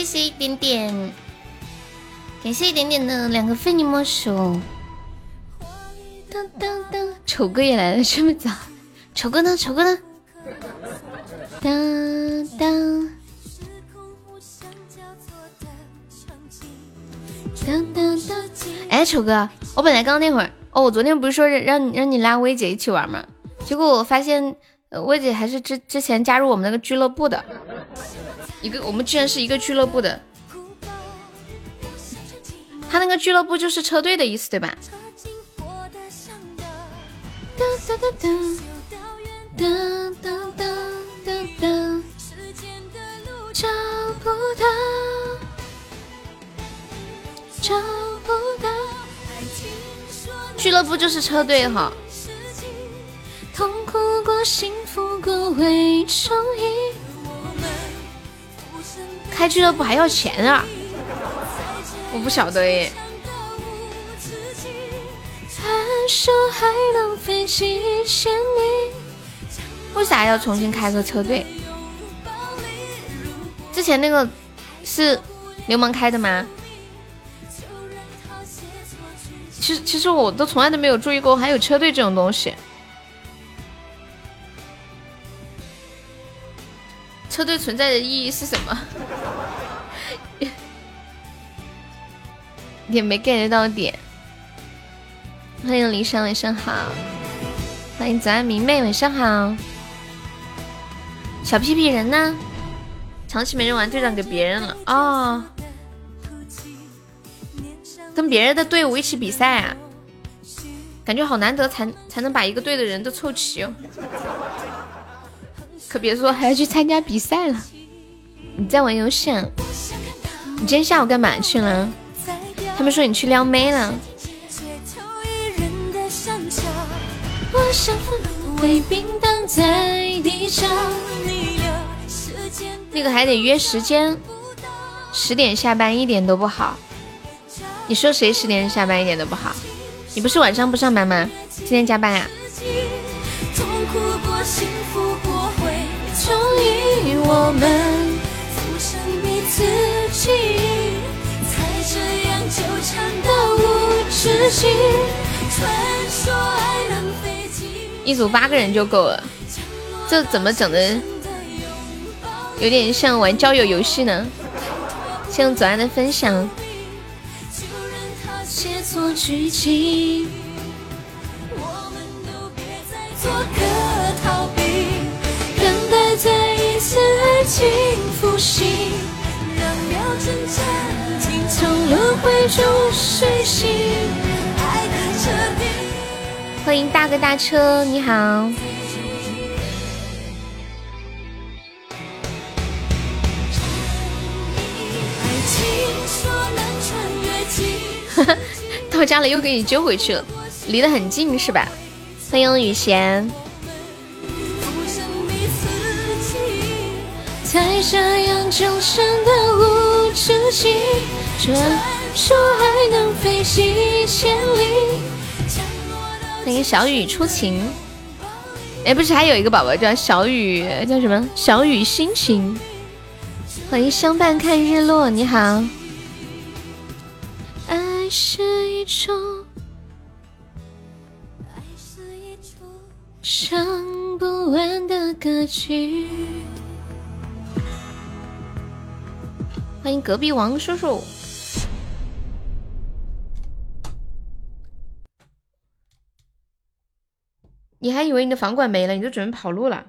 谢谢一点点，感谢一点点的两个非你莫属。当当当，丑哥也来了，这么早？丑哥呢？丑哥呢？当当当当当！哎，丑哥，我本来刚那会儿，哦，我昨天不是说让你让你拉薇姐一起玩吗？结果我发现，薇姐还是之之前加入我们那个俱乐部的。一个，我们居然是一个俱乐部的，他那个俱乐部就是车队的意思，对吧？俱乐部就是车队哈。开俱乐部还要钱啊？我不晓得耶。为啥要重新开个车队？之前那个是流氓开的吗？其实其实我都从来都没有注意过还有车队这种东西。车队存在的意义是什么？也没 get 到点。欢迎离山，晚上好。欢迎早安明媚，晚上好。小屁屁人呢？长期没人玩队长给别人了哦。跟别人的队伍一起比赛啊？感觉好难得才才能把一个队的人都凑齐哦。可别说还要去参加比赛了。你在玩游戏？啊？你今天下午干嘛去了？他们说你去撩妹了。那个还得约时间，十点下班一点都不好。你说谁十点下班一点都不好？你不是晚上不上班吗？今天加班呀？我们浮生彼此记忆，才这样纠缠到无止境。传说爱能飞进一组八个人就够了，这怎么整的？有点像玩交友游戏呢。谢左岸的分享。剧情，我们都别再做在。次爱情复兴，让秒针暂停，从轮回中睡醒。爱的彻底。欢迎大哥大车，你好。哈哈，到家了又给你揪回去了，离得很近是吧？欢迎雨贤。才这样纠缠的无止境，传说还能飞行千里。欢迎小雨初晴，哎，不是还有一个宝宝叫小雨，叫什么？小雨心情。欢迎相伴看日落，你好。爱是一种，爱是一出唱不完的歌曲。欢迎隔壁王叔叔，你还以为你的房管没了，你就准备跑路了？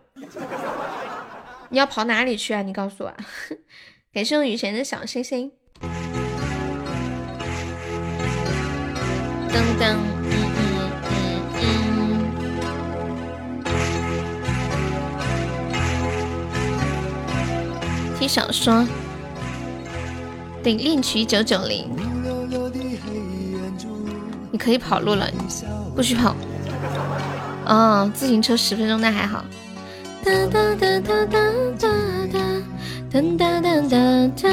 你要跑哪里去啊？你告诉我。感谢我雨贤的小星星。噔噔，嗯嗯嗯嗯。听小说。对，恋曲九九零，你可以跑路了，不许跑。哦，自行车十分钟那还好。哒哒哒哒哒哒哒哒哒哒哒哒。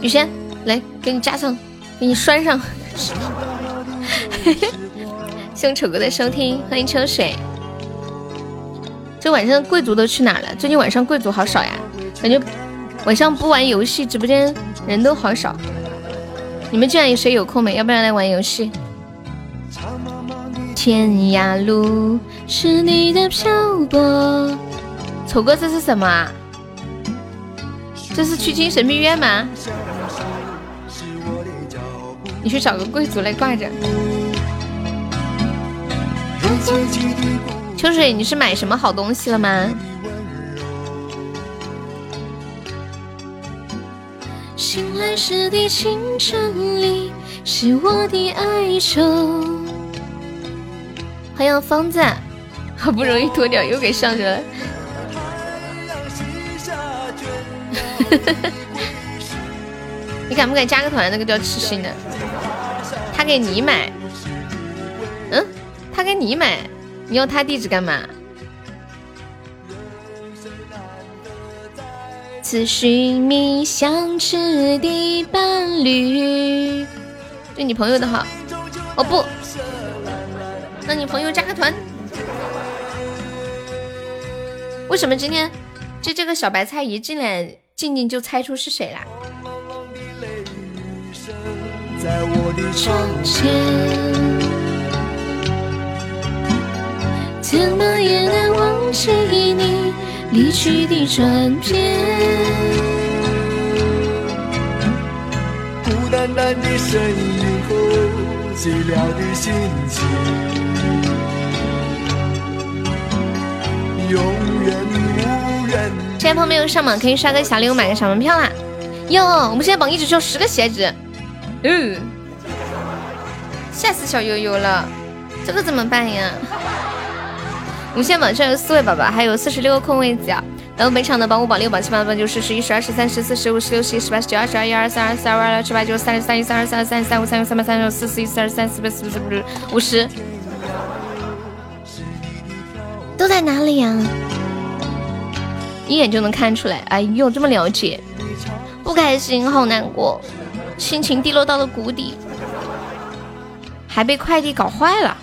雨轩，来给你加上，给你拴上。谢谢丑哥的收听，欢迎秋水。这晚上贵族都去哪了？最近晚上贵族好少呀，感觉。晚上不玩游戏，直播间人都好少。你们这样谁有空没？要不然来玩游戏。天涯路是你的漂泊。丑哥，这是什么啊？这是去精神病院吗？你去找个贵族来挂着。秋水，你是买什么好东西了吗？醒来时的清晨里，是我的哀愁。欢迎方子，好不容易脱掉，又给上去了。你敢不敢加个团？那个叫痴心的，他给你买，嗯，他给你买，你要他地址干嘛？寻觅相知的伴侣，对你朋友的好。哦不，那你朋友加个团。为什么今天这这个小白菜一进来，静静就猜出是谁啦？怎么也难忘记你。离去的转变。孤单单的身影和寂寥的心情，永远无人。现在朋友们有上榜可以刷个小礼物，买个小门票啦！哟，我们现在榜一只需要十个鞋子，嗯，吓死小悠悠了，这个怎么办呀？我们现在榜上有四位宝宝，还有四十六个空位子啊！然后本场的榜五、榜六、榜七、榜八、榜九、十、十一、十二、十三、十四、十五、十六、十七、十八、十九、二十、二一、二三、二四、二五、二六、二七八、九、三十三、一三、二三、二三、三五、三六、三八、三九、四四、一四、二三、四八、四五、四六、五十，都在哪里呀？一眼就能看出来。哎呦，这么了解，不开心，好难过，心情低落到了谷底，还被快递搞坏了。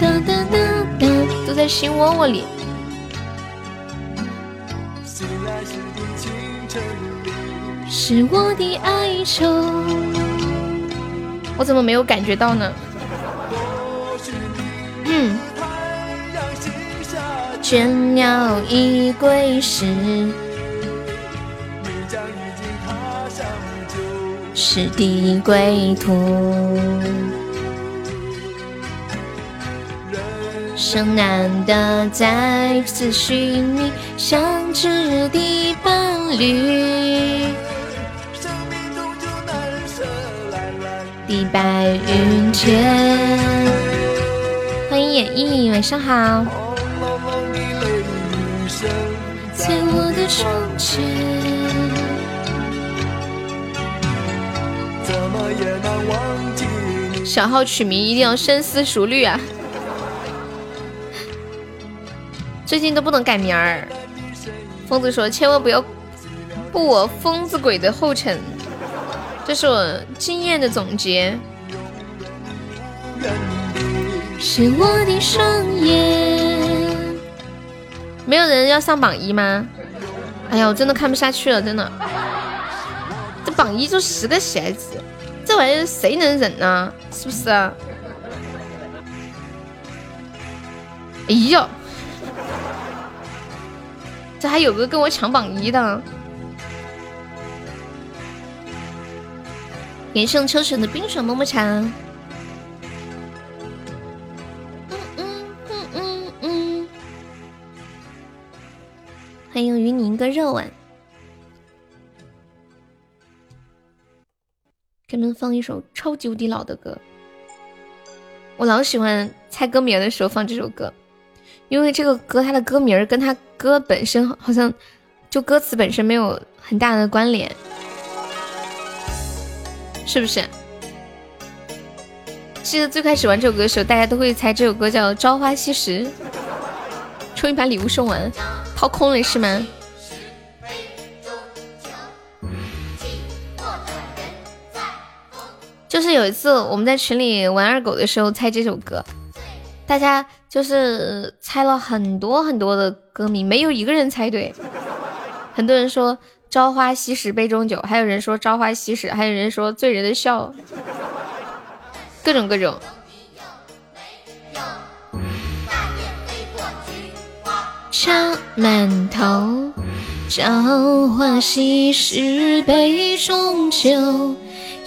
哒哒哒哒，都在心窝窝里。是我的哀愁，我怎么没有感觉到呢？嗯。倦鸟已归时，是的归途。生难得再次寻觅相知的伴侣，的白云间。欢迎演绎，晚上好。在我的窗前，小号取名一定要深思熟虑啊！最近都不能改名儿。疯子说：“千万不要步我疯子鬼的后尘。”这是我经验的总结。是我的双眼。没有人要上榜一吗？哎呀，我真的看不下去了，真的。这榜一就十个鞋子，这玩意儿谁能忍呢？是不是？哎呀！这还有个跟我抢榜一的，连胜秋水的冰水么么茶。嗯嗯嗯嗯嗯，欢迎与你一个热吻，给你们放一首超级无敌老的歌，我老喜欢猜歌名的时候放这首歌。因为这个歌，它的歌名跟他歌本身好像就歌词本身没有很大的关联，是不是？记得最开始玩这首歌的时候，大家都会猜这首歌叫《朝花夕拾》。终于把礼物送完，掏空了是吗？就是有一次我们在群里玩二狗的时候猜这首歌，大家。就是猜了很多很多的歌名，没有一个人猜对。很多人说“朝花夕拾杯中酒”，还有人说“朝花夕拾”，还有人说“醉人的笑”，各种各种。插满头，朝花夕拾杯中酒，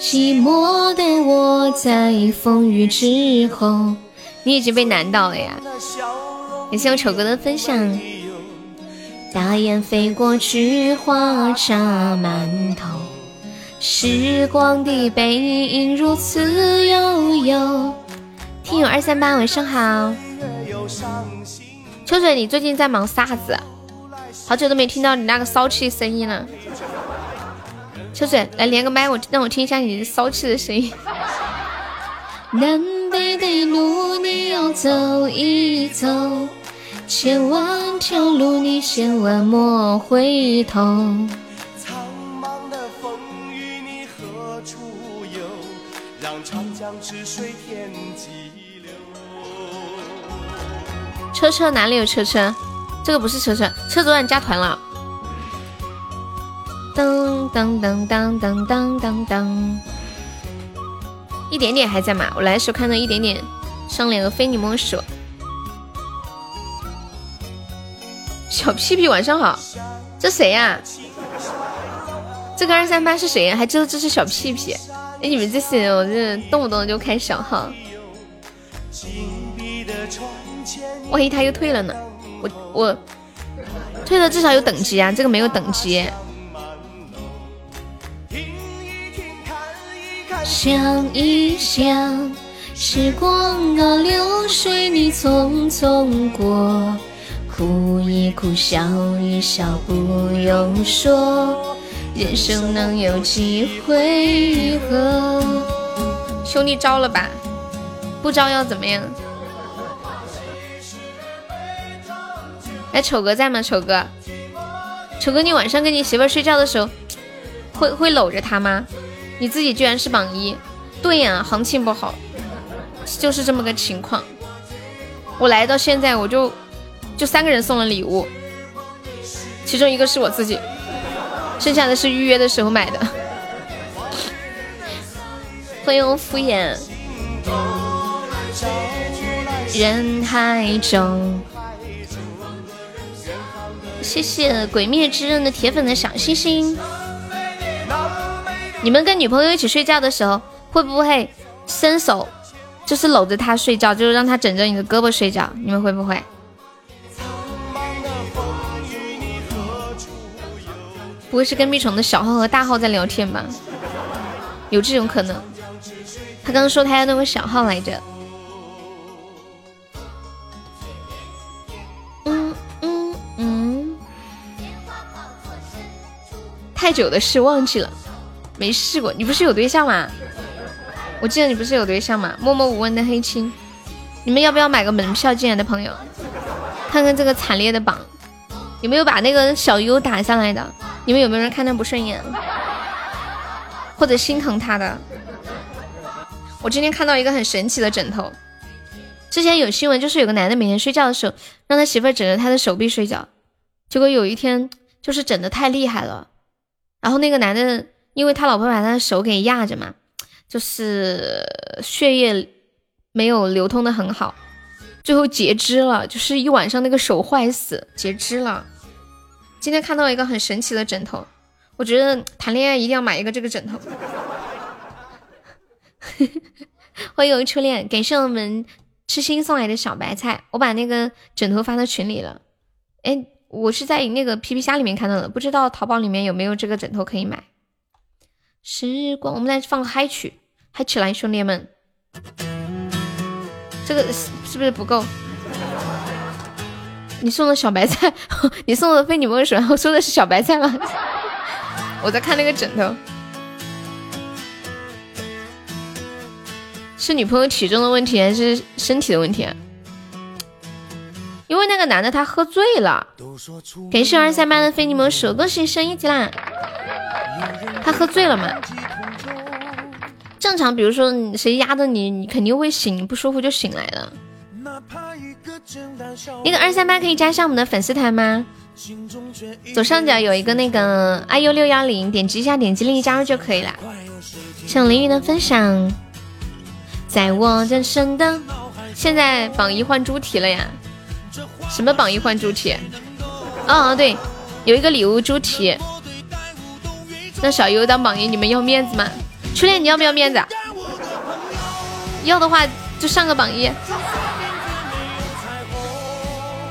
寂寞的我在风雨之后。你已经被难倒了呀！感谢我丑哥的分享。大雁飞过，菊花插满头，时光的背影如此悠悠。听友二三八，晚上好。秋水，你最近在忙啥子？好久都没听到你那个骚气声音了。秋水，来连个麦，我让我听一下你骚气的声音。的路你要走一走，千万条路你千万莫回头。苍茫的风雨你何处游？让长江之水天际流。车车哪里有车车？这个不是车车，车昨晚加团了。噔噔噔噔噔噔噔噔。一点点还在吗？我来的时候看到一点点上脸的非你莫属。小屁屁晚上好，这谁呀？这个二三八是谁呀？还知道这是小屁屁？哎，你们这些人，我这动不动就开小号。万一他又退了呢？我我退了至少有等级啊，这个没有等级。想一想，时光啊流水，你匆匆过，哭一哭，笑一笑，不用说，人生能有几回合？兄弟招了吧？不招要怎么样？哎，丑哥在吗？丑哥，丑哥，你晚上跟你媳妇睡觉的时候，会会搂着她吗？你自己居然是榜一，对呀，行情不好，就是这么个情况。我来到现在，我就就三个人送了礼物，其中一个是我自己，剩下的是预约的时候买的。欢迎敷衍。人海中，谢谢鬼灭之刃的铁粉的小心心。你们跟女朋友一起睡觉的时候，会不会伸手，就是搂着她睡觉，就是让她枕着你的胳膊睡觉？你们会不会？不会是跟蜜宠的小号和大号在聊天吧？有这种可能。他刚刚说他要弄个小号来着。嗯嗯嗯。太久的事忘记了。没试过，你不是有对象吗？我记得你不是有对象吗？默默无闻的黑青，你们要不要买个门票进来的朋友，看看这个惨烈的榜，有没有把那个小优打下来的？你们有没有人看他不顺眼，或者心疼他的？我今天看到一个很神奇的枕头，之前有新闻，就是有个男的每天睡觉的时候，让他媳妇枕着他的手臂睡觉，结果有一天就是枕的太厉害了，然后那个男的。因为他老婆把他的手给压着嘛，就是血液没有流通的很好，最后截肢了，就是一晚上那个手坏死，截肢了。今天看到一个很神奇的枕头，我觉得谈恋爱一定要买一个这个枕头。欢迎初恋，感谢我们痴心送来的小白菜，我把那个枕头发到群里了。哎，我是在那个皮皮虾里面看到的，不知道淘宝里面有没有这个枕头可以买。时光，我们来放个嗨曲，嗨起来，兄弟们！这个是不是不够？你送的小白菜，你送的非你莫属。我说的是小白菜吗？我在看那个枕头，是女朋友体重的问题还是身体的问题？啊？因为那个男的他喝醉了。感谢二三八的非你莫属，恭喜升一级啦！他喝醉了嘛？正常，比如说谁压着你，你肯定会醒，不舒服就醒来了。那个二三八可以加上我们的粉丝团吗？左上角有一个那个 iu 六幺零，点击一下，点击立即加入就可以了。像凌云的分享，在我人生的现在榜一换猪蹄了呀？什么榜一换猪蹄？哦对，有一个礼物猪蹄。那小优当榜一，你们要面子吗？初恋你要不要面子？要的话就上个榜一。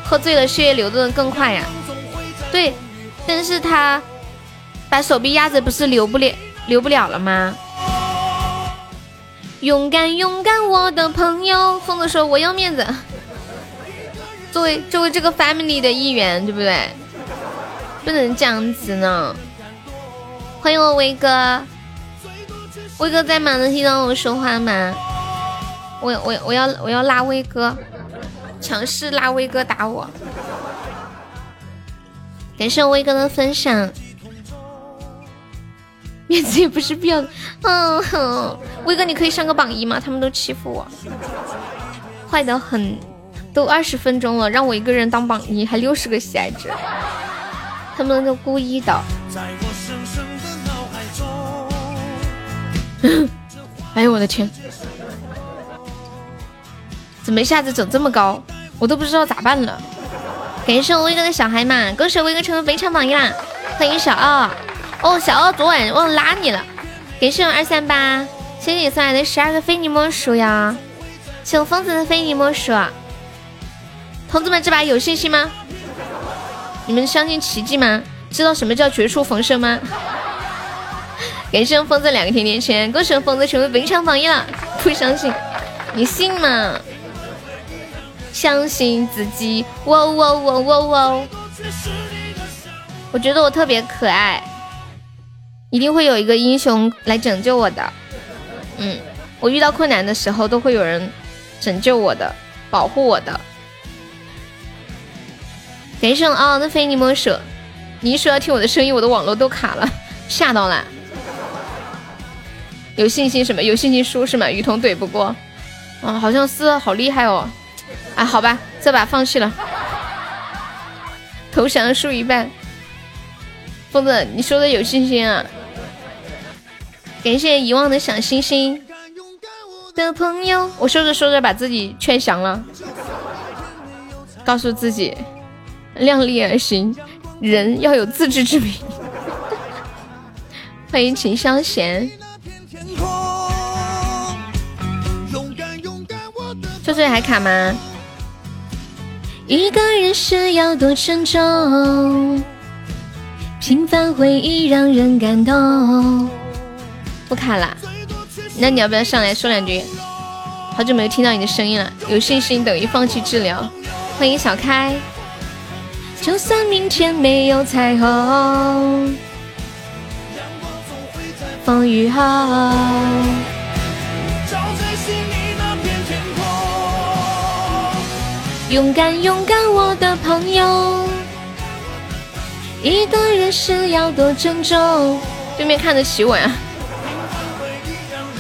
喝醉了，血液流动的更快呀。对，但是他把手臂压着，不是流不了，流不了了吗？勇敢，勇敢，我的朋友。疯子说我要面子，作为作为这个 family 的一员，对不对？不能这样子呢。欢迎我威哥，威哥在吗？能听到我说话吗？我我我要我要拉威哥，强势拉威哥打我。感谢威哥的分享，面子也不是必要的。嗯哼，威哥你可以上个榜一吗？他们都欺负我，坏的很。都二十分钟了，让我一个人当榜一，还六十个喜爱值，他们都故意的。哎呦我的天！怎么一下子整这么高？我都不知道咋办了。感谢我威哥的小孩嘛，恭喜威哥成为非常榜一啦！欢迎小奥，哦，小奥昨晚忘拉你了。感谢我二三八，谢谢你送来的十二个非你莫属呀！谢我疯子的非你莫属。同志们，这把有信心吗？你们相信奇迹吗？知道什么叫绝处逢生吗？感谢疯子两个甜甜圈，恭喜疯子成为本场榜一了！不相信，你信吗？相信自己，哇哇哇哇哇！我觉得我特别可爱，一定会有一个英雄来拯救我的。嗯，我遇到困难的时候都会有人拯救我的，保护我的。感谢嗷嗷的非你莫属，你一说要听我的声音，我的网络都卡了，吓到了。有信心什么？有信心输是吗？雨桐怼不过，啊，好像是，好厉害哦！啊，好吧，这把放弃了，投降输一半。疯子，你说的有信心啊？感谢遗忘的小星星的朋友，我说着说着把自己劝降了，告诉自己量力而行，人要有自知之明。欢迎秦香贤。秋水还卡吗？一个人是要多沉重，平凡回忆让人感动。不卡啦，那你要不要上来说两句？好久没有听到你的声音了，有信心等于放弃治疗。欢迎小开。就算明天没有彩虹，风雨后。勇敢，勇敢，我的朋友。一个人是要多珍重。对面看得起我呀？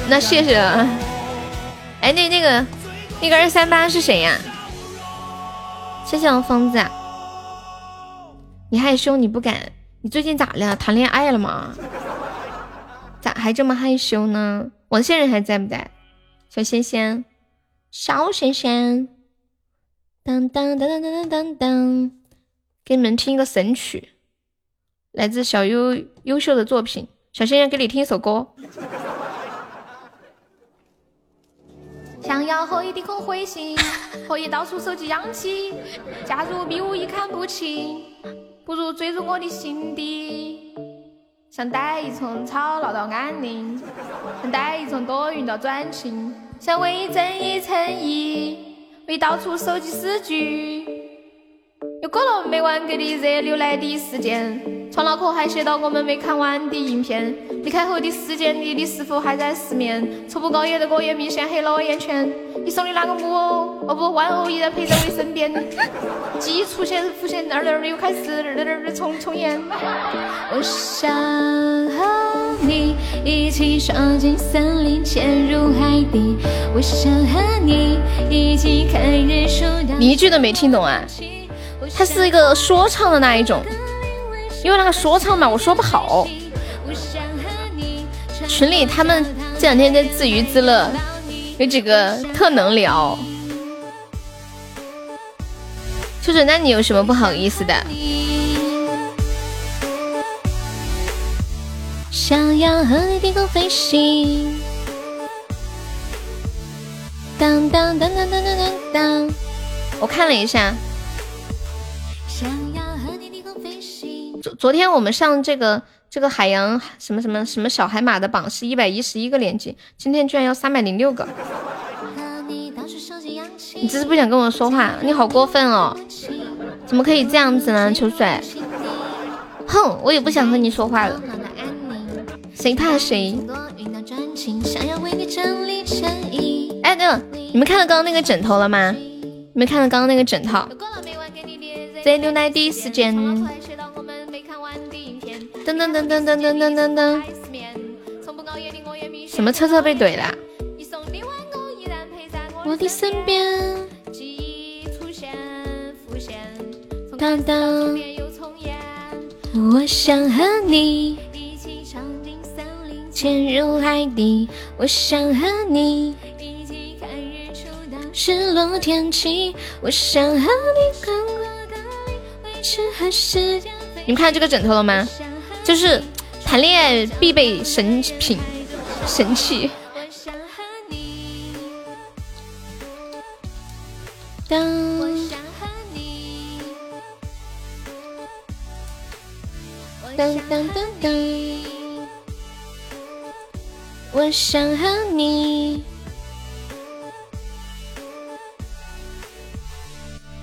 那谢谢。哎，那那个那个二三八是谁呀？谢谢我疯子。你害羞，你不敢。你最近咋了？谈恋爱了吗？咋还这么害羞呢？王先生还在不在？小仙仙，小仙仙。当当当当当当当，给你们听一个神曲，来自小优优秀的作品。小仙仙给你听一首歌。想要和你低空飞行，可以到处收集氧气。假如迷雾已看不清，不如坠入我的心底。想带一丛草闹到安宁，想带一丛多云到转晴，想为你增一层衣。会到处收集诗句，有过了没完格的热流来的时间，方脑壳还写到我们没看完的影片。离开后的时间里，你是否还在失眠？从不高夜的果叶明显黑了我眼圈。你送的那个木偶，哦不，玩偶依然陪在我身边。记忆出现浮现，那儿那儿又开始二二二重重演。我想和你一起闯进森林，潜入海底。我想和你一起看日出。你一句都没听懂啊？他是一个说唱的那一种，因为那个说唱嘛，我说不好。群里他们这两天在自娱自乐，有几个特能聊。秋水，那你有什么不好意思的？想要和你低空飞行。当当当当当当当当。我看了一下。想要和你天空飞行昨昨天我们上这个。这个海洋什么什么什么小海马的榜是一百一十一个连击，今天居然要三百零六个。你这是不想跟我说话？你好过分哦！怎么可以这样子呢？秋水，哼，我也不想和你说话了。谁怕谁？哎，对了，你们看到刚刚那个枕头了吗？你们看到刚刚那个枕头？在牛奶第一时间。噔噔噔噔噔噔噔噔噔！什么车车被怼了？我的身边。当当。我想和你潜入海底。我想和你一起看日出到日落天气。我想和你看过的维持和时间。你们看到这个枕头了吗？就是谈恋爱必备神品神器。当当当当当，我想和你。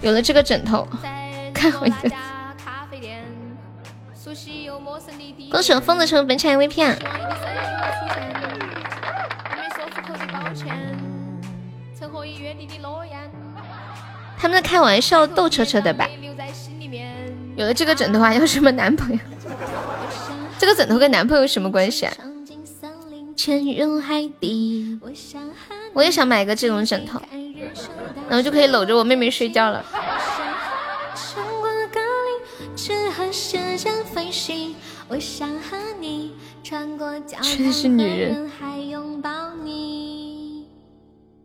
有了这个枕头，看我的。恭喜我疯子成本场 MVP 啊！他们在开玩笑逗车车的吧？有了这个枕头还要什么男朋友？这个枕头跟男朋友什么关系啊？我也想买个这种枕头，然后就可以搂着我妹妹睡觉了。我想和你穿过真是女人。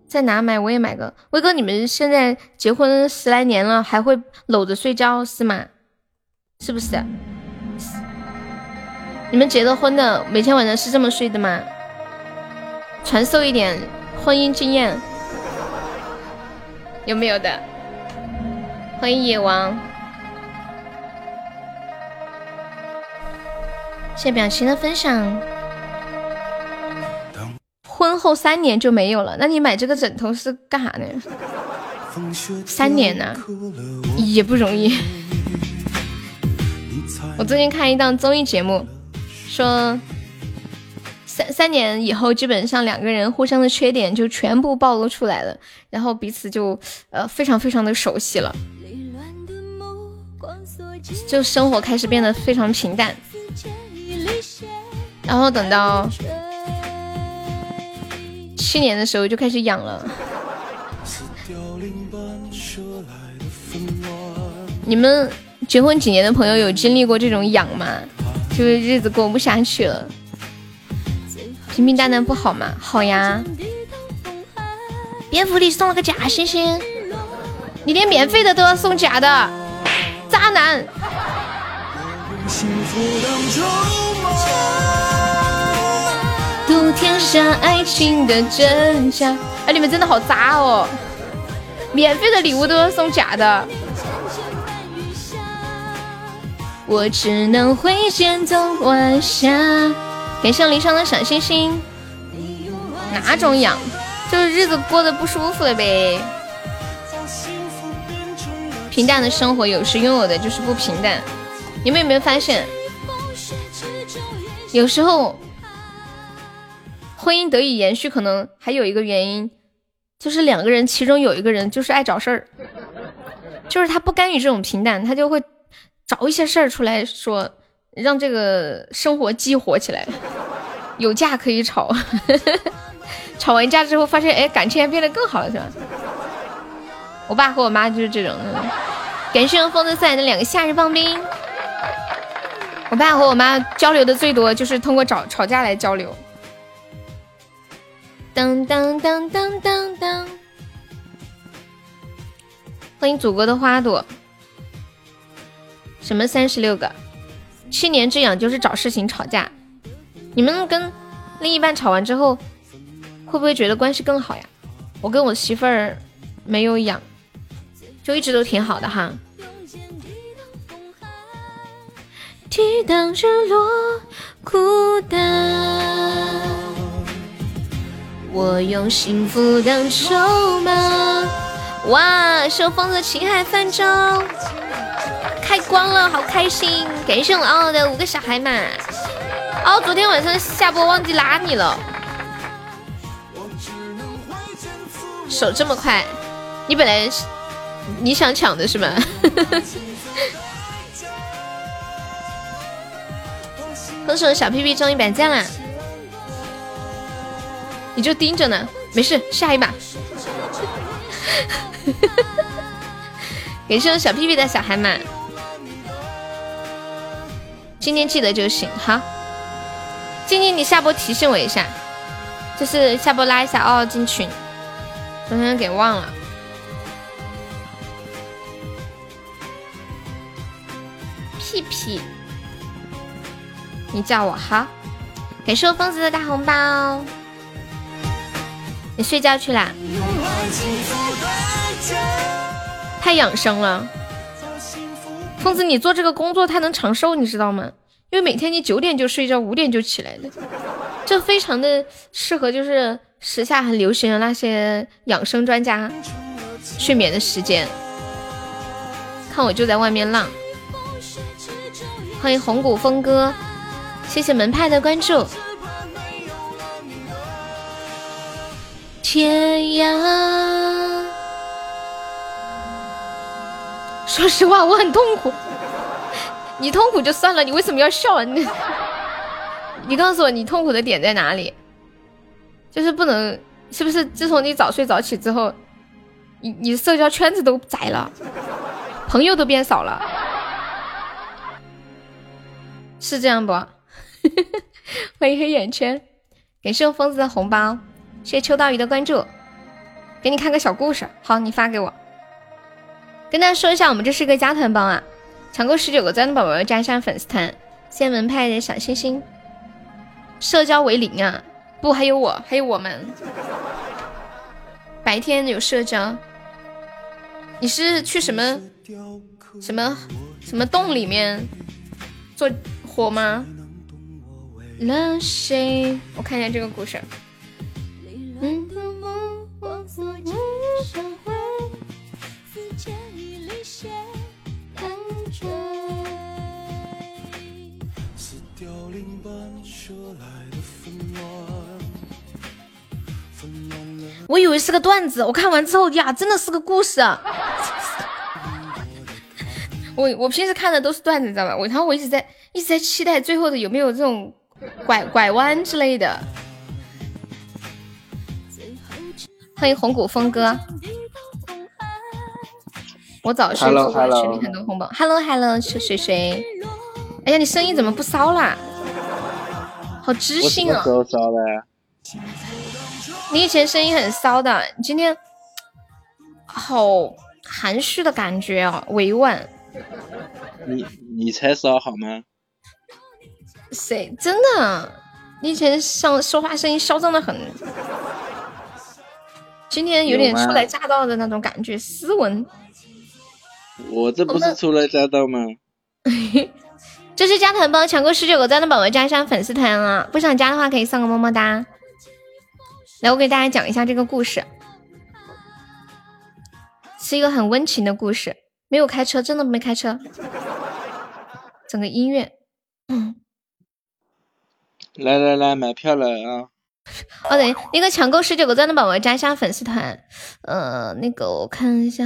在哪买？我也买个。威哥，你们现在结婚十来年了，还会搂着睡觉是吗？是不是？你们结了婚的每天晚上是这么睡的吗？传授一点婚姻经验，有没有的？欢迎野王。谢表情的分享。婚后三年就没有了，那你买这个枕头是干啥呢？三年呢，也不容易。我最近看一档综艺节目，说三三年以后，基本上两个人互相的缺点就全部暴露出来了，然后彼此就呃非常非常的熟悉了，就生活开始变得非常平淡。然后等到去年的时候就开始痒了。你们结婚几年的朋友有经历过这种痒吗？就是日子过不下去了，平平淡淡不好吗？好呀。蝙蝠里送了个假星星，你连免费的都要送假的，渣男。赌天下爱情的真假。哎，你们真的好渣哦！免费的礼物都要送假的。我只能挥剑走晚霞。感谢离殇的小星星。哪种痒？就是日子过得不舒服了呗。平淡的生活有时拥有的就是不平淡。你们有没有发现，有时候婚姻得以延续，可能还有一个原因，就是两个人其中有一个人就是爱找事儿，就是他不甘于这种平淡，他就会找一些事儿出来说，让这个生活激活起来，有架可以吵，吵完架之后发现，哎，感情还变得更好了，是吧？我爸和我妈就是这种。感谢风子送来的两个夏日棒冰。我爸和我妈交流的最多就是通过吵吵架来交流。当当当当当当！欢迎祖国的花朵。什么三十六个？七年之痒就是找事情吵架。你们跟另一半吵完之后，会不会觉得关系更好呀？我跟我媳妇儿没有痒。就一直都挺好的哈。抵挡日落孤单，我用幸福当筹码。哇，收疯子情海泛舟，开光了，好开心！感谢我傲傲的五个小海马。哦，昨天晚上下播忘记拉你了。手这么快，你本来是。你想抢的是吗？恭喜我小屁屁中一百赞啦！你就盯着呢，没事，下一把。感谢我小屁屁的小海马，今天记得就行哈。静静，你下播提醒我一下，就是下播拉一下哦进群，昨天给忘了。屁屁，你叫我哈，感谢我疯子的大红包。睡觉去啦，太养生了。疯子，你做这个工作太能长寿，你知道吗？因为每天你九点就睡觉，五点就起来了，这非常的适合，就是时下很流行的那些养生专家睡眠的时间。看我就在外面浪。欢迎红谷峰哥，谢谢门派的关注。天涯，说实话我很痛苦。你痛苦就算了，你为什么要笑啊？你你告诉我你痛苦的点在哪里？就是不能，是不是？自从你早睡早起之后，你你社交圈子都窄了，朋友都变少了。是这样不？欢迎黑眼圈，感谢我疯子的红包，谢谢秋刀鱼的关注，给你看个小故事。好，你发给我。跟大家说一下，我们这是个加团包啊，抢够十九个赞的宝宝要加上粉丝团，谢谢门派的小星星。社交为零啊？不，还有我，还有我们。白天有社交，你是去什么什么什么洞里面做？火吗？了谁？我看一下这个故事。我以为是个段子，我看完之后呀，真的是个故事。我我平时看的都是段子，你知道吧？我然后我一直在。一直在期待最后的有没有这种拐拐弯之类的。欢迎红谷峰哥，我早睡错过群里很多红包。Hello Hello，是谁谁？哎呀，你声音怎么不骚啦？好知性啊！你以前声音很骚的，你今天好含蓄的感觉哦，委婉。你你才骚好吗？谁真的？你以前像说话声音嚣张的很，今天有点初来乍到的那种感觉，斯文。我这不是初来乍到吗？这是加团包，抢够十九个赞的宝宝加一下粉丝团啊！不想加的话可以送个么么哒。来，我给大家讲一下这个故事，是一个很温情的故事。没有开车，真的没开车。整个音乐，嗯。来来来，买票了啊！哦对，那个抢够十九个赞的宝宝加一下粉丝团。呃，那个我看一下，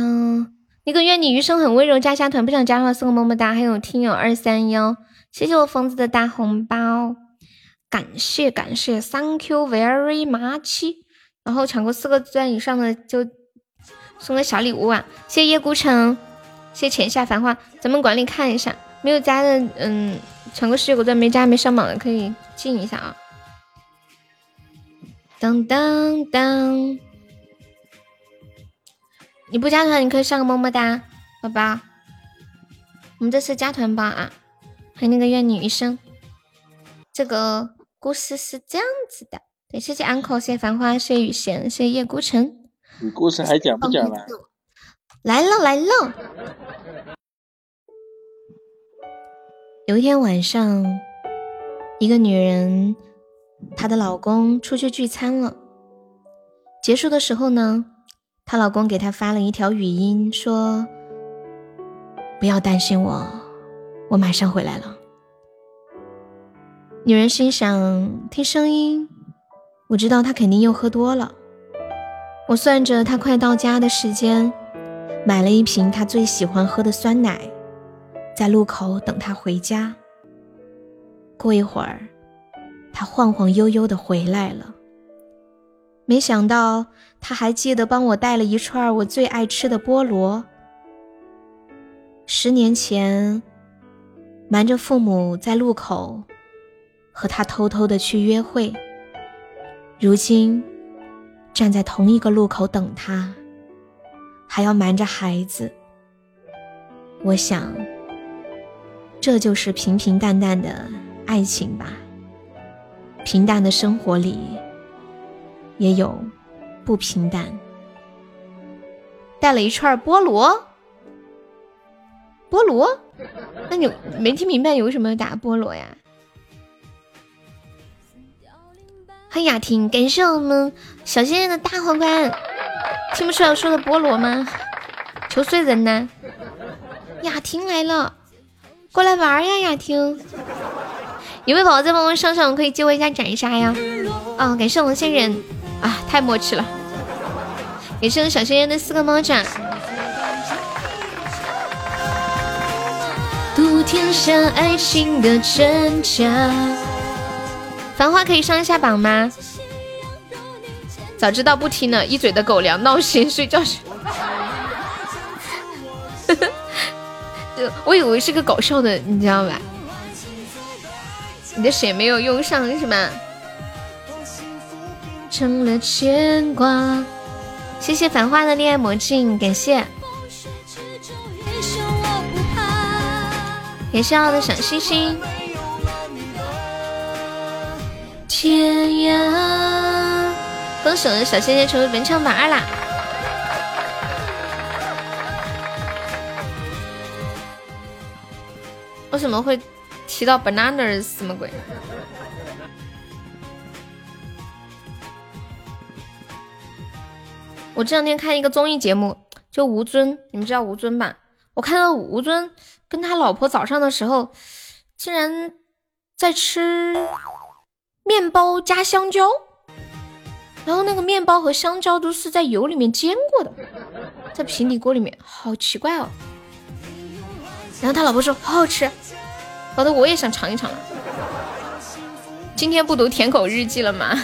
那个愿你余生很温柔加一下团，不想加的话送个么么哒。还有听友二三幺，谢谢我疯子的大红包，感谢感谢，Thank you very much。然后抢过四个钻以上的就送个小礼物啊！谢谢叶孤城，谢浅夏繁花，咱们管理看一下，没有加的，嗯，抢过十九个钻没加没上榜的可以进一下啊。当当当！你不加团，你可以上个么么哒，宝宝。我们这次加团包啊，还有那个愿你余生。这个故事是这样子的，对，谢谢 uncle，谢谢繁花，谢谢雨贤，谢谢叶孤城。你故事还讲不讲了？来了来了。有一天晚上，一个女人。她的老公出去聚餐了，结束的时候呢，她老公给她发了一条语音，说：“不要担心我，我马上回来了。”女人心想：听声音，我知道他肯定又喝多了。我算着他快到家的时间，买了一瓶他最喜欢喝的酸奶，在路口等他回家。过一会儿。他晃晃悠悠的回来了，没想到他还记得帮我带了一串我最爱吃的菠萝。十年前，瞒着父母在路口和他偷偷的去约会，如今站在同一个路口等他，还要瞒着孩子。我想，这就是平平淡淡的爱情吧。平淡的生活里，也有不平淡。带了一串菠萝，菠萝？那你没听明白，有什么打菠萝呀？欢迎雅婷，感谢我们小仙人的大皇冠。听不出来我说的菠萝吗？求碎人呢？雅婷来了，过来玩呀，雅婷。有位宝宝在帮忙上上，可以接我一下斩杀呀！啊，感谢我们仙人啊，太默契了！感谢我小仙仙的四个猫爪。渡天下爱情的真假。繁花可以上一下榜吗？早知道不听了，一嘴的狗粮，闹心，睡觉去。我以为是个搞笑的，你知道吧？你的血没有用上是吗？成了牵挂。谢谢繁花的恋爱魔镜，感谢。感谢我的小星星。天涯。恭喜我的小仙仙成为本场榜二啦！为什么会？提到 bananas 什么鬼？我这两天看一个综艺节目，就吴尊，你们知道吴尊吧？我看到吴尊跟他老婆早上的时候，竟然在吃面包加香蕉，然后那个面包和香蕉都是在油里面煎过的，在平底锅里面，好奇怪哦。然后他老婆说好好吃。搞得我也想尝一尝了。今天不读舔狗日记了吗？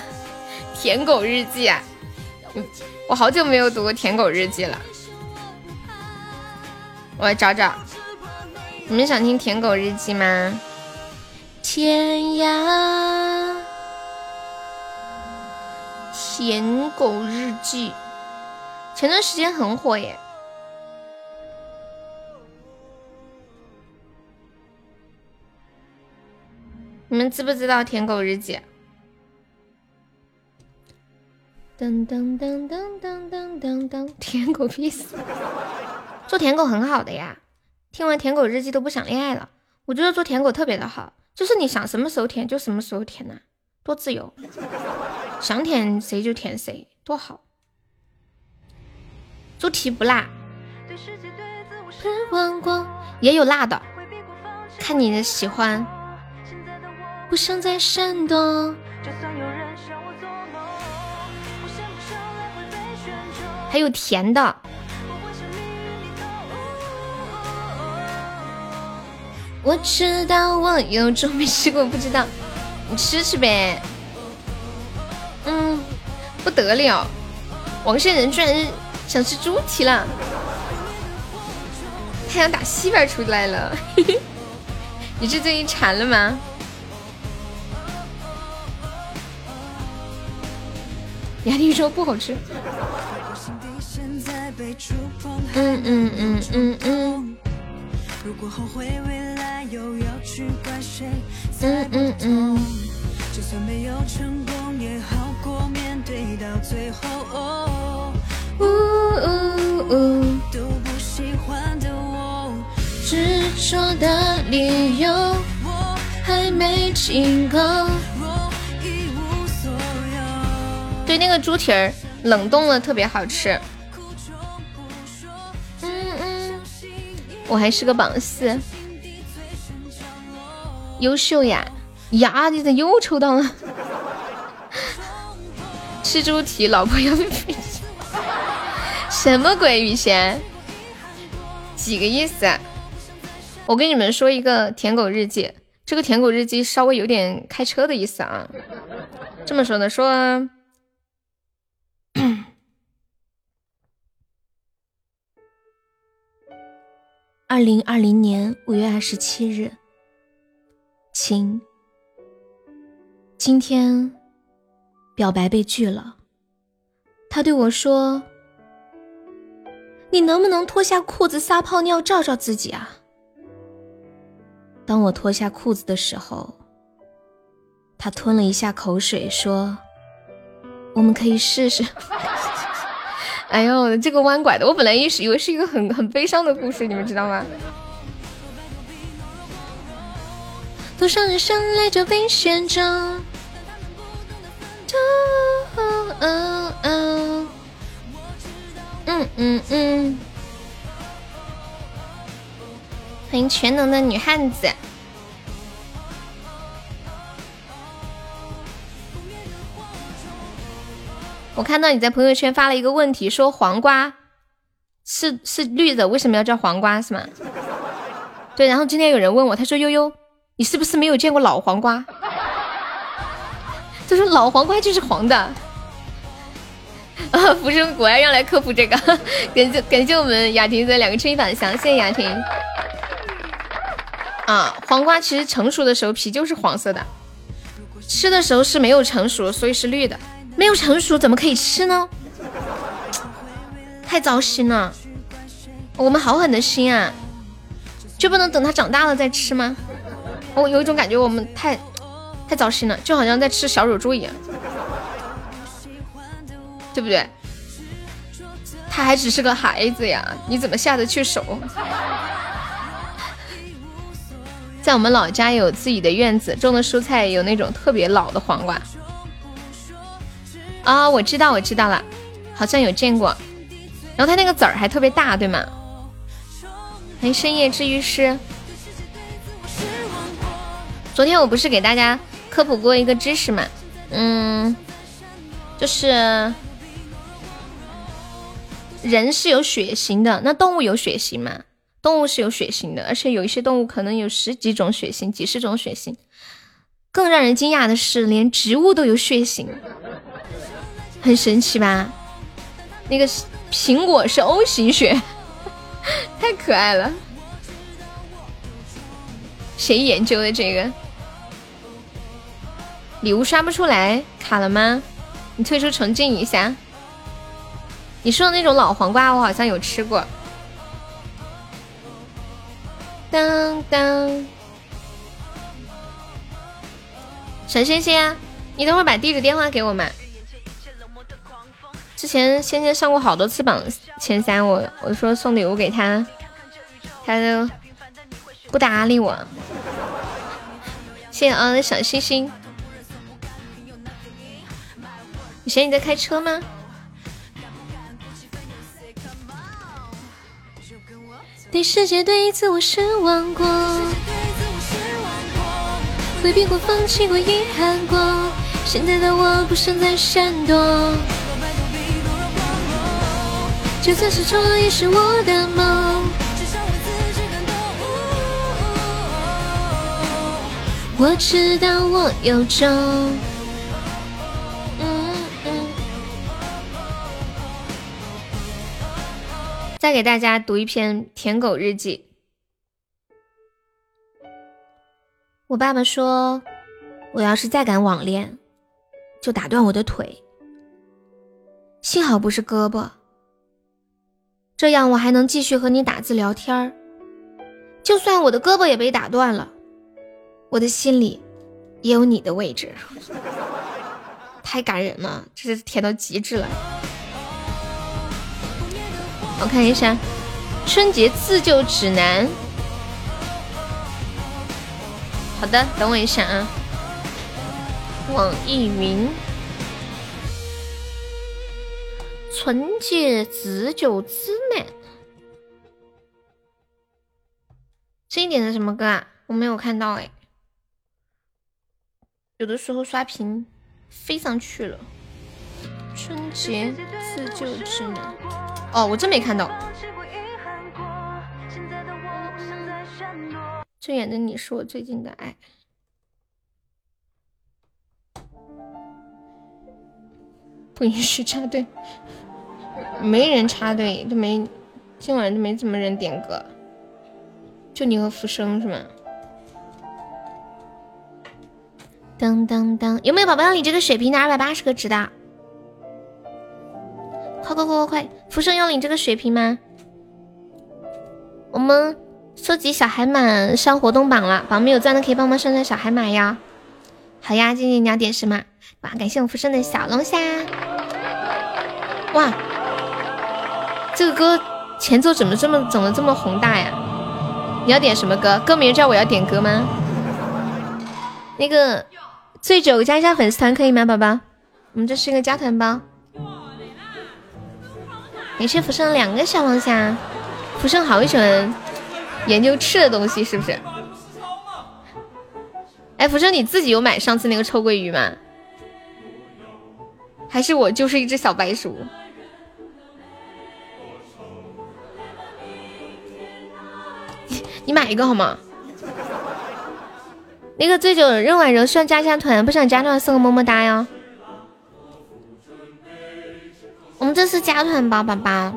舔狗日记啊，我好久没有读过舔狗日记了。我来找找，你们想听舔狗日记吗？天涯，舔狗日记，前段时间很火耶。你们知不知道舔狗日记？噔噔噔噔噔噔噔噔，舔狗屁死！做舔狗很好的呀，听完舔狗日记都不想恋爱了。我觉得做舔狗特别的好，就是你想什么时候舔就什么时候舔呐，多自由，想舔谁就舔谁，多好。猪蹄不辣，也有辣的，看你的喜欢。不想再闪躲。还有甜的。我知道我有种没吃过，不知道，你吃吃呗。嗯，不得了，王圣人居然想吃猪蹄了。太阳打西边出来了，你是最近馋了吗？雅迪说不好吃。嗯嗯嗯嗯嗯。如果后悔未来又要去怪谁？嗯嗯嗯。就算没有成功也好过面对到最后。呜呜呜。都不喜欢的我，执着的理由我还没听够。对，那个猪蹄儿冷冻了特别好吃。我还是个榜四，优秀呀！呀，你怎又抽到了？吃猪蹄，老婆要被废。什么鬼雨贤？几个意思啊？我跟你们说一个舔狗日记，这个舔狗日记稍微有点开车的意思啊。这么说呢，说。二零二零年五月二十七日，晴。今天表白被拒了，他对我说：“你能不能脱下裤子撒泡尿照照自己啊？”当我脱下裤子的时候，他吞了一下口水，说：“我们可以试试。” 哎呦，这个弯拐的，我本来一直以为是一个很很悲伤的故事，你们知道吗？多少人生来就被选中。嗯嗯嗯嗯，欢迎全能的女汉子。我看到你在朋友圈发了一个问题，说黄瓜是是绿的，为什么要叫黄瓜？是吗？对，然后今天有人问我，他说悠悠，你是不是没有见过老黄瓜？他说老黄瓜就是黄的。啊，福生果然要来科普这个，感谢感谢我们雅婷的两个春返香，谢谢雅婷。啊，黄瓜其实成熟的时候皮就是黄色的，吃的时候是没有成熟，所以是绿的。没有成熟怎么可以吃呢？太糟心了！我们好狠的心啊，就不能等它长大了再吃吗？我有一种感觉，我们太 太糟心了，就好像在吃小乳猪一样，对不对？他还只是个孩子呀，你怎么下得去手？在我们老家有自己的院子，种的蔬菜有那种特别老的黄瓜。啊，我知道，我知道了，好像有见过。然后它那个籽儿还特别大，对吗？欢迎深夜治愈师。昨天我不是给大家科普过一个知识嘛？嗯，就是人是有血型的，那动物有血型吗？动物是有血型的，而且有一些动物可能有十几种血型、几十种血型。更让人惊讶的是，连植物都有血型。很神奇吧？那个苹果是 O 型血，太可爱了。谁研究的这个？礼物刷不出来，卡了吗？你退出重进一下。你说的那种老黄瓜，我好像有吃过。当当，小星星，你等会儿把地址电话给我嘛。之前仙仙上过好多次榜前三，我我说送礼物给他，他都不搭理我。谢谢啊的小星星。你嫌你在开车吗？对世界对自我失望过。回避过，放弃过，遗憾过。现在的我不想再闪躲，就算是错也是我的梦。我知道我有种。再给大家读一篇舔狗日记。我爸爸说，我要是再敢网恋，就打断我的腿。幸好不是胳膊，这样我还能继续和你打字聊天儿。就算我的胳膊也被打断了，我的心里也有你的位置。太感人了，这是甜到极致了。我看一下春节自救指南。好的，等我一下啊。网易云春节自救指南，这一点是什么歌啊？我没有看到哎。有的时候刷屏飞上去了。春节自救指南，哦，我真没看到。最远的你是我最近的爱，不允许插队，没人插队，都没，今晚都没怎么人点歌，就你和浮生是吗？当当当，有没有宝宝要领这个水瓶的二百八十个值的？快快快快快！浮生要领这个水瓶吗？我们。收集小海马上活动榜了，榜没有钻的可以帮忙上上小海马呀。好呀，静静你要点什么？哇，感谢我浮生的小龙虾。哇，这个歌前奏怎么这么整的这么宏大呀？你要点什么歌？歌名叫我要点歌吗？那个醉酒加一下粉丝团可以吗，宝宝？我们这是一个加团包。感谢浮生两个小龙虾，浮生好喜欢。研究吃的东西是不是？哎，福生，你自己有买上次那个臭鳜鱼吗？还是我就是一只小白鼠？你买一个好吗？那个醉酒任婉柔需要加一下团，不想加团送个么么哒哟。我们这是加团吧，宝宝。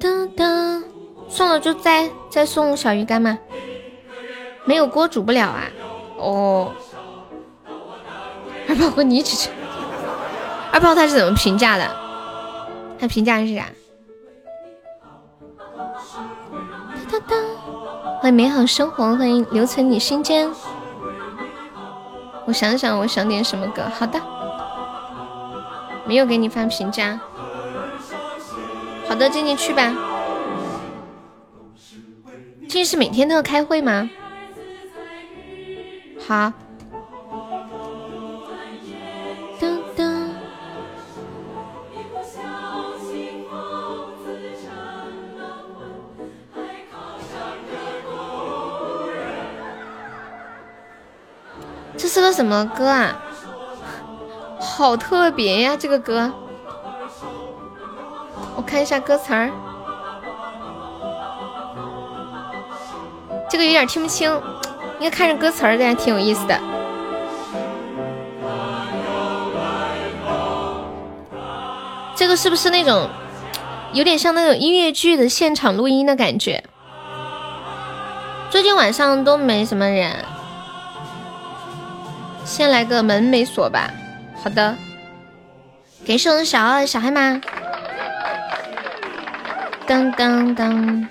噔噔。送了就再再送小鱼干吗？没有锅煮不了啊！哦，二宝和你一起吃。二宝他是怎么评价的？他评价是啥？美好生活，欢迎留存你心间。我想想，我想点什么歌？好的，没有给你发评价。好的，静静去吧。静是每天都要开会吗？好。是个什么歌啊？好特别呀，这个歌。我看一下歌词儿。这个有点听不清，应该看着歌词儿，还挺有意思的。这个是不是那种有点像那种音乐剧的现场录音的感觉？最近晚上都没什么人，先来个门没锁吧。好的，给送小二小黑马。当当当。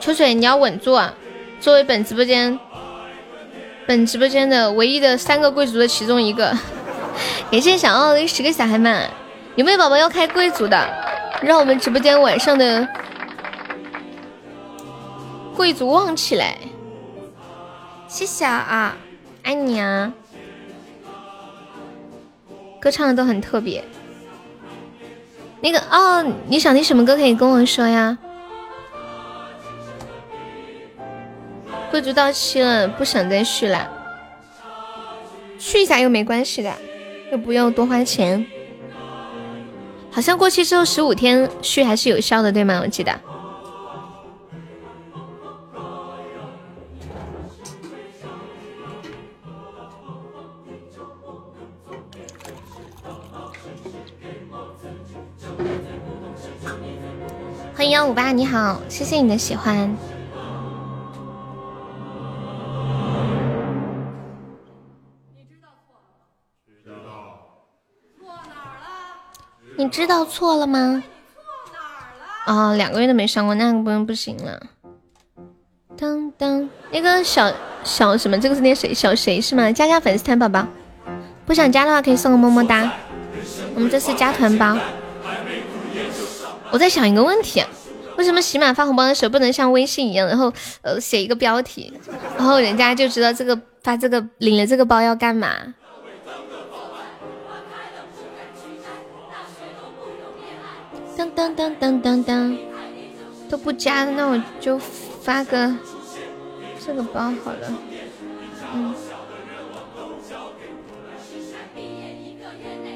秋水，你要稳住啊！作为本直播间本直播间的唯一的三个贵族的其中一个，感谢小奥的十个小黑马，有没有宝宝要开贵族的？让我们直播间晚上的贵族旺起来！谢谢啊，爱你啊！歌唱的都很特别。那个哦，你想听什么歌可以跟我说呀？贵族到期了，不想再续了，续一下又没关系的，又不用多花钱。好像过期之后十五天续还是有效的，对吗？我记得。你好，谢谢你的喜欢。你知道错了吗？哦，两个月都没上过，那个不用不行了。当当，那个小小什么，这个是那谁小谁是吗？加加粉丝团宝宝，不想加的话可以送个么么哒。我们这次加团包。我在想一个问题，为什么喜马发红包的时候不能像微信一样，然后呃写一个标题，然后人家就知道这个发这个领了这个包要干嘛？当当当当当当，都不加，那我就发个这个包好了。嗯，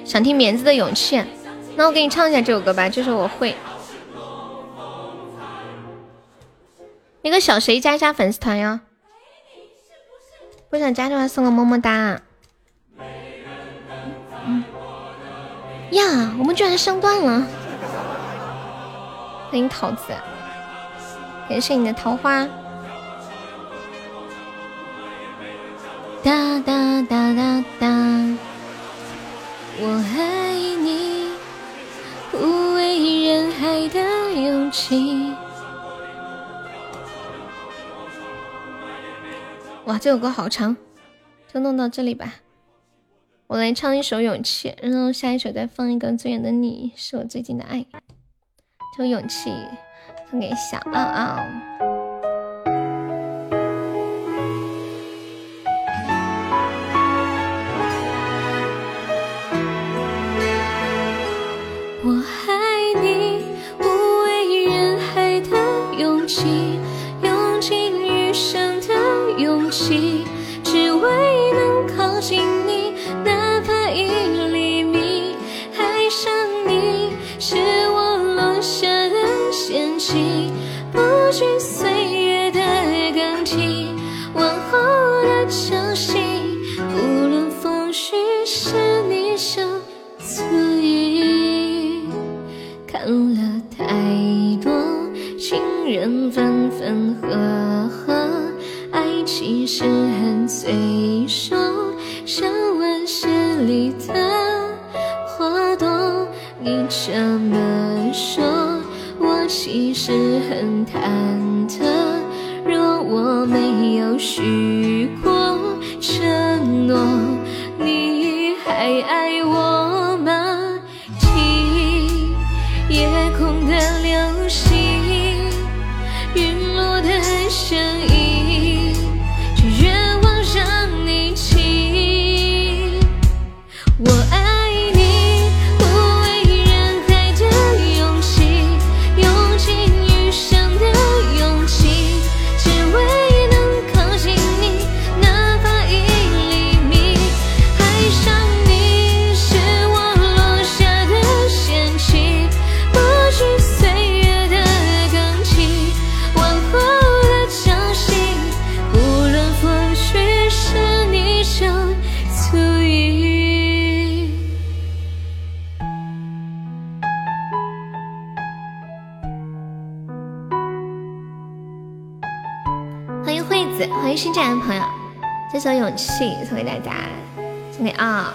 想听棉子的勇气，那我给你唱一下这首歌吧，这首我会。那个小谁加一下粉丝团哟，不想加的话送个么么哒。嗯，呀，我们居然上段了。欢迎桃子，感谢你的桃花。哒哒哒哒哒，我爱你，不畏人海的勇气。哇，这首歌好长，就弄到这里吧。我来唱一首《勇气》，然后下一首再放一个《最远的你》，是我最近的爱。有勇气送给小奥奥。我爱你，无畏人海的勇气，的勇气，只为能靠近你，哪怕一厘米。爱上你，是我落下的陷阱，不惧岁月的更替，往后的交心，无论风雨是你手足印。看了太多情人分分合合，其实很脆弱，像温室里的花朵。你这么说，我其实很忐忑。若我没有许过承诺，你还爱我吗？听夜空的流星，陨落的声音，迎新进来的朋友，这首《勇气》送给大家，送给啊。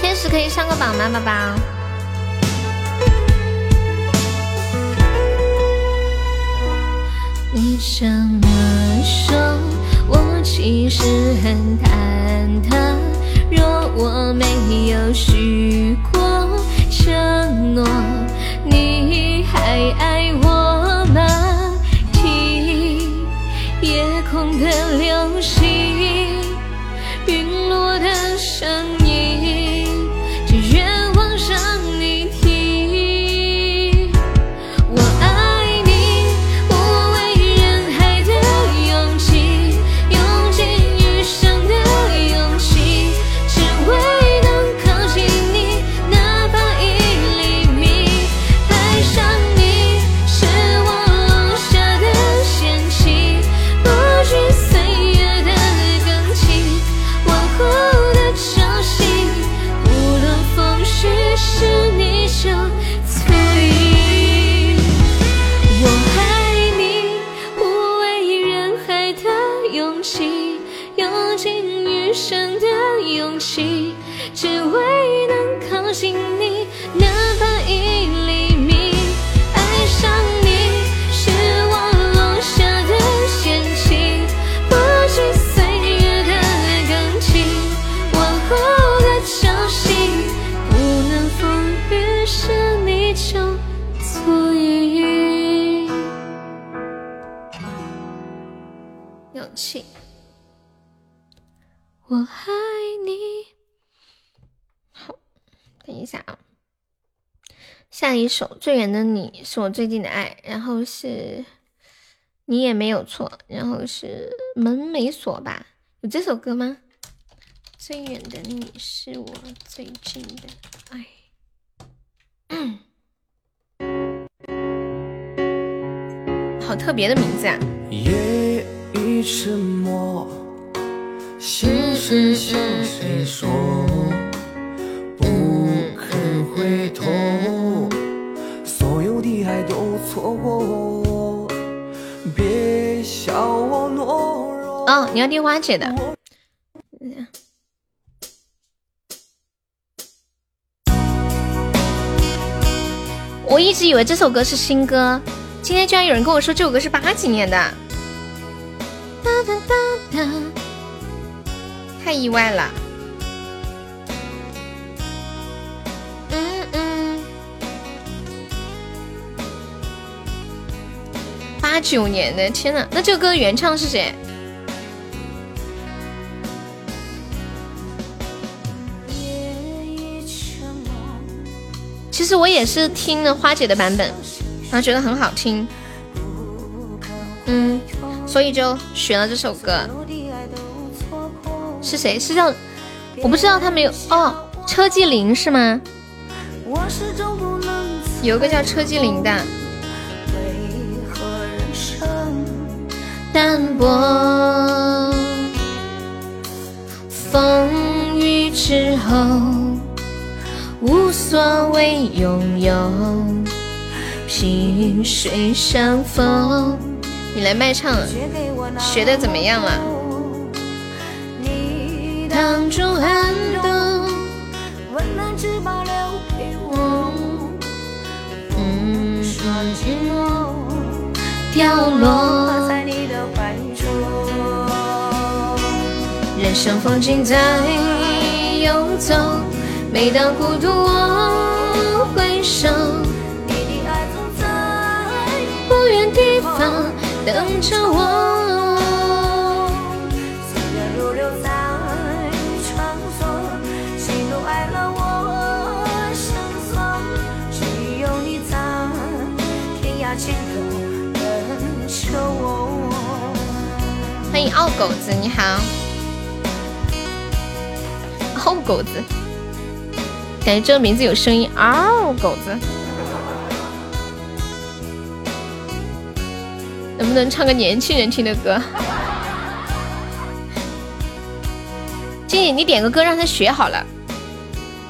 天使可以上个榜吗，宝宝？你这么说，我其实很忐忑。若我没有许过承诺，你还爱我吗？听夜空的流星，《最远的你》是我最近的爱，然后是你也没有错，然后是门没锁吧？有这首歌吗？最远的你是我最近的爱。好特别的名字啊！夜已沉默，心事向谁说？不肯回头，错过。别笑我懦弱。哦，你要听花姐的。我一直以为这首歌是新歌，今天居然有人跟我说这首歌是八几年的，太意外了。八九年的，天呐，那这个歌原唱是谁？其实我也是听了花姐的版本，然后觉得很好听，嗯，所以就选了这首歌。是谁？是叫我不知道他没有哦，车继林是吗？有个叫车继林的。淡薄，风雨之后。无所谓拥有，萍水相逢。你来卖唱，学的怎么样了？挡住寒冬，温暖只保留给我。嗯，掉落在你的怀中。人生风景在游走。每当孤独，我回首，你的爱总在不远地方等着我。傲狗子，你好，傲狗子。感觉这个名字有声音嗷，狗子，能不能唱个年轻人听的歌？静 静，你点个歌让他学好了，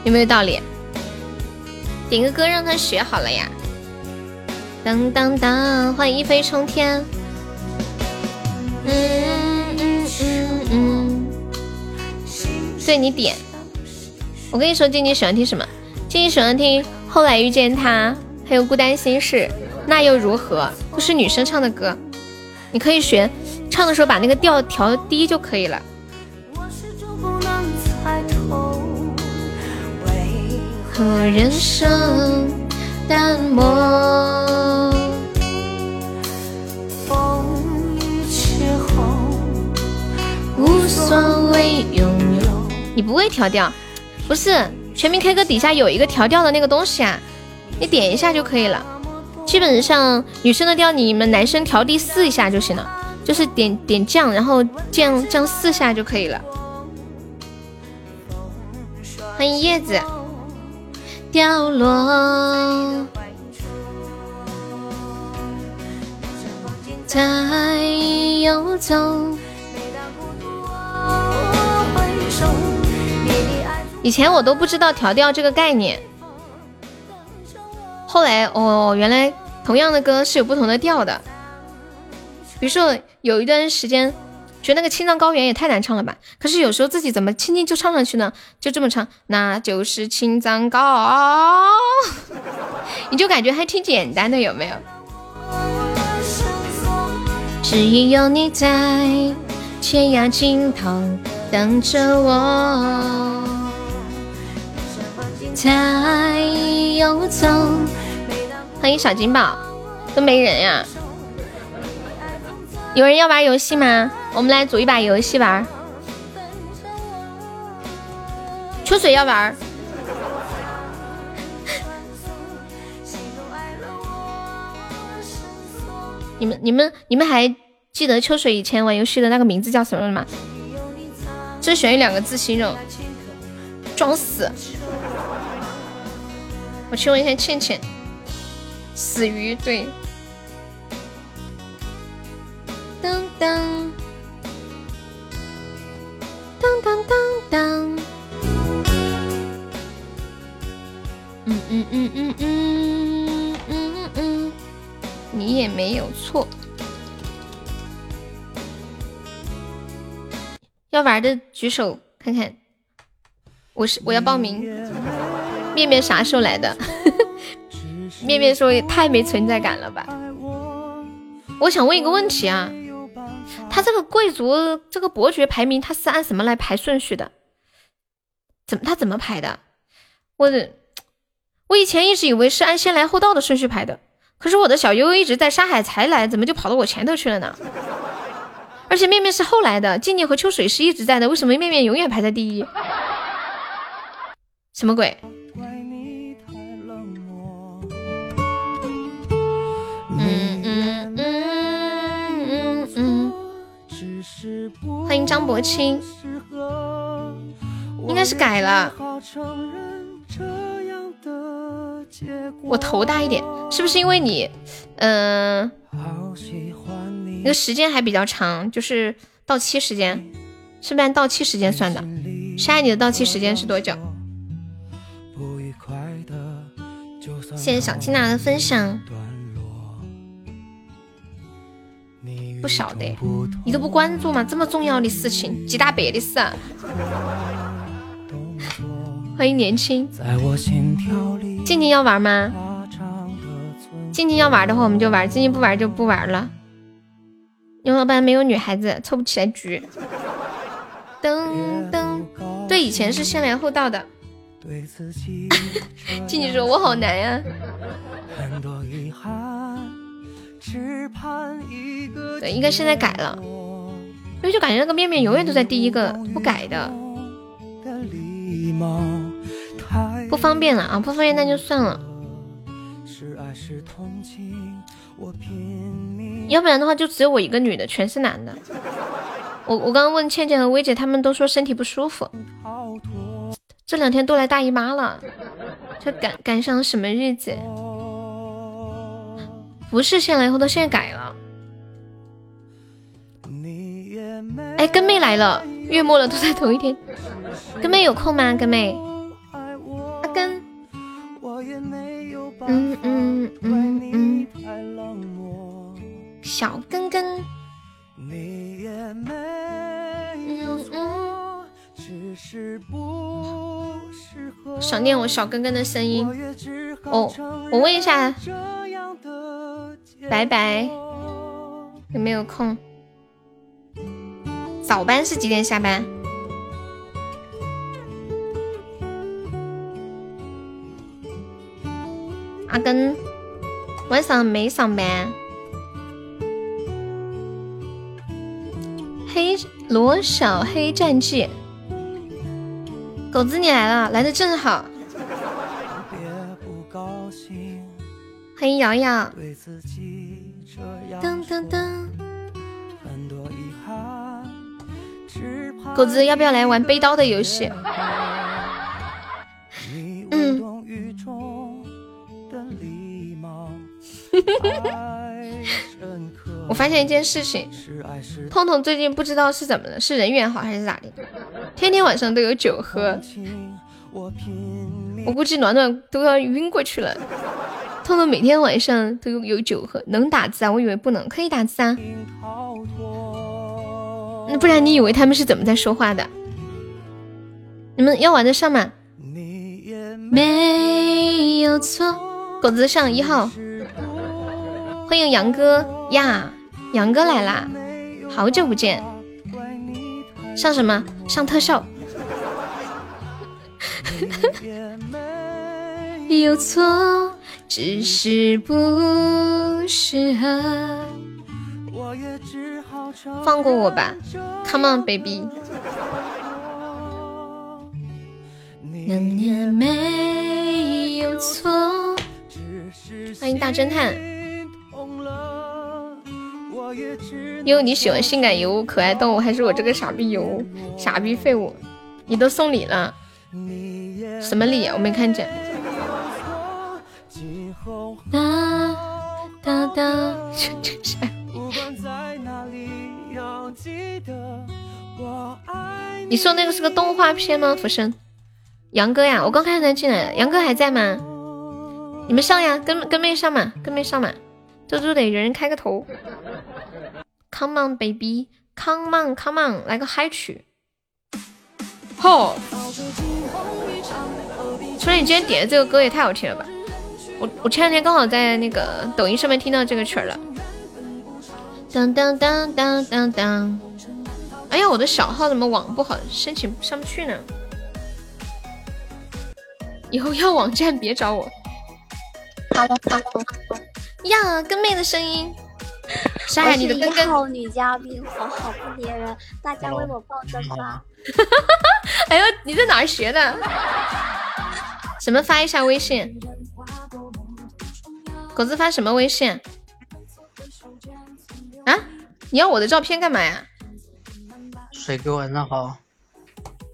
有没有道理？点个歌让他学好了呀！当当当，欢迎一飞冲天。嗯对你点。我跟你说，静静喜欢听什么？静静喜欢听《后来遇见他》，还有《孤单心事》，那又如何？都是女生唱的歌，你可以学，唱的时候把那个调调低就可以了。为何人生淡漠？风雨之后，无所谓拥。你不会调调？不是全民 K 歌底下有一个调调的那个东西啊，你点一下就可以了。基本上女生的调，你们男生调低四一下就行了，就是点点降，然后降降四下就可以了。欢迎叶子掉落，在游走。以前我都不知道调调这个概念，后来哦，原来同样的歌是有不同的调的。比如说有一段时间觉得那个青藏高原也太难唱了吧，可是有时候自己怎么轻轻就唱上去呢？就这么唱，那就是青藏高，你就感觉还挺简单的，有没有？只因有你在天涯尽头等着我。在游走。欢迎小金宝，都没人呀。有人要玩游戏吗？我们来组一把游戏玩。秋水要玩。你们、你们、你们还记得秋水以前玩游戏的那个名字叫什么吗？只选一两个字形容，装死。我去问一下倩倩，死鱼对。当当当当当当。嗯嗯嗯嗯嗯嗯嗯，你也没有错。要玩的举手看看，我是我要报名。面面啥时候来的？面面说也太没存在感了吧。我想问一个问题啊，他这个贵族这个伯爵排名，他是按什么来排顺序的？怎么他怎么排的？我我以前一直以为是按先来后到的顺序排的，可是我的小悠悠一直在沙海才来，怎么就跑到我前头去了呢？而且面面是后来的，静静和秋水是一直在的，为什么面面永远排在第一？什么鬼？欢迎张博清，应该是改了。我头大一点，是不是因为你，嗯？那个时间还比较长，就是到期时间，是不是按到期时间算的？沙你的到期时间是多久？谢谢小缇娜的分享，不晓得，你都不关注吗？这么重要的事情，几大百的事。欢迎年轻，静静要玩吗？静静要玩的话，我们就玩；静静不玩就不玩了。因为班没有女孩子，凑不起来局。噔噔，对，以前是先来后到的。静静说：“我好难呀。”对，应该现在改了，因为就感觉那个面面永远都在第一个，不改的。不方便了啊，不方便那就算了。要不然的话，就只有我一个女的，全是男的。我我刚刚问倩倩和薇姐，他们都说身体不舒服，这两天都来大姨妈了，这赶赶上什么日子？不是先来后到，现在改了。哎，根妹来了，月末了都在同一天。根妹有空吗？根妹，阿根，嗯嗯嗯嗯。小根根，想念我小根根的声音哦。我问一下，拜拜有没有空？早班是几点下班？阿根晚上没上班。黑罗小黑战记，狗子你来了，来的正好。欢迎瑶瑶。噔噔噔。狗子要不要来玩背刀的游戏？嗯。我发现一件事情，痛痛最近不知道是怎么了，是人缘好还是咋的？天天晚上都有酒喝，我估计暖暖都要晕过去了。痛痛每天晚上都有酒喝，能打字啊？我以为不能，可以打字啊。那不然你以为他们是怎么在说话的？你们要玩得上吗？没有错，狗子上一号。欢迎杨哥呀，杨哥来啦，好久不见。上什么？上特效。有错，只是不适合。放过我吧，Come on baby。没有错。欢迎大侦探。因为你喜欢性感尤物、可爱动物，还是我这个傻逼尤物、傻逼废物？你都送礼了，什么礼？我没看见。哒哒，这是。你说那个是个动画片吗？浮生，杨哥呀，我刚看他进来，杨哥还在吗？你们上呀，跟跟妹上嘛，跟妹上嘛，这就得人人开个头。Come on baby，Come on，Come on，来个嗨曲。吼！初恋，你今天点的这个歌也太好听了吧！我我前两天刚好在那个抖音上面听到这个曲儿了。当当当当当当！哎呀，我的小号怎么网不好，申请上不去呢？以后要网站别找我。Hello Hello，呀，跟妹的声音。山海，你的一号女嘉宾，我好不粘人，大家为我报灯吧。哎呦，你在哪儿学的？什么发一下微信？狗子发什么微信？啊？你要我的照片干嘛呀？水哥晚上好。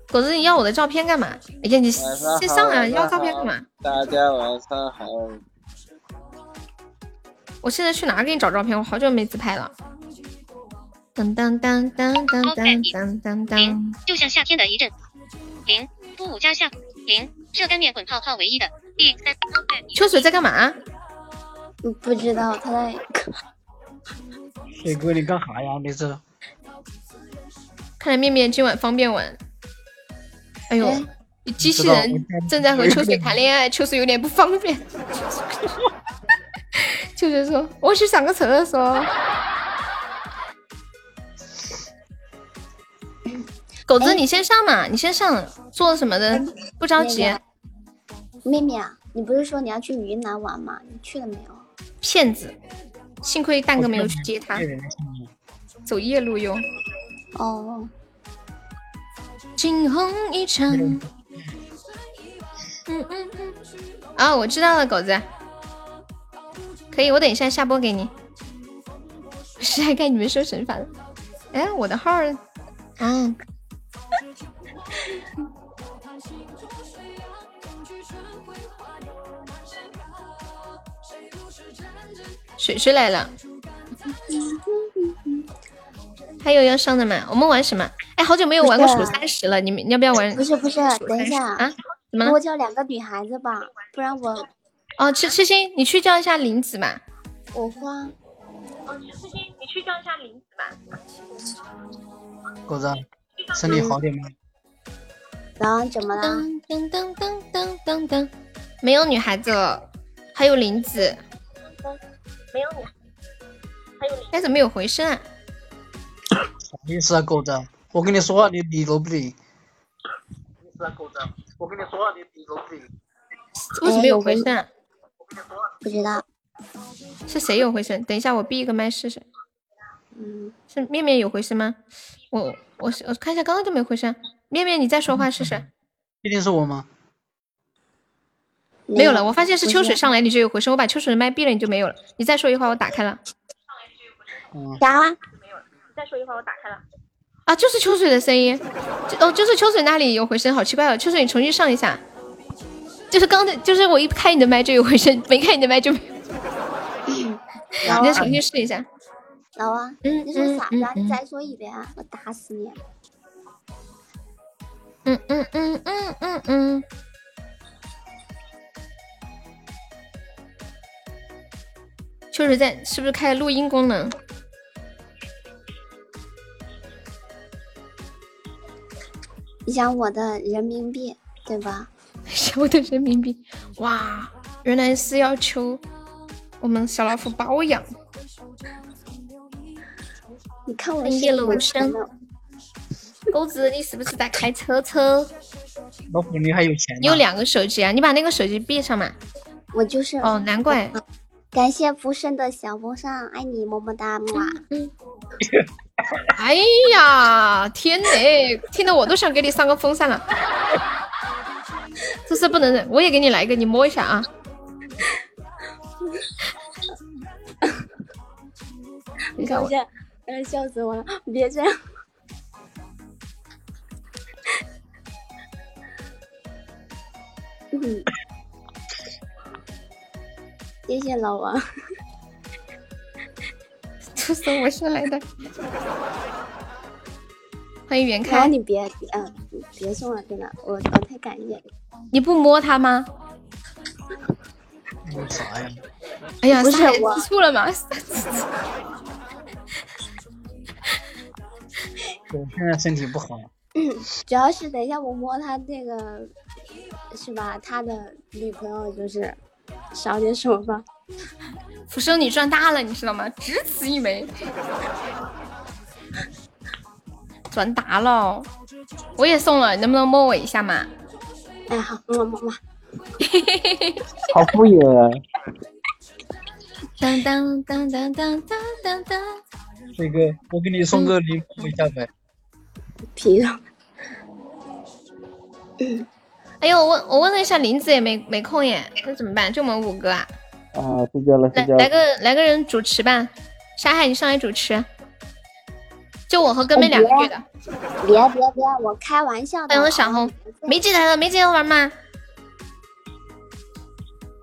狗子，你要我的照片干嘛？哎呀，你先上啊！要照片干嘛？大家晚上好。我现在去哪给你找照片？我好久没自拍了。当当当当当当当当当，就像夏天的一阵。零负五加下零热干面滚泡泡唯一的第三。秋水在干嘛？不不知道他在。水哥，你干啥呀？你这。看来面面今晚方便玩。哎呦，机器人正在和秋水谈恋爱，秋水有点不方便。秋 水说：“我去上个厕所。”狗子，你先上嘛，你先上，做什么的？不着急。妹妹啊，你不是说你要去云南玩吗？你去了没有？骗子！幸亏蛋哥没有去接他，走夜路哟。哦。惊鸿一场。嗯嗯嗯。啊，我知道了，狗子。可以，我等一下下播给你。是还看你们说神法了。哎，我的号儿，嗯。水水来了。还有要上的吗？我们玩什么？哎，好久没有玩过数三十了，你们要不要玩？不是不是，等一下啊！怎么了？我叫两个女孩子吧，不然我。哦，痴痴心，你去叫一下林子嘛。我花。哦，痴痴心，你去叫一下林子吧。狗子，身体好点吗？然后怎么了？噔噔噔噔噔噔，没有女孩子了，还有林子。没有你，还有你。哎，怎么有回声啊？啥意思啊，狗子？我跟你说话，你理都不理。啥意思啊，狗子？我跟你说话，你理都不理。为什么有回声？不知道是谁有回声？等一下，我闭一个麦试试。嗯，是面面有回声吗？我我我看一下，刚刚就没回声。面面，你再说话试试。一定是我吗？没有了，我发现是秋水上来你就有回声。我把秋水的麦闭了，你就没有了。你再说一会儿，我打开了。啥？没有了。你再说一会儿，我打开了。啊，就是秋水的声音。哦，就是秋水那里有回声，好奇怪哦。秋水，你重新上一下。就是刚才，就是我一开你的麦就有回声，没开你的麦就没有。你再重新试一下。老王，你说啥子？你再说一遍啊，我打死你！嗯嗯嗯嗯嗯嗯。秋水在，是不是开录音功能？你想我的人民币对吧？想我的人民币，哇，原来是要求我们小老虎包养。你看我夜路深，钩子，你是不是在开车车？老虎，你还有钱？你有两个手机啊？你把那个手机闭上嘛。我就是。哦，难怪。感谢浮生的小风扇，爱你么么哒，木啊。哎呀，天嘞，听得我都想给你上个风扇了。这是不能忍，我也给你来一个，你摸一下啊。你看我，哎，笑死我了！别这样。嗯，谢谢老王。这是我是来的。欢迎袁开，你别，嗯，别送了，真的，我我太感谢。你不摸它吗？摸啥呀？哎呀，不是我吃醋了吗？我现在身体不好，主要是等一下我摸他那个，是吧？他的女朋友就是少点手吧。福生你赚大了，你知道吗？只此一枚，赚大了。我也送了，能不能摸我一下嘛？哎，好，摸摸摸。好敷衍啊！当当当当当当当当。这个我给你送个礼物一下呗。皮肉。哎呦，我问我问了一下林子也没没空耶，那怎么办？就我们五个啊？啊，睡觉了，来睡觉了。来个来个人主持吧，沙海你上来主持。就我和哥妹两个月的，别别别，我开玩笑的。欢迎我小红，梅姐来了，梅姐要玩吗？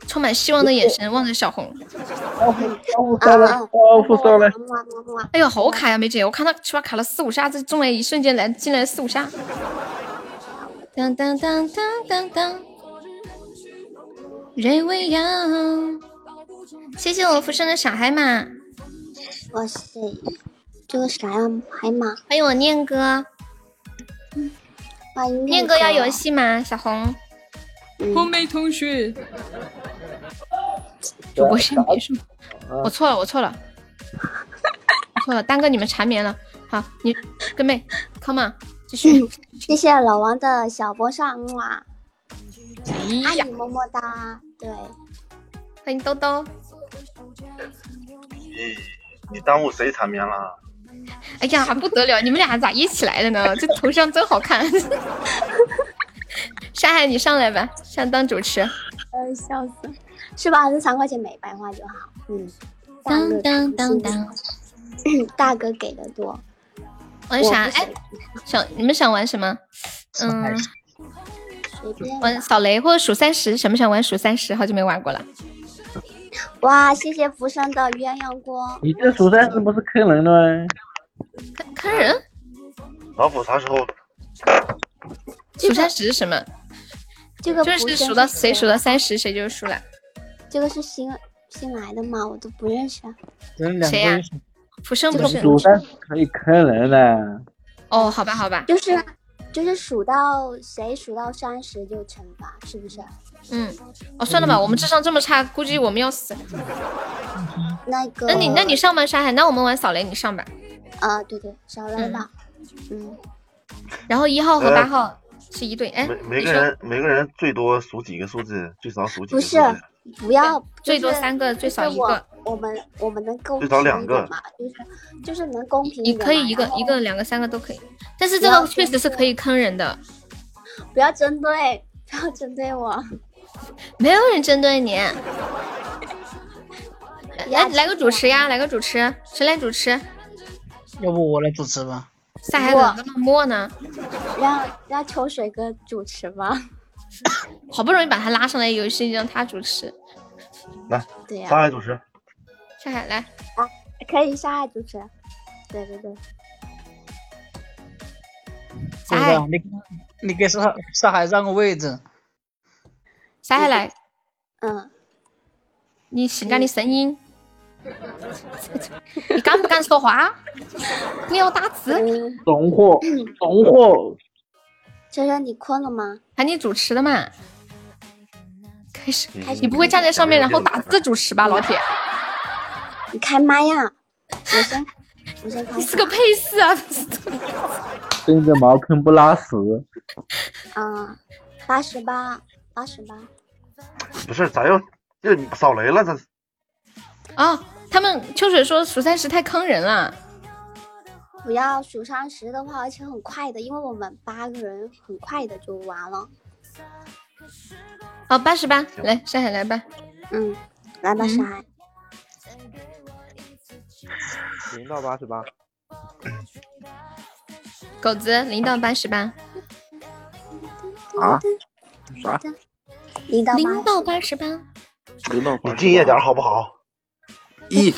充满希望的眼神望着小红。哎呦，好卡呀，梅姐，我看他起码卡了四五下，这中来一瞬间来进来四五下。当当当当当当，瑞维亚，谢谢我浮生的小海马，哇塞，这个啥呀？海马，欢迎我念哥，欢迎念哥要游戏吗？小红，红梅同学，主播先别说，我错了，我错了，我错了，耽搁你们缠绵了。好，你跟妹，come on，继续。谢谢老王的小波上哇，哎呀爱你，么么哒。对，欢迎兜兜。你你耽误谁缠绵了？哎呀，不得了，你们俩咋一起来的呢？这头像真好看。沙海，你上来吧，上当主持。呃，笑死，是吧？这三块钱没白花就好。嗯，当当当当，大哥给的多。玩啥？哎，想你们想玩什么？嗯。玩扫雷或者数三十，想不想玩数三十？好久没玩过了。哇，谢谢福生的鸳鸯锅。你这数三十不是坑人了吗？坑坑人？老虎啥时候？数三十是什么？这个就是不是数到谁数到三十，谁就输了。这个是新新来的吗？我都不认识。人两个谁呀人福生不是？蜀山可以坑人的。哦，好吧，好吧。就是就是数到谁数到三十就惩罚，是不是？嗯，哦，算了吧，我们智商这么差，估计我们要死。那个，那你那你上吧，沙海，那我们玩扫雷，你上吧。啊，对对，扫雷吧。嗯，然后一号和八号是一对，哎每，每个人每个人最多数几个数字，最少数几不是个数字。不要，最多就是三个，最少一个。我们我们能公最平少两个嘛，就是就是能公平你一点嘛。可以一个一个两个三个都可以，但是这个确实是可以坑人的，不要针对，不要针对我。没有人针对你。来来个主持呀，来个主持，谁来主持？要不我来主持吧？下海怎么那么默呢？让让秋水哥主持吧。好不容易把他拉上来，游戏让他主持。来，对呀、上海主持。下海来，可以上海主持。对对对，下海？你你给上上海让个位置，下海来，嗯，你性感的声音，你敢不敢说话？你要打字，嗯，怂货，怂货。秋秋你困了吗？喊你主持的嘛。开始，你你不会站在上面然后打字主持吧，老铁？你开麦呀！我先我先开你是个配饰啊！蹲着茅坑不拉屎。啊，八十八，八十八。不是咋又又扫雷了？这是哦，他们秋水说数三十太坑人了。不要数三十的话，而且很快的，因为我们八个人很快的就完了。好，八十八，来山海来吧。嗯，来吧，山海。零到八十八，狗子零到八十八，啊？啥？零到零到八十八，零到你敬业点好不好？一，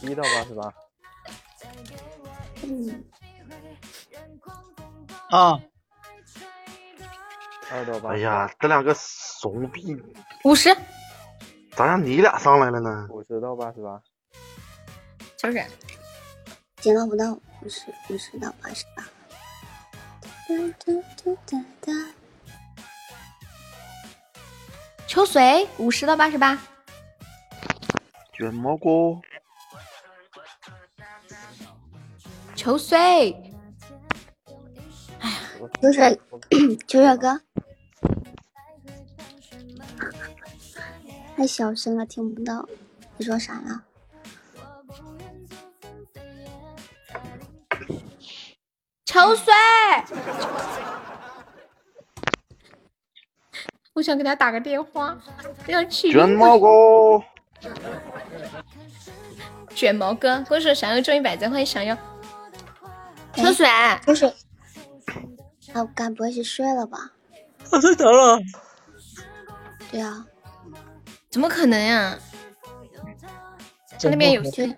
一到八十八，嗯，啊，二到八。哎呀，这两个怂逼，五十，咋让你俩上来了呢？五十到八十八，秋水，减到不到五十，五十到八十八。哒哒哒哒哒秋水五十到八十八，卷毛哥，秋水，哎呀秋水，秋水 哥，太小声了，听不到。你说啥呀？秋水，我想给他打个电话，要去卷毛哥，卷毛哥，恭喜我闪耀中一百赞，欢迎闪耀。秋水，秋水，啊，该不会是睡了吧？我睡着了。对啊，怎么可能呀？这里面有秋水，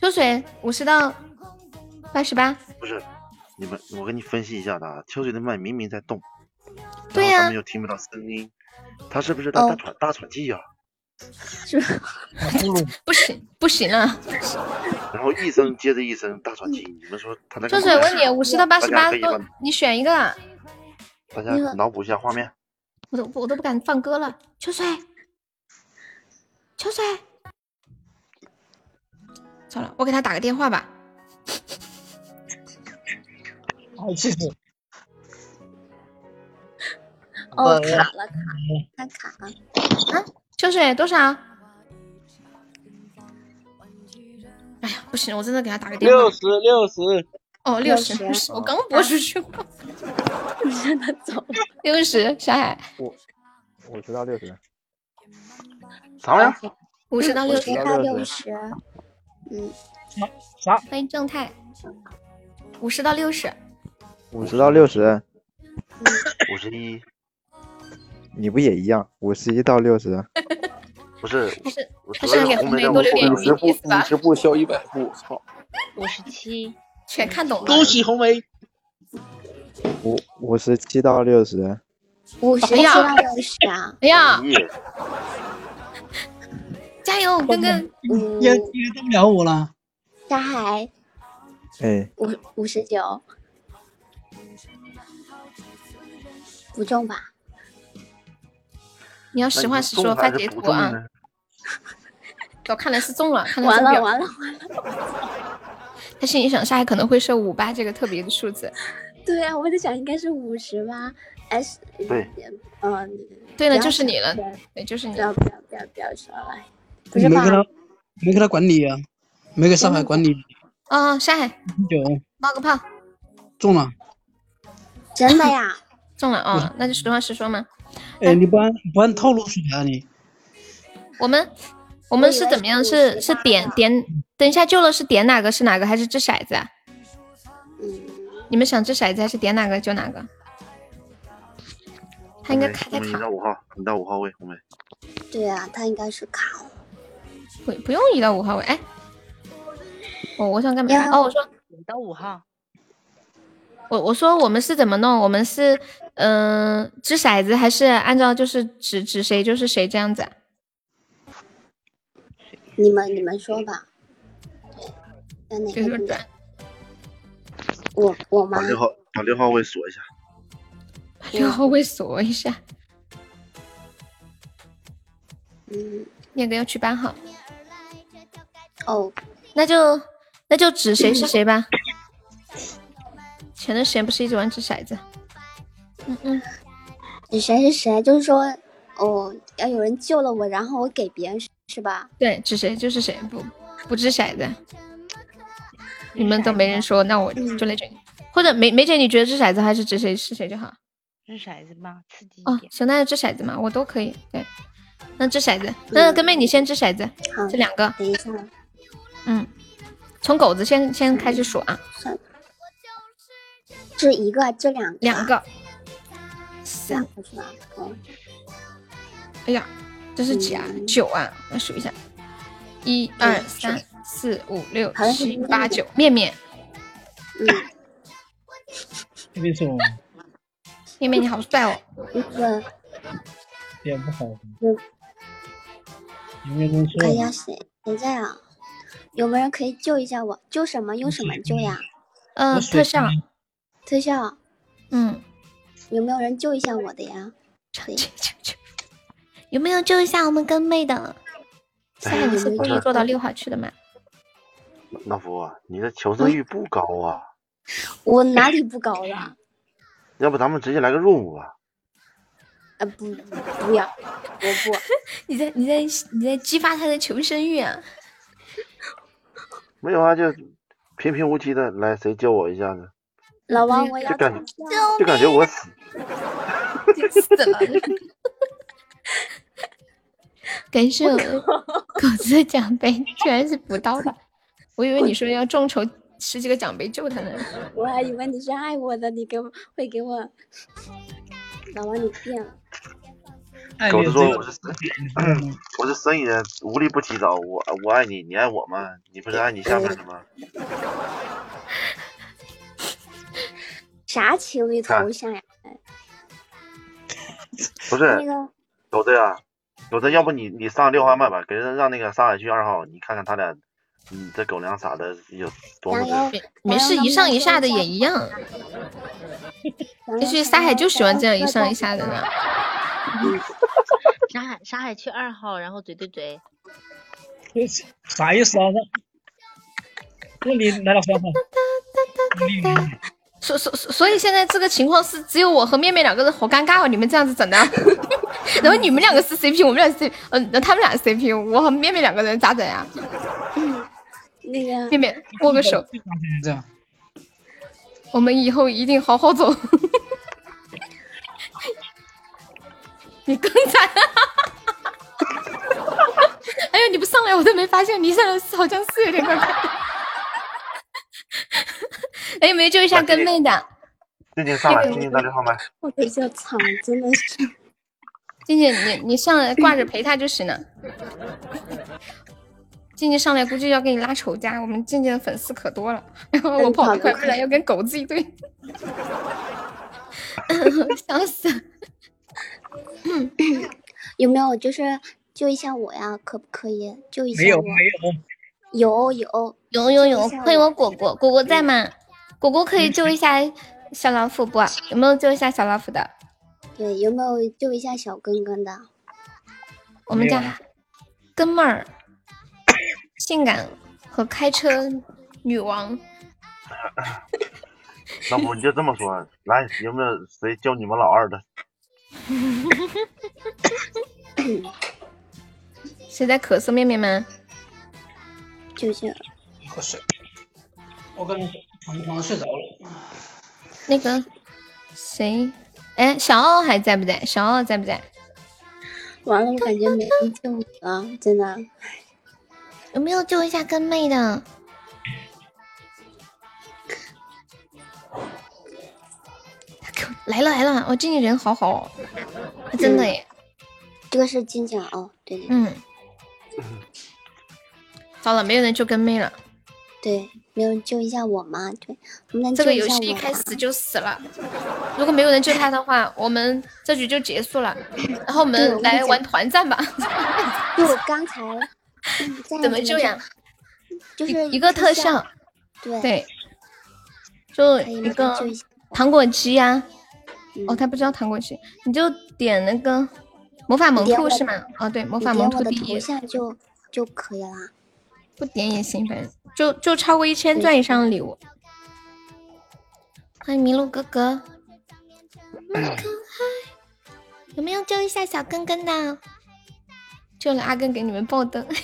秋水五十到八十八，不是，你们，我给你分析一下的啊。秋水的麦明明在动，对呀然后咱们又听不到声音，他是不是在大喘大喘气呀？是吧？不行不行了。然后一声接着一声大喘气，你们说他在秋水问你五十到八十八你选一个啊，大家脑补一下画面。我都我都不敢放歌了。秋水，秋水，算了，我给他打个电话吧。好气死！哦，呃卡了，卡了，他卡了。啊，秋水多少？哎呀，不行，我真的给他打个电话。六十六十，哦，六十，60六十，我刚播出去你。让他走了。六十，小海，我知道六十，啥玩意儿？五十到六十。到六十。嗯，啥？欢迎正太，五十到六十。五十到六十，五十一，你不也一样？五十一到六十，不是，不是我他是给红梅多留点五十步意思吧五？十步笑一百步，操！五十七，全看懂了。恭喜红梅！五五十七到六十，五十七到六十啊。哎呀，耶，加油，根根！嗯，也也到不了我了。沙海哎，五五十九，不中吧？你要实话实说，发截图啊！我看来是中了，看来完了中表。完了完了！他心里想，下海可能会设五八这个特别的数字。对啊，我在想应该是五十吧？哎，是对，嗯，对了，就是你了，对，就是你不。要不要不要不要说了，不是吧没给？他，没给他管理啊，没给上海管理哦，上海九冒个泡，中了。真的呀？中了啊，那就实话实说嘛。哎，你不按不按套路出牌啊你？我们我们是怎么样？是是点点，等一下救了是点哪个是哪个，还是掷骰子啊？嗯，你们想掷骰子还是点哪个就哪个？他应该卡在红梅，你卡，到五号，你到五号位，红梅。对啊，他应该是卡了。不不用移到五号位。哎，我我想干嘛？哦，我说移到五号，我我说我们是怎么弄？我们是嗯、呃掷骰子，还是按照就是指指谁就是谁这样子啊？你们你们说吧。在哪个我我吗把？六号把六号位锁一下。六号位锁一下。嗯，那个要去搬号，哦，那就那就指谁是谁吧。前段时间不是一直玩掷骰子？嗯嗯，指谁是谁？就是说，哦，要有人救了我，然后我给别人是是吧？对，指谁就是谁，不不掷骰子。你们都没人说，那我就来整。或者梅梅姐，你觉得掷骰子还是指谁是谁就好？掷骰子吧，刺激一哦，点。行，那就掷骰子嘛，我都可以。对，那掷骰子，那根妹你先掷骰子，好，这两个。等一下，嗯，从狗子先先开始数啊，算了，这一个，这两个，两个。三个是吧？哦，哎呀，这是几啊？九啊，我数一下，一二三四五六七八九，面面，嗯，特别说面面你好帅哦。那个，脸不好，有有没有人说？哎呀，谁谁在啊？有没有人可以救一下我？救什么？用什么救呀？嗯，特效，特效，嗯，有没有人救一下我的呀？有没有救一下我们跟妹的？现在你是故意做到六号去的吗？老夫啊，你的求生欲不高啊，我哪里不高了？要不咱们直接来个 room 吧？啊不，不要，我不。你在你在你在激发他的求生欲啊！没有啊，就平平无奇的来，谁救我一下呢？老王，我要就感投觉就感觉我死，死了。感谢我狗子的奖杯，居然是补刀的，我以为你说要众筹十几个奖杯救他呢。我还以为你是爱我的，你给我会给我。老王，你变了。爱狗子说我是生，我是生意人，无利不起早。我我爱你，你爱我吗？你不是爱你下面的吗？啥情侣头像呀？不是那个狗子呀，狗子，要不你你上六号麦吧，给人让那个上海去二号，你看看他俩，嗯，这狗粮撒的有多么羊的没事，一上一下的也一样。也许沙海就喜欢这样一上一下的呢。沙海沙海去二号，然后嘴对嘴。啥意思啊？那你来了三号，所所所所以现在这个情况是只有我和面面两个人，好尴尬哦！你们这样子整的，然后你们两个是 CP，我们俩是 CP，嗯、那他们俩是 CP，我和面面两个人咋整呀？那个面面握个手，我们以后一定好好走。你更惨！哎呦，你不上来我都没发现，你上来是好像是有点怪怪的。哎，有没有救一下跟妹的？静静上来，静静在六号麦。我比较惨，真的是。静静，你你上来挂着陪他就行了。静静上来估计要给你拉仇家，我们静静的粉丝可多了。然后 我跑得快，不然要跟狗子一堆。笑死了！有没有就是救一下我呀？可不可以救一下我？没有没有，有有有欢迎我果果，果果在吗？果果可以救一下小老虎不？有没有救一下小老虎的？对，有没有救一下小根根的？我们家根妹儿，性感和开车女王。老夫你就这么说，来，有没有谁救你们老二的？谁在咳嗽？面面吗？救救！喝水。我刚床床上睡着了。那个谁，哎，小奥还在不在？小奥在不在？完了，我感觉没人救我了，真的。有没有救一下跟妹的？来 了来了，我静静人好好哦，真的耶。这个是金奖哦，对对嗯。糟了，没有人救跟妹了。对，没有人救一下我吗？对，能不能这个游戏一开始就死了，如果没有人救他的话，我们这局就结束了。然后我们来玩团战吧。就我刚才 怎么救呀？就是一个特效，对对，就一个糖果机呀、嗯哦，他不知道糖果机，你就点那个魔法萌兔是吗？哦，对，魔法萌兔第一，像就就可以啦。不点也行，反正就就超过一千钻以上的礼物。欢迎麋鹿哥哥。有没有救一下小根根的？救了阿根给你们爆灯。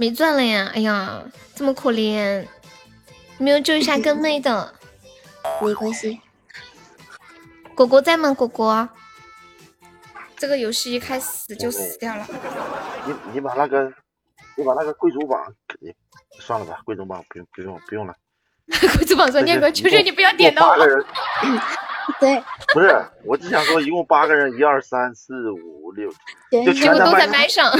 没钻了呀！哎呀，这么可怜，没有救一下跟妹的。没关系。果果在吗？果果，这个游戏一开始就死掉了。你你把那个，你把那个贵族榜，你算了吧，贵族榜不用不用不用了。贵族榜说念哥，求求你不要点到我。八个人。对。不是，我只想说，一共八个人，一二三四五六，就全都在麦上。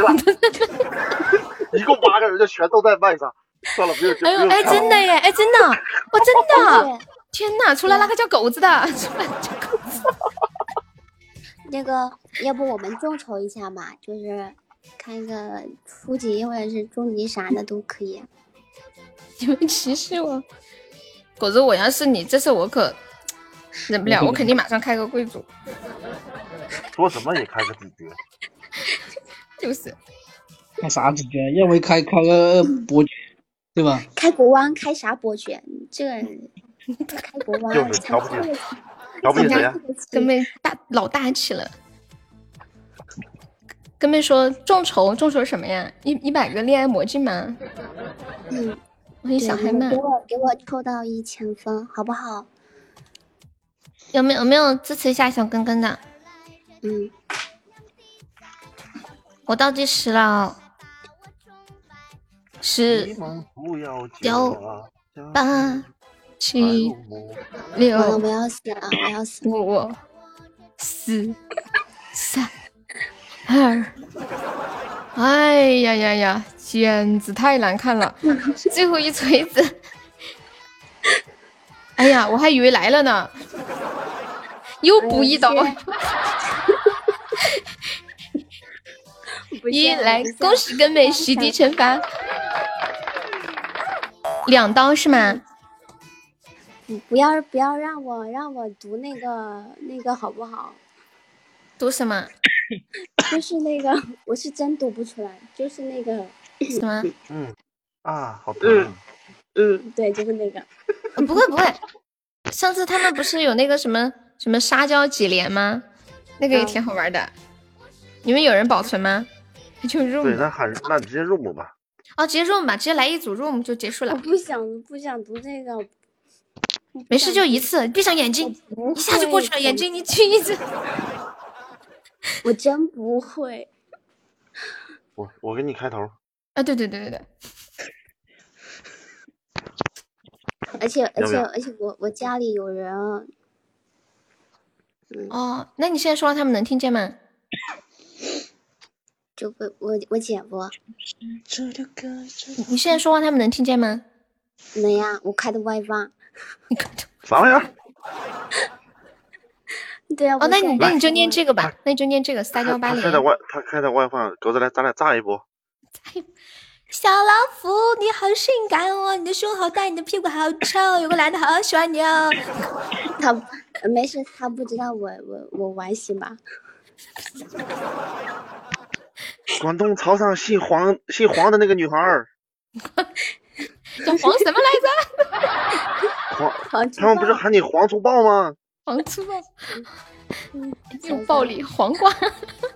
一共八个人，就全都在麦上。算了，不用。哎呦，哎，真的耶，哎，真的，哇，真的。天哪，除了那个叫狗子的，除了叫狗子。那个，要不我们众筹一下吧？就是开个初级或者是中级啥的都可以。你们歧视我？狗子，我要是你，这次我可忍不了，我肯定马上开个贵族。说什么也开个主角。就是。开啥主角？要不开开个伯爵，对吧？开国王，开啥伯爵？这个。开国王，就是瞧不起，瞧不起谁呀？根妹大老大气了。根妹说众筹，众筹什么呀？一一百个恋爱魔镜吗？嗯，欢迎小黑妹。给我给我抽到一千分，好不好？有没有有没有支持一下小根根的？嗯，我倒计时了，十九八。七六，我要死了！我要死！五四三二，哎呀呀呀，简直太难看了！最后一锤子，哎呀，我还以为来了呢，又补一刀。一来，恭喜根美洗涤惩罚，两刀是吗？你不要不要让我让我读那个那个好不好？读什么？就是那个，我是真读不出来，就是那个什么？嗯啊，好疼。嗯，对，就是那个。不会不会，上次他们不是有那个什么什么沙雕几连吗？那个也挺好玩的。你们有人保存吗？就 room。对，那喊那直接 room 吧。哦，直接 room 吧，直接来一组 room 就结束了。我不想不想读这个。没事，就一次，闭上眼睛，一下就过去了。眼睛，你去一次。我真不会。我我给你开头。啊，对对对对对。而且而且而且，我我家里有人。哦，那你现在说话，他们能听见吗？就我我我姐夫。你现在说话，他们能听见吗？能呀，我开的 WiFi。啥玩意儿？对啊，哦，那你那你就念这个吧，那你就念这个三幺八零。开的外，他开的外放，狗子来，咱俩炸一波。小老虎，你好性感哦，你的胸好大，你的屁股好臭，有个男的好喜欢你哦。他没事，他不知道我我我玩戏吗？广东潮汕姓黄姓黄的那个女孩儿。叫黄什么来着？黄，他们不是喊你黄粗暴吗？黄粗暴，又暴力黄瓜。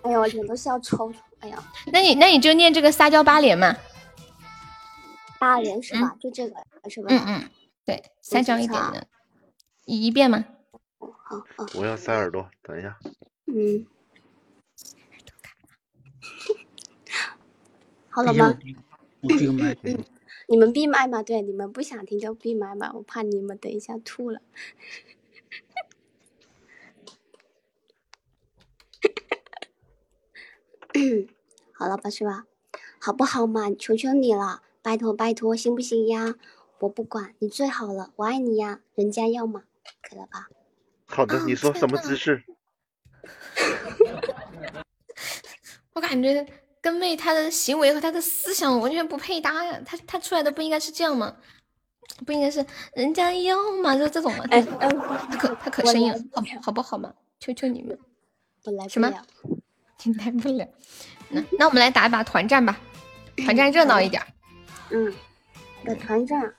哎呀，我脸都笑抽抽。哎呀，那你那你就念这个撒娇八连嘛。八连是吧？就这个是吧？嗯嗯，对，撒娇一点的，一遍吗？好好。我要塞耳朵，等一下。嗯。好了吗？嗯。你们闭麦吗？对，你们不想听就闭麦吧，我怕你们等一下吐了。好了吧，是吧？好不好嘛？求求你了，拜托拜托，行不行呀？我不管你最好了，我爱你呀，人家要嘛？可以了吧？好的，你说什么姿势？我感觉。跟妹她的行为和她的思想完全不配搭呀，她她出来的不应该是这样吗？不应该是人家要嘛，就这种嘛。哎，她可她可生硬，好好不好嘛？求求你们，什么？你来不了。那那我们来打一把团战吧，团战热闹一点。嗯，打团战。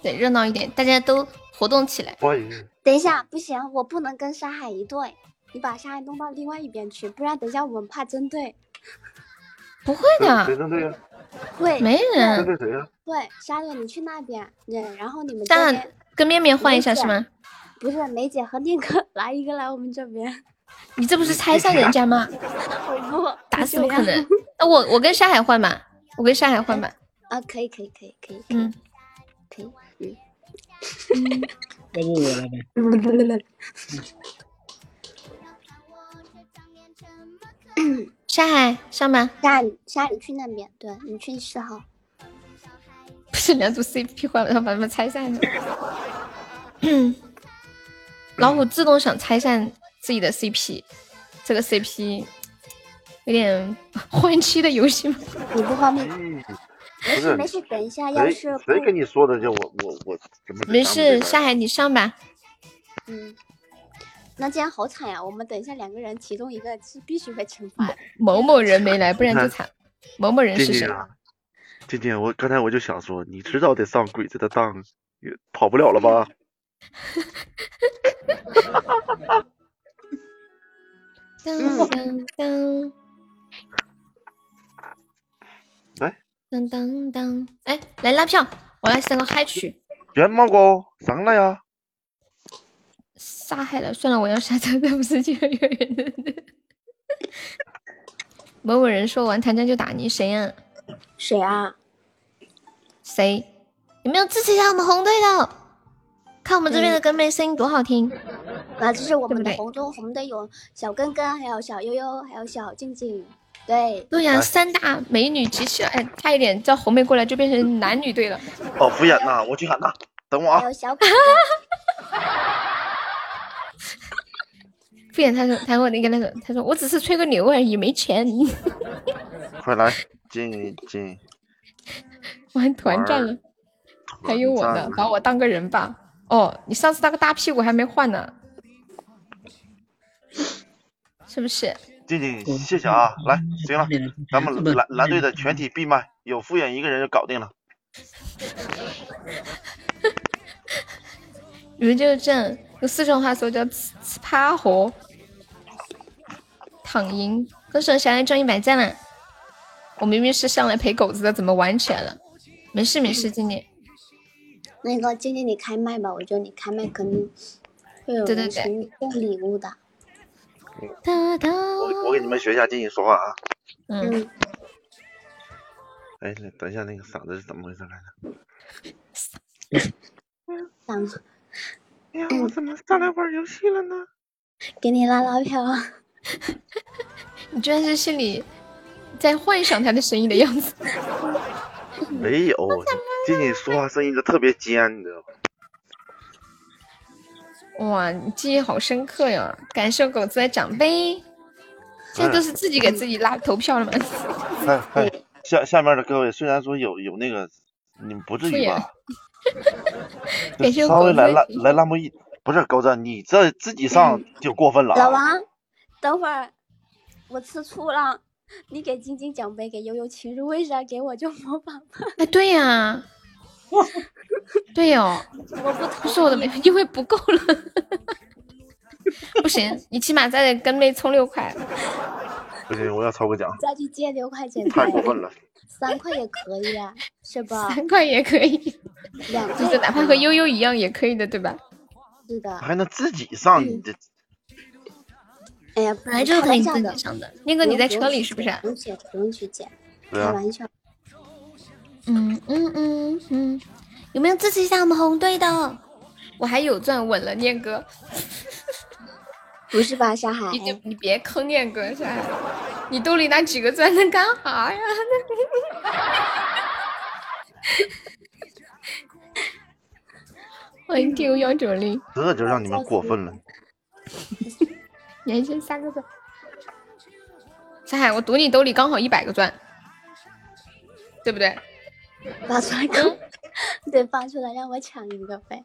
对，热闹一点，大家都活动起来。欢迎。等一下，不行，我不能跟沙海一队，你把沙海弄到另外一边去，不然等一下我们怕针对。不会谁的，针对呀？会没针人。对谁呀？对，沙队你去那边，对，然后你们这边跟面面换一下是吗？不是梅姐和宁哥来一个来我们这边，你这不是拆散人家吗？我不打死不可能。那我我跟沙海换吧，我跟沙海换吧。啊，可以可以可以可以，嗯，可以，嗯。要不我来呗。沙海上吧。沙沙你去那边，对你去四号。不是两组 CP 换了，然后把他们拆散了。嗯，老虎自动想拆散自己的 CP，这个 CP 有点 换妻的游戏吗？你不方便，嗯没不是事没事，等一下要是不谁跟你说的？就我我我怎么没事，沙海你上吧。嗯，那这样好惨呀！我们等一下两个人其中一个是必须被惩罚的。某某人没来，不然就惨。某某人是谁？静静啊，静静，我刚才我就想说，你迟早得上鬼子的当，也跑不了了吧？当当当来，当当当！哎，来拉票，我来上个嗨曲。元茂哥上来呀！杀害了，算了，我要下车，这不是这个人的。某某人说玩弹战就打你，谁呀、谁啊？谁？有没有支持一下我们红队的？看我们这边的跟妹声音多好听！啊，这是我们的红中红队有小根根，还有小悠悠，还有小静静。对，对呀，三大美女集齐，哎，差一点叫红妹过来就变成男女队了。哦，敷衍呐，我去喊他，等我啊还。有小可 敷衍他说，他说那个那个，他说我只是吹个牛而已，没钱。快来进进，玩团战了，还有我呢，把我当个人吧。哦，你上次那个大屁股还没换呢，是不是？静静，谢谢啊！来，行了，咱们蓝蓝队的全体闭麦，有敷衍一个人就搞定了。你们就是这样，用四川话说叫吃吃趴活。躺赢，歌手小爱中一百赞了。我明明是上来陪狗子的，怎么玩起来了？没事没事，静静那个静静你开麦吧，我觉得你开麦肯定会有对对对人送送礼物的。哒哒。我我给你们学一下静静说话啊。嗯。哎，等一下，那个嗓子是怎么回事来着？嗓子。哎呀，我怎么上来玩游戏了呢？给你拉拉票。你居然是心里在幻想他的声音的样子。没有，静静说话声音都特别尖，你知道吗？哇，你记忆好深刻呀！感受狗子的奖杯，现在都是自己给自己拉投票了吗？哎哎，下下面的各位，虽然说有有那个，你们不至于吧？感谢稍微来拉狗子来拉莫一，不是狗子，你这自己上就过分了啊。老王，等会儿我吃醋了。你给晶晶奖杯，给悠悠情书，为啥给我就模仿吧？哎，对呀，对哦，我不不是我的没，因为不够了。不行，你起码再跟妹充六块。不行，我要抽个奖，再去借六块钱。太过分了。三块也可以啊，是吧？三块也可以，两块就是哪怕和悠悠一样也可以的，对吧？是的。还能自己上，你这哎呀，本来就是可以自己上的。那个你在车里是不是？不用去，不用去借，对啊。开玩笑。嗯嗯嗯嗯，有没有支持一下我们红队的？我还有钻稳了，念哥。不是吧，小海？你就你别坑念哥，小海，你兜里那几个钻能干啥呀？欢迎 Q 幺九零，这就让你们过分了。年薪三个钻。小海，我赌你兜里刚好一百个钻，对不对？发 出来刚，对，发出来让我抢一个呗。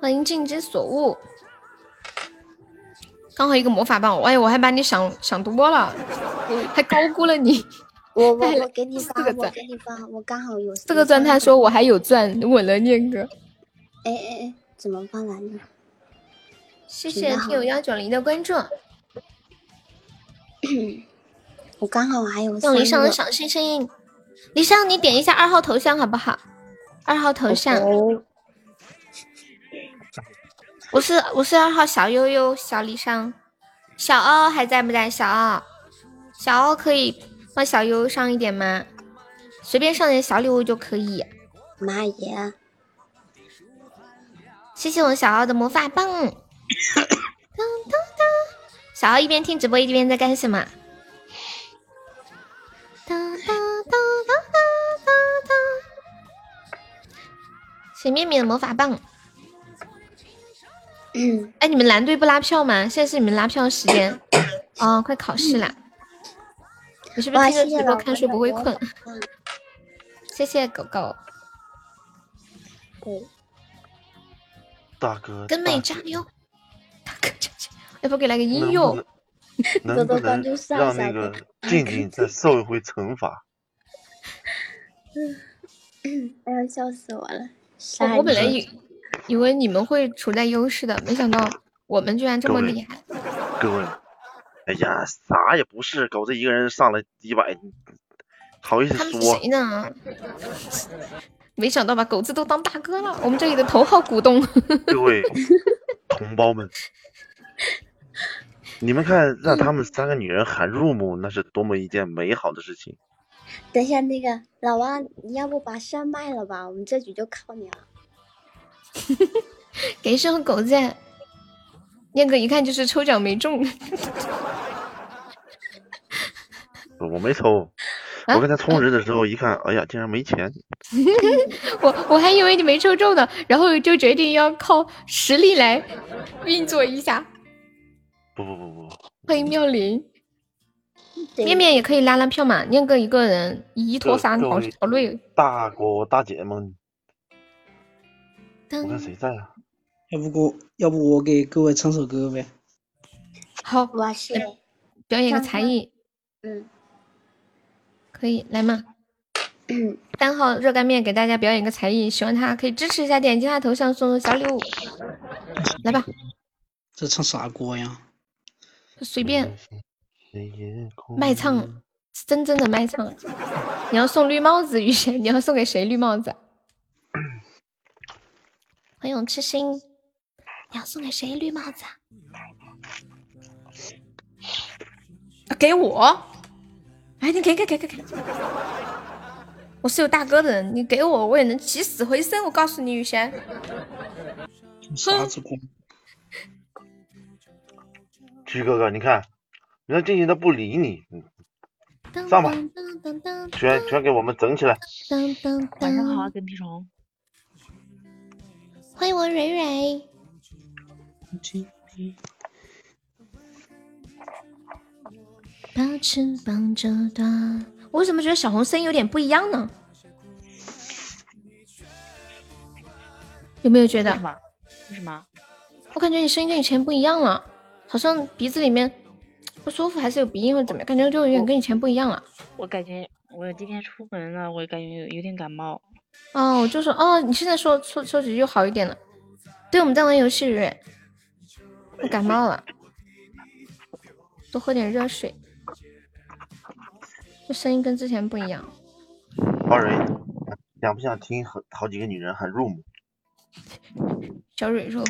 欢迎尽之所悟，刚好一个魔法棒，哎，我还把你想想多了，还高估了你。我我 我给你发，我给你发，我刚好有这个钻他说我还有钻，稳了念哥。哎哎哎，怎么发来呢？谢谢听友幺九零的关注，我刚好还有送离上的三个小星星。离上，你点一下二号头像好不好？二号头像，我是我是二号小悠悠小离上，小奥还在不在？小奥，小奥可以帮小悠悠上一点吗？随便上点小礼物就可以。妈耶！谢谢我小奥的魔法棒。当当当，小奥一边听直播一边在干什么？哒哒哒哒哒哒哒。谢面面的魔法棒。嗯哎，你们蓝队不拉票吗？现在是你们拉票时间。哦，快考试啦！你是不是哇听着直播看书不会困法？谢谢狗狗，对，大哥，跟妹加油！大哥加油！要不给来个音乐不？能 能不能让那个静静再受一回惩罚？哎呀，笑死我了！我我本来以以为你们会处在优势的，没想到我们居然这么厉害。各位，哎呀，啥也不是，狗子一个人上来一百，好意思他们是说谁？呢？没想到吧狗子都当大哥了，我们这里的头号股东。各位同胞们，你们看，让他们三个女人喊入目，那是多么一件美好的事情。等一下，那个老王，你要不把山卖了吧？我们这局就靠你了。给一声狗子，念哥一看就是抽奖没中。我没抽，啊我刚才充值的时候一看，哎呀，竟然没钱。我我还以为你没抽中呢，然后就决定要靠实力来运作一下。不不不不，欢迎妙龄，面面也可以拉拉票嘛，念哥一个人一拖三，好好累。大哥大姐们，我看谁在啊？要不我要不我给各位唱首歌呗？好，我是表演个才艺，嗯可以来嘛？单，号热干面给大家表演个才艺，喜欢他可以支持一下，点击他头像送的小礼物。来吧，这唱啥歌呀？随便卖唱，真正的卖唱。你要送绿帽子，雨轩，你要送给谁绿帽子？欢迎我痴心，你要送给谁绿帽子给我！哎，你给给给给给！我是有大哥的人，你给我，我也能起死回生。我告诉你，雨贤，啥子歌？曲哥哥，你看，人家静静都不理你，嗯上吧，全全给我们整起来。晚上好啊，跟屁虫。欢迎我蕊蕊。把翅膀折断。我为什么觉得小红声音有点不一样呢？有没有觉得？为什么？为什么？我感觉你声音跟以前不一样了，好像鼻子里面不舒服，还是有鼻音或者怎么样？感觉就有点跟以前不一样了。我感觉我今天出门了，我感觉有有点感冒。哦，我就说哦，你现在说说说几句就好一点了。对，我们在玩游戏，瑞，我感冒了，多喝点热水。这声音跟之前不一样。花蕊，想不想听好好几个女人喊入目？小蕊说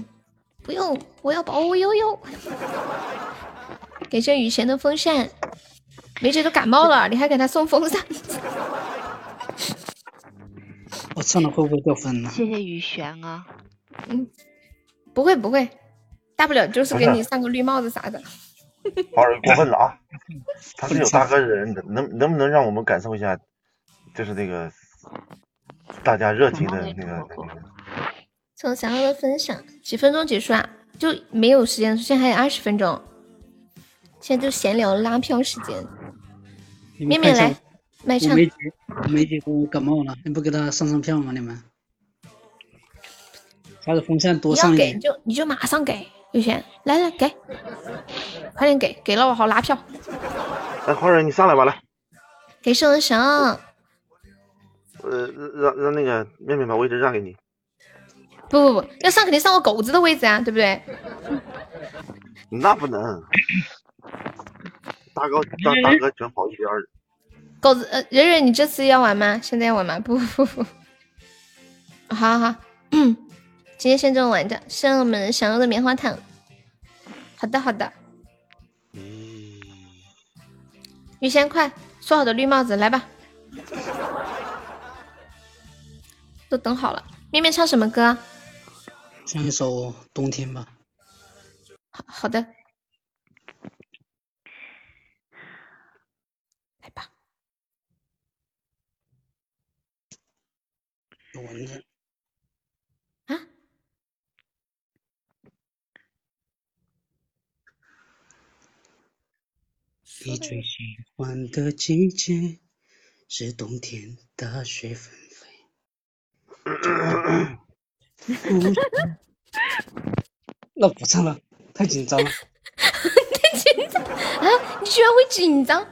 不用，我要保护悠悠。感谢雨贤的风扇，梅姐都感冒了，你还给她送风扇？我唱了会不会掉分呢？谢谢雨璇啊，嗯，不会不会，大不了就是给你上个绿帽子啥的。花蕊过分了啊！他是有大哥的人，能能不能让我们感受一下，就是那个大家热情的那个。从想要的分享，几分钟结束啊？就没有时间，现在还有二十分钟。现在就闲聊拉票时间。面面来，卖唱我。梅姐，我感冒了，你不给他上上票吗？你们？他的风扇多你要给上一点。就你就马上给，有钱来来给，快点给，给了我好拉票。来，花蕊你上来吧，来。给圣人神，呃，让让那个面面把位置让给你。不不不，要上肯定上我狗子的位置啊，对不对？那不能，大哥大大哥全跑一边儿。狗子，呃，蕊蕊，你这次要玩吗？现在要玩吗？不不不，好好好，嗯，今天先这么玩着，上我们想要的棉花糖。好的好的，雨仙快说好的绿帽子来吧，都等好了。面面唱什么歌？唱一首《冬天》吧。好好的，来吧。有蚊子。你最喜欢的季节是冬天，大雪纷飞。那不唱了，太紧张了。太紧张啊！你居然会紧张？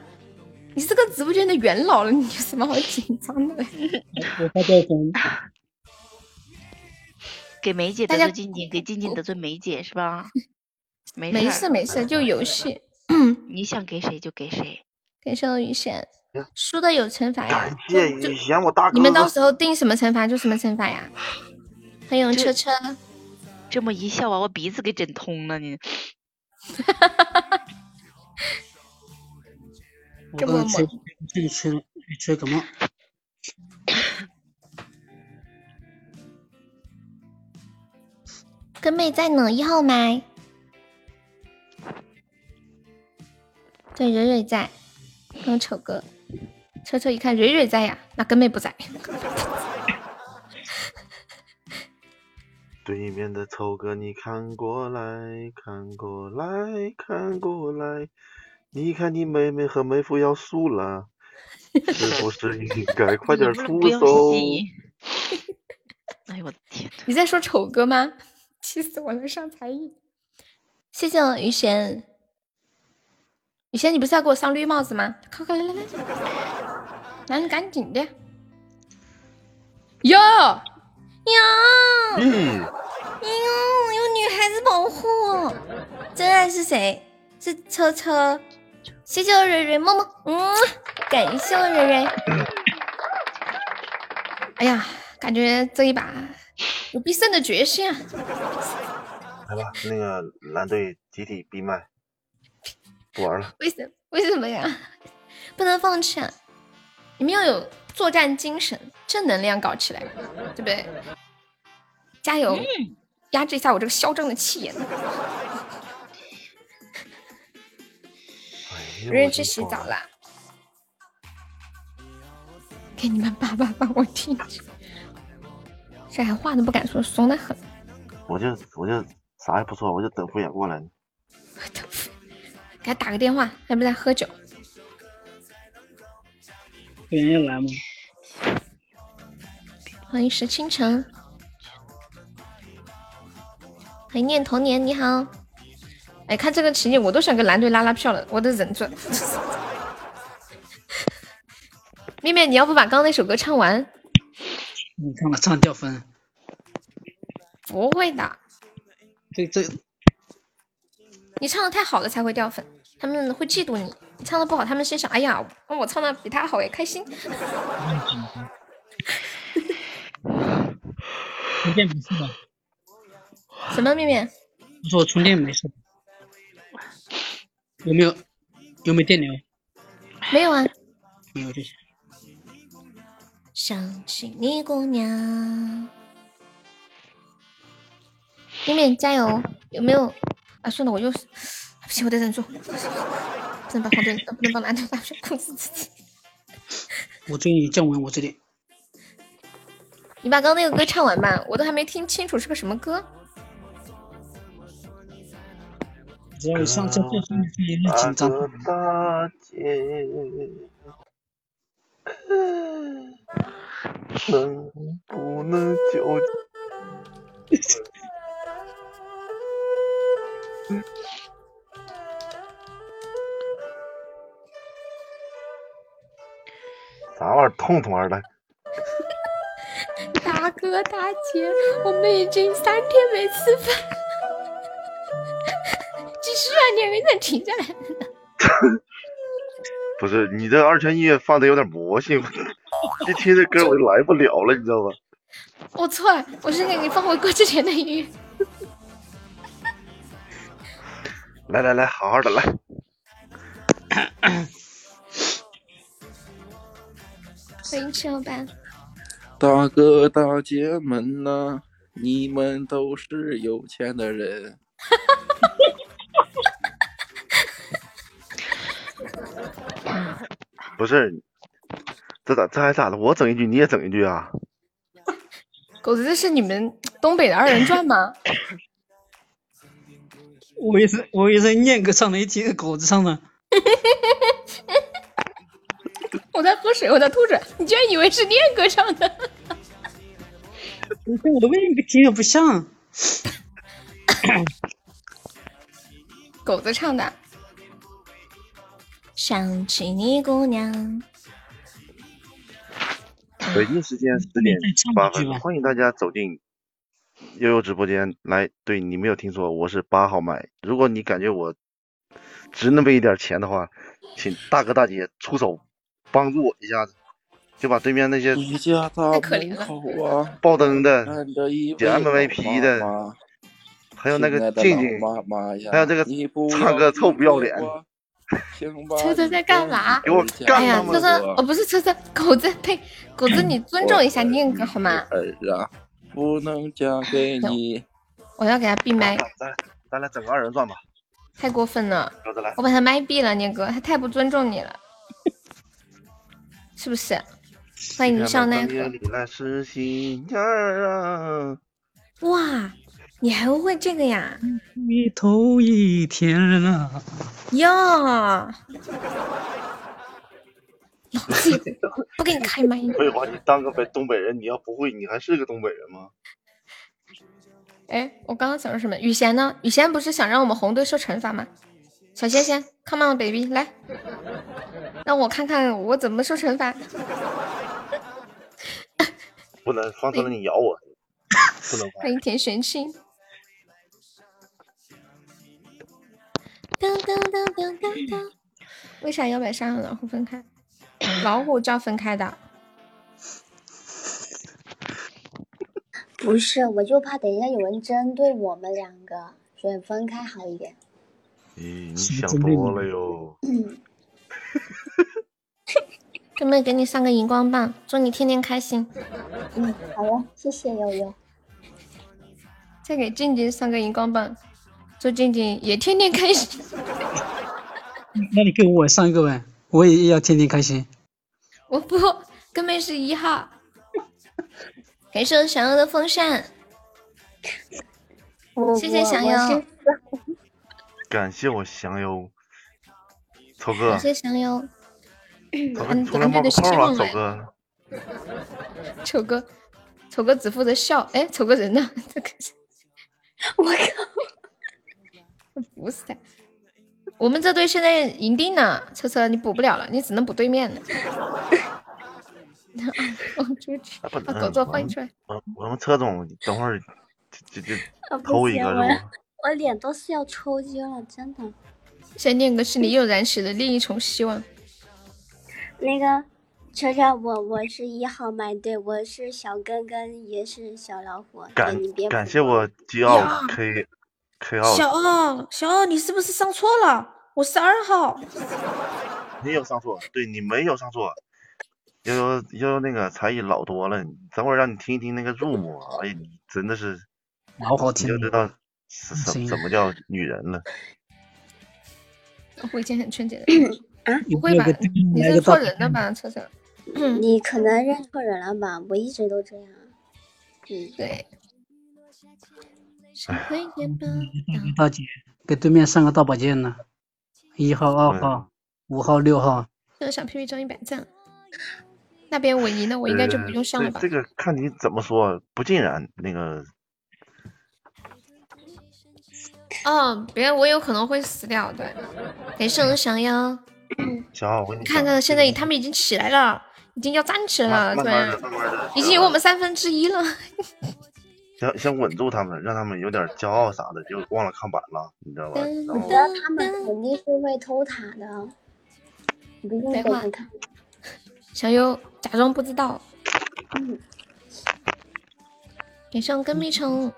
你是个直播间的元老了，你有什么好紧张的？我发掉分。给梅姐大家得罪静静，给静静得罪梅姐是吧？没事没事，就游戏。你想给谁就给谁。感谢我雨贤，输的有惩罚呀。谢雨贤，我大哥。你们到时候定什么惩罚就什么惩罚呀。欢迎车车，这么一笑把我鼻子给整通了你。我刚才吹吹吹了吹感冒。跟妹在呢，一号麦。对，蕊蕊在，跟丑哥。车车一看蕊蕊在呀，那根本不在。对面的丑哥，你看过来看过来看过来，你看你妹妹和妹夫要输了，是不是应该 快点出手？哎呦我的天！你在说丑哥吗？气死我了！上才艺，谢谢我雨贤。雨贤，你不是要给我上绿帽子吗？快快来来来，来你赶紧的。哟哟嗯，哟，有女孩子保护我。真爱是谁？是车车。谢谢我蕊蕊，么么，嗯，感谢我蕊蕊。哎呀，感觉这一把有必胜的决心啊！来吧，那个蓝队集体闭麦，不玩了。为什为什么呀？不能放弃啊！你们要有作战精神，正能量搞起来，对不对？加油，压制一下我这个嚣张的气焰。人去洗澡啦，给你们爸爸帮我听着，这还话都不敢说，怂的很。我就我就啥也不说，我就等敷衍过来呢。给他打个电话，他不在喝酒。敷衍要来吗？欢迎石清晨，欢迎念童年，你好。哎，看这个情景，我都想跟蓝队拉拉票了，我都忍住。面面，你要不把刚刚那首歌唱完？你唱了唱掉分。不会的，这这你唱的太好了才会掉粉，他们会嫉妒你。你唱的不好，他们心想：哎呀，我唱的比他好，也开心。充电没事吧？什么面面？我说我充电没事。有没有有没有电流？没有啊。没有就行。想起你姑娘，面面加油！有没有？啊，算了，我又不行，我得忍住，不能把黄队，不能把男队拉去控制自己。我最近降温，我这里。你把刚刚那个歌唱完吧，我都还没听清楚是个什么歌。只要上这这上面是有点紧张。能不能就？二痛痛而来。大哥大姐，我们已经三天没吃饭，继续啊，你还没能停下来呢。不是你这二泉音乐放的有点魔性，一听这歌我就来不了了，你知道吧？我错了，我是给你放回过之前的音乐。来来来，好好的来。欢迎吃老板，大哥大姐们呐、你们都是有钱的人。不是，这咋这还咋的？我整一句你也整一句啊？狗子，这是你们东北的二人转吗？我也是，我也是念歌唱的，一听狗子唱的，我在喝水，我在吐水，你居然以为是念歌唱的？我跟我的那个听着不像。狗子唱的。想起你姑娘，北京时间十点八分，欢迎大家走进悠悠直播间来。对你没有听错，我是八号麦。如果你感觉我值那么一点钱的话，请大哥大姐出手帮助我一下子，就把对面那些一家大可怜了。口啊，爆灯的、看着一捡 MVP 的，还有那个静静还有这个唱歌臭不要脸，车车在干嘛？给我干哎呀，车车，哦，不是车车，狗子，呸，狗子，你尊重一下宁哥好吗？儿啊，不能嫁给你。我要给他闭麦，咱咱俩整个二人转吧，太过分了。狗子来，我把他麦闭了，宁哥，他太不尊重你了，是不是？欢迎你上奈何。哇，你还会这个呀？你头一天啊，呀，不给你开麦。废话，你当个北东北人，你要不会，你还是个东北人吗？哎，我刚刚想说什么？雨贤呢？雨贤不是想让我们红队受惩罚吗？小仙仙，come on baby，来，让我看看我怎么受惩罚。不能，方特了你咬我，不能欢迎田玄清。为啥要把山和老虎分开？老虎叫分开的。不是，我就怕等一下有人针对我们两个，所以分开好一点。咦，你想多了哟。嗯，准备给你上个荧光棒，祝你天天开心。嗯，好呀，谢谢悠悠。再给静静上个荧光棒，祝静静也天天开心。那你给我上一个呗，我也要天天开心。我不，根本是一号。感谢我想要的风扇，谢谢想要，感谢我降优，丑哥 感，谢想要。丑哥俺你出个俺队的希泡啊，望来，丑哥。丑哥，丑哥只负责笑。哎，丑哥人呢？这个是，我靠，不是的。我们这队现在赢定了，车车你补不了了，你只能补对面的。我出去，把狗子换出来。我我们车总等会儿就就偷一个我是不？我脸都是要抽筋了，真的。现在念哥是你又燃起了另一重希望。那个车车，我我是一号麦对，我是小根根，也是小老虎。感你别感谢我迪奥 K K 奥，小二，小二，你是不是上错了？我是二号。你有上错，对你没有上错。悠悠悠悠那个才艺老多了，等会儿让你听一听那个入目，哎呀，你真的是，老好好听就知道是什么叫女人了。我以前很纯洁的。啊，不会吧？你认错人了吧，车车？你可能认错人了吧？我一直都这样。嗯，对。大姐给对面上个大宝剑呢，一号、二号、五号、六号。这个小屁屁中一百赞。那边我赢了我应该就不用上了吧？呃这这个看你怎么说，不尽然。那个哦，别，我有可能会死掉。对，感谢我想要。小奥，我跟你看看现在他们已经起来了，已经要站起来了，对已经有我们三分之一了。想想稳住他们，让他们有点骄傲啥的，就忘了看板了，你知道吧？然后我觉得他们肯定是会偷塔的，你不用给他看。小优假装不知道，嗯，给上跟屁虫。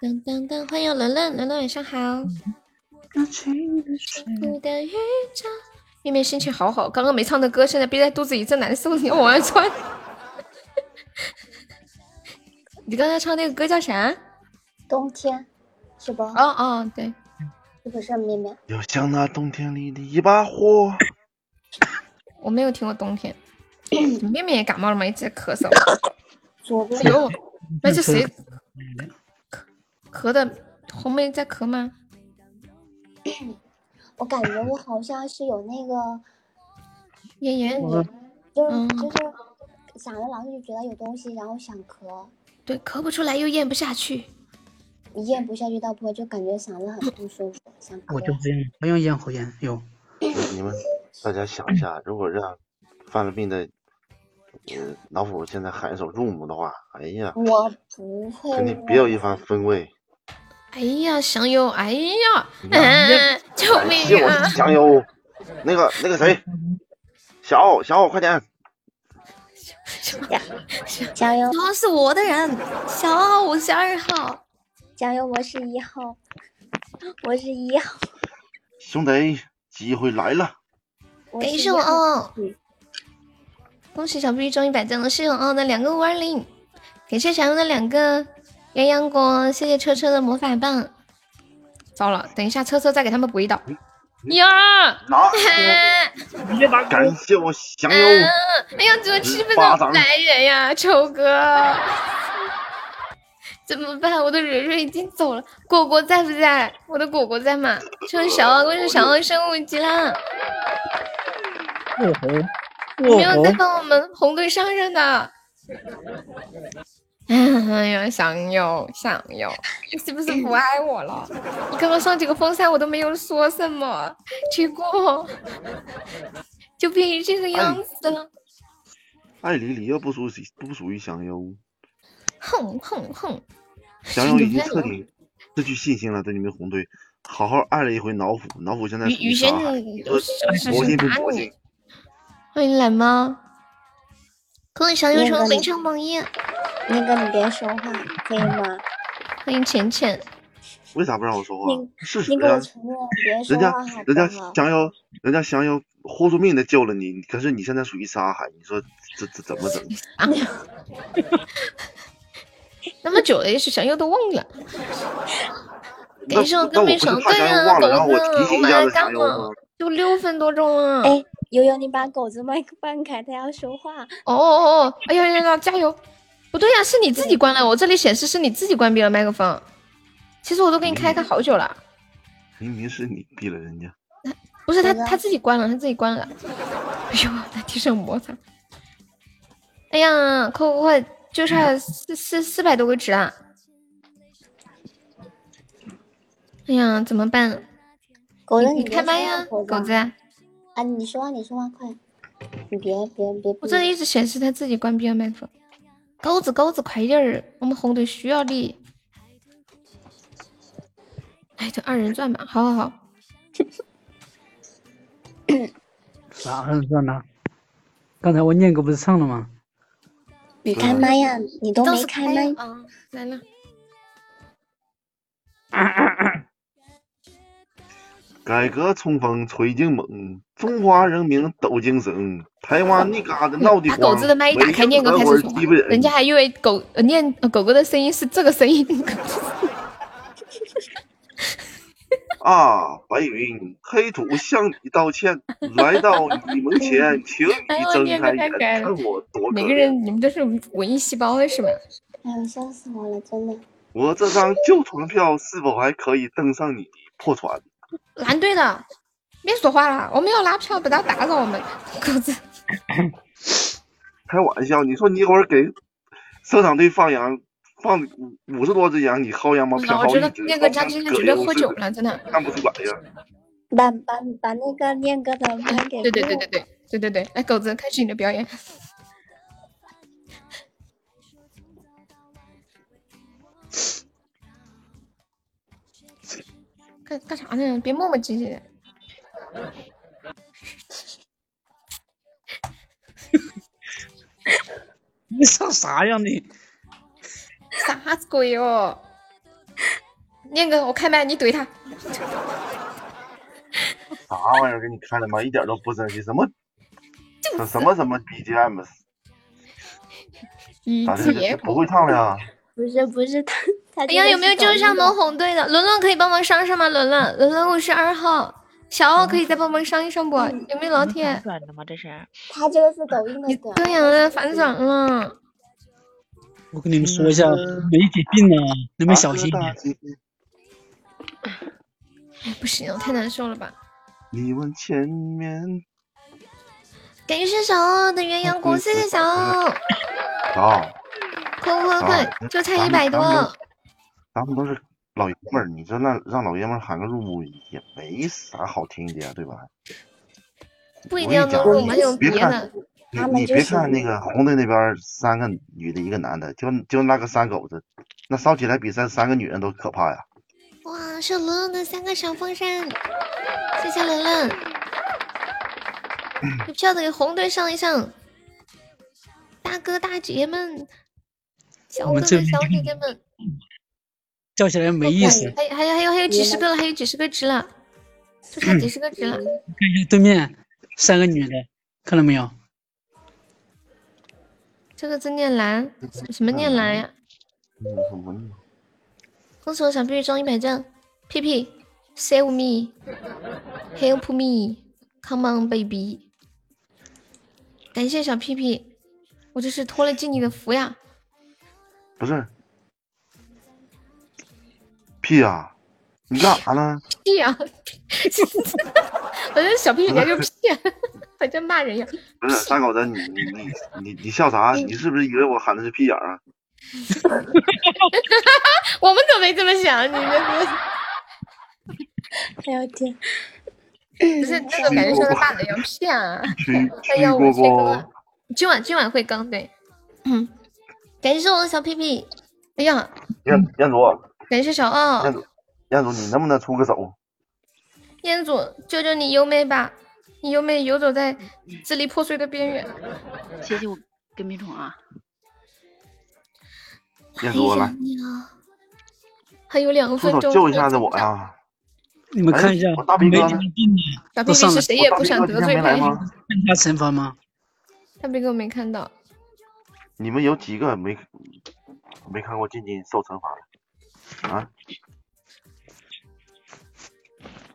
当当当，欢迎伦伦，伦伦晚上好。妹妹心情好好，刚刚没唱的歌，现在憋在肚子里真难受，你要往外窜。你刚才唱那个歌叫啥？冬天是不？哦哦，对，是不是面面？要像那冬天里的一把火。我没有听过冬天。妹妹也感冒了吗？一直在咳嗽。左呦，那是谁咳的？红梅在咳吗？我感觉我好像是有那个，咽炎，就是嗯就是想着老是就觉得有东西，然后想咳，对，咳不出来又咽不下去。你咽不下去倒不会就感觉嗓子很不舒服，想咳我就。这样，不用咽喉炎，有。你们大家想一下，如果让犯了病的呃老虎现在喊一首 Room 的话，哎呀，我不会肯定别有一番风味。哎呀，香油，哎呀，哎嗯，救命啊！香油，那个那个谁，小奥小奥快点，加油！小奥是我的人，小奥我是二号，加油！我是一号，我是一号，兄弟，机会来了。我感谢我是一号。奥，恭喜小 B 中一百赞了，谢谢我奥的两个五二零，感谢小优的两个鸳鸯锅，谢谢车车的魔法棒。糟了，等一下车车再给他们补一刀。呀！拿哎感谢我香油，嗯，哎呀，只有七分巴掌钟来人呀，丑哥，怎么办？我的蕊蕊已经走了，果果在不在？我的果果在吗？恭喜小奥，恭喜小奥升五级啦！哦吼，没有在哦帮我们红队上任的。哎呀，想有想有，你是不是不爱我了？你刚刚上几个风扇我都没有说什么，结果就变成这个样子了。艾丽丽又不属于不属于香油，哼哼哼！香油已经彻底失去信心了，对你们红队，好好爱了一回老虎，老虎现在雨雨轩属于啥？你你说佛心不佛心？欢迎蓝猫，恭喜小优那个你成本场榜一，那个你别说话，可以吗？欢迎浅浅。为啥不让我说话你？事实呀你给我，承认，别说人家人家不好？香油，人家想要豁出命的救了你，可是你现在属于沙海，你说这这怎么整？啊，那么久了，也许想要都忘了。那 感谢我那我不是跟没成，对呀、油忘了，然后狗子，我提醒一们下子还干吗？？就六分多钟啊。哎，悠悠，你把狗子麦克放开，他要说话。哦哦哦！哎呀呀呀！加油！不对呀、是你自己关了，我这里显示是你自己关闭了麦克风。其实我都给你开开好久了，明明是你闭了人家，不是他他自己关了，他自己关了。哎呦，在地上摩擦。哎呀，快快快，就差四四四百多个值啊！哎呀，怎么办？狗子，你开麦呀，狗子。啊，你说话，你说话，快！你别别别！我这里一直显示他自己关闭了麦克风。钩子钩子，快点儿，我们红队需要你。哎，就二人转吧，好好好。啥二人转呢？刚才我念歌不是唱了吗？你开麦呀，你都倒是没开麦。啊，来了。改革冲锋吹劲猛，中华人民抖精神。台湾那嘎子 闹得把狗子的麦一打开，念哥开始说话，人家还以为狗呃念呃狗狗的声音是这个声音。啊！白云黑土向你道歉，来到你门前，请哎你睁开眼，看我多可每个。人你们都是文艺细胞是吗？哎呦，笑死我了，真的。我这张旧船票是否还可以登上你的破船？蓝队的，别说话了，我们要拉票，不要打扰我们。狗子，开玩笑，你说你一会儿给社长队放羊，放五五十多只羊，你薅羊毛偏我觉得薅一只，那个家今天绝对喝酒了，真的。看不出来呀。把把把那个念哥的麦给对对对对对，对对对，来狗子开始你的表演。干干啥呢？别磨磨唧唧的。你笑啥呀你？啥子鬼哦？念哥，我开麦，你怼他。啥玩意儿？给你看的吗？一点都不生气，什么什什么什么 BGM，一咋的？不会唱了呀？不是不是他他哎呀，有没有救上龙红队的？伦伦可以帮忙上上吗？伦伦，伦伦我是二号，小奥可以再帮忙上一上不？有没有老铁？转的吗？这是？他这个是抖音的短。对呀，反转了。我跟你们说一下，梅姐病了，你们小心一点。哎，不行，太难受了吧？你往前面。感谢小奥的鸳鸯锅，谢谢小奥。好。快快快，就差一百多。咱们都是老爷们儿，你这让让老爷们儿喊个入幕也没啥好听的呀，对吧？不一定要入幕，还有别的。你你别看那个红队那边三个女的，一个男的，就就那个三狗子，那烧起来比三三个女人都可怕呀！哇，是伦伦的三个小风扇，谢谢伦伦。有票的给红队上一上，大哥大姐们，小哥哥小姐姐们，叫起来没意思。还还有还有还有几十个了，还有几十个值了，就差几十个值了。看一下对面三个女的，看到没有？这个字念蓝，什么念蓝呀？恭喜我小屁屁中一百赞屁屁 save me，help me，come on baby。感谢小屁屁，我这是托了经理的福呀。不是，屁呀！你干啥呢？屁呀！我这小屁屁还就屁，好像骂人呀。不是三狗子，你你你你你笑啥？你是不是以为我喊的是屁眼啊？我们可没这么想，你这是。哎呦天！不是这个感觉像在骂人要屁啊！他要我催更，今晚今晚会更对。嗯，感谢我的小屁屁。哎呀，彦彦祖，感谢小奥。彦祖，彦祖，你能不能出个手？彦祖，救救你优妹吧！你优妹游走在支离破碎的边缘。谢谢我跟屁虫啊！彦祖来，还有两分钟，救一下子我呀！你们看一下，大逼哥呢？大逼哥是谁也不想得罪他，看他惩罚吗？大逼哥没看到。你们有几个没没看过静静受惩罚的啊？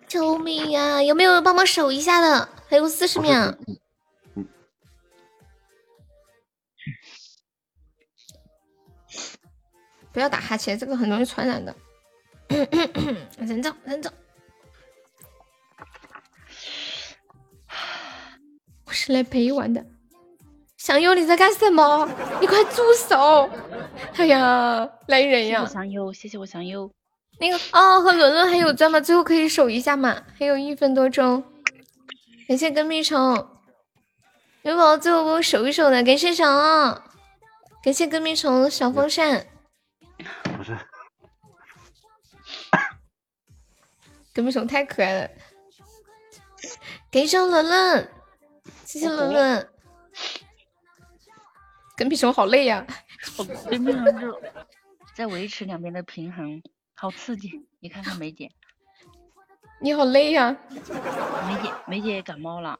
救命呀！有没有人帮忙守一下的？还有四十秒。不要打哈欠，这个很容易传染的。人走人走。我是来陪玩的。香油，你在干什么？你快住手！哎呀，来人呀！香油，谢谢我香油。那个哦，和伦伦还有钻吗？最后可以守一下嘛？还有一分多钟。感谢跟屁虫，有宝宝最后给我守一守的，感谢小奥，感谢跟屁虫小风扇。不是，跟屁虫太可爱了。感谢伦伦，谢谢伦伦。跟屁虫好累呀！我跟屁虫就 在维持两边的平衡。好刺激！你看看梅姐，你好累呀！梅姐，梅姐也感冒了。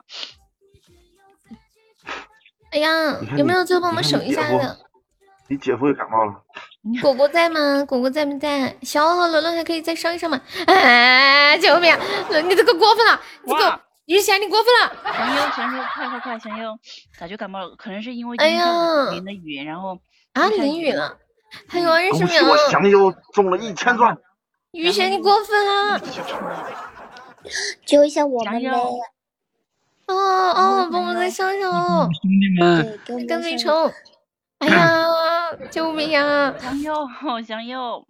哎呀，有没有最后帮我们守一下的？你姐夫也感冒了。果果在吗？果果在不在？小奥和伦伦还可以再上一上吗？哎，救命！你这个过分了！你这个雨贤，你过分了！祥优，祥优，快快快！祥优，咋就感冒了？可能是因为哎呀淋的雨，然后啊淋雨了。还有二十秒，我祥优中了一千钻。雨贤，你过分了！救一下我们呗！哦哦，帮我再上上哦！兄弟们，跟屁虫！哎呀，救命啊！祥优，祥优！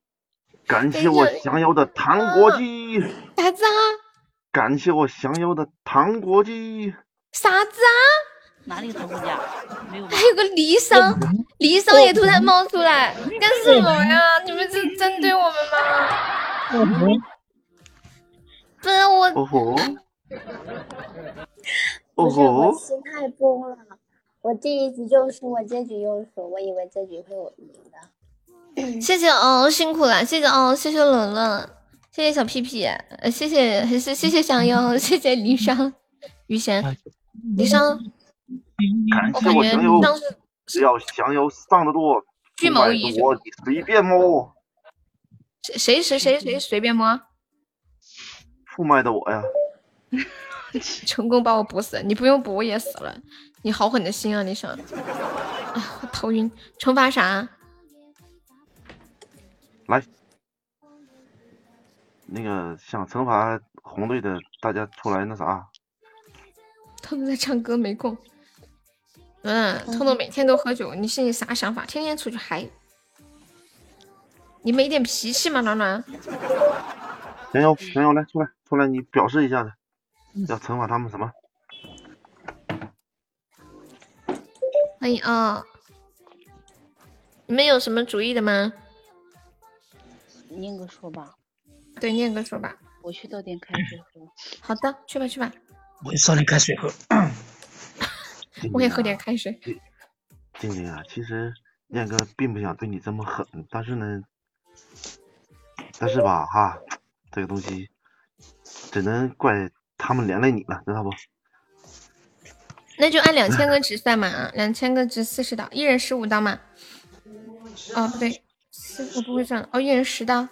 感谢我祥优的糖果机。啥子啊？感谢我祥优的糖果机。啥子啊？哪里头回家？没有？还有个离殇，离殇也突然冒出来，干什么呀？你们是针对我们吗？不是我，哦吼，哦不是我吼，心态崩了，我第一局就输，我这局又输，我以为这局会我赢的。谢谢哦，辛苦了，谢谢哦，谢谢冷冷，谢谢小屁屁，呃，谢谢谢谢想要，谢谢离殇，余弦，离殇，感谢我感觉我想友当时，只要想要上的多，巨不买谋一我你随便摸，谁谁谁谁谁随便摸，出卖的我呀，成功把我补死，你不用补我也死了，你好狠的心啊，离殇，哎，我头晕，惩罚啥？来，那个想惩罚红队的，大家出来那啥，他们在唱歌没空。嗯，彤彤每天都喝酒，你心里啥想法？天天出去嗨，你没点脾气吗，暖暖？想要想要来出来出来，你表示一下子，要惩罚他们什么？欢迎啊！你们有什么主意的吗？念个说吧，对，念哥说吧。我去倒点开水喝。好的，去吧去吧，我烧点开水喝。我也喝点开水。静静啊，其实念哥并不想对你这么狠，但是呢，但是吧哈，这个东西只能怪他们连累你了，知道不？那就按两千个值算嘛，啊，两千个值四十刀，一人十五刀嘛。哦，不对，四我不会算了。哦，一人十刀，